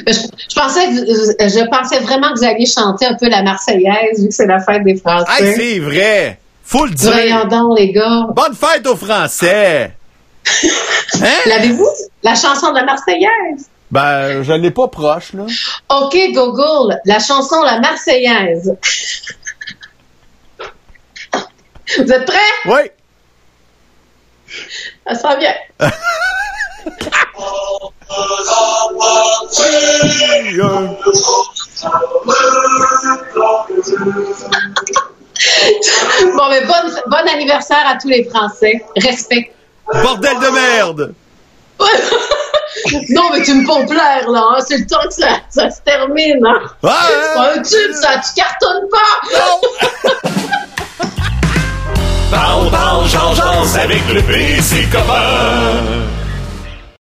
Je, pensais, je pensais vraiment que vous alliez chanter un peu la Marseillaise, vu que c'est la fête des Français. Hey, c'est vrai! Faut le dire! Voyons donc, les gars. Bonne fête aux Français! Hein? L'avez-vous? La chanson de la Marseillaise? Ben, je l'ai pas proche, là. OK, Google, la chanson La Marseillaise. Vous êtes prêts? Oui. Ça sent bien. bon, mais bon anniversaire à tous les Français. Respect. Bordel de merde! non, mais tu me pompes l'air, là. Hein. C'est le temps que ça, ça se termine. Hein. Ouais, c'est pas un tube, ça. Tu cartonnes pas. Non! parle, parle, change, avec le PC copain.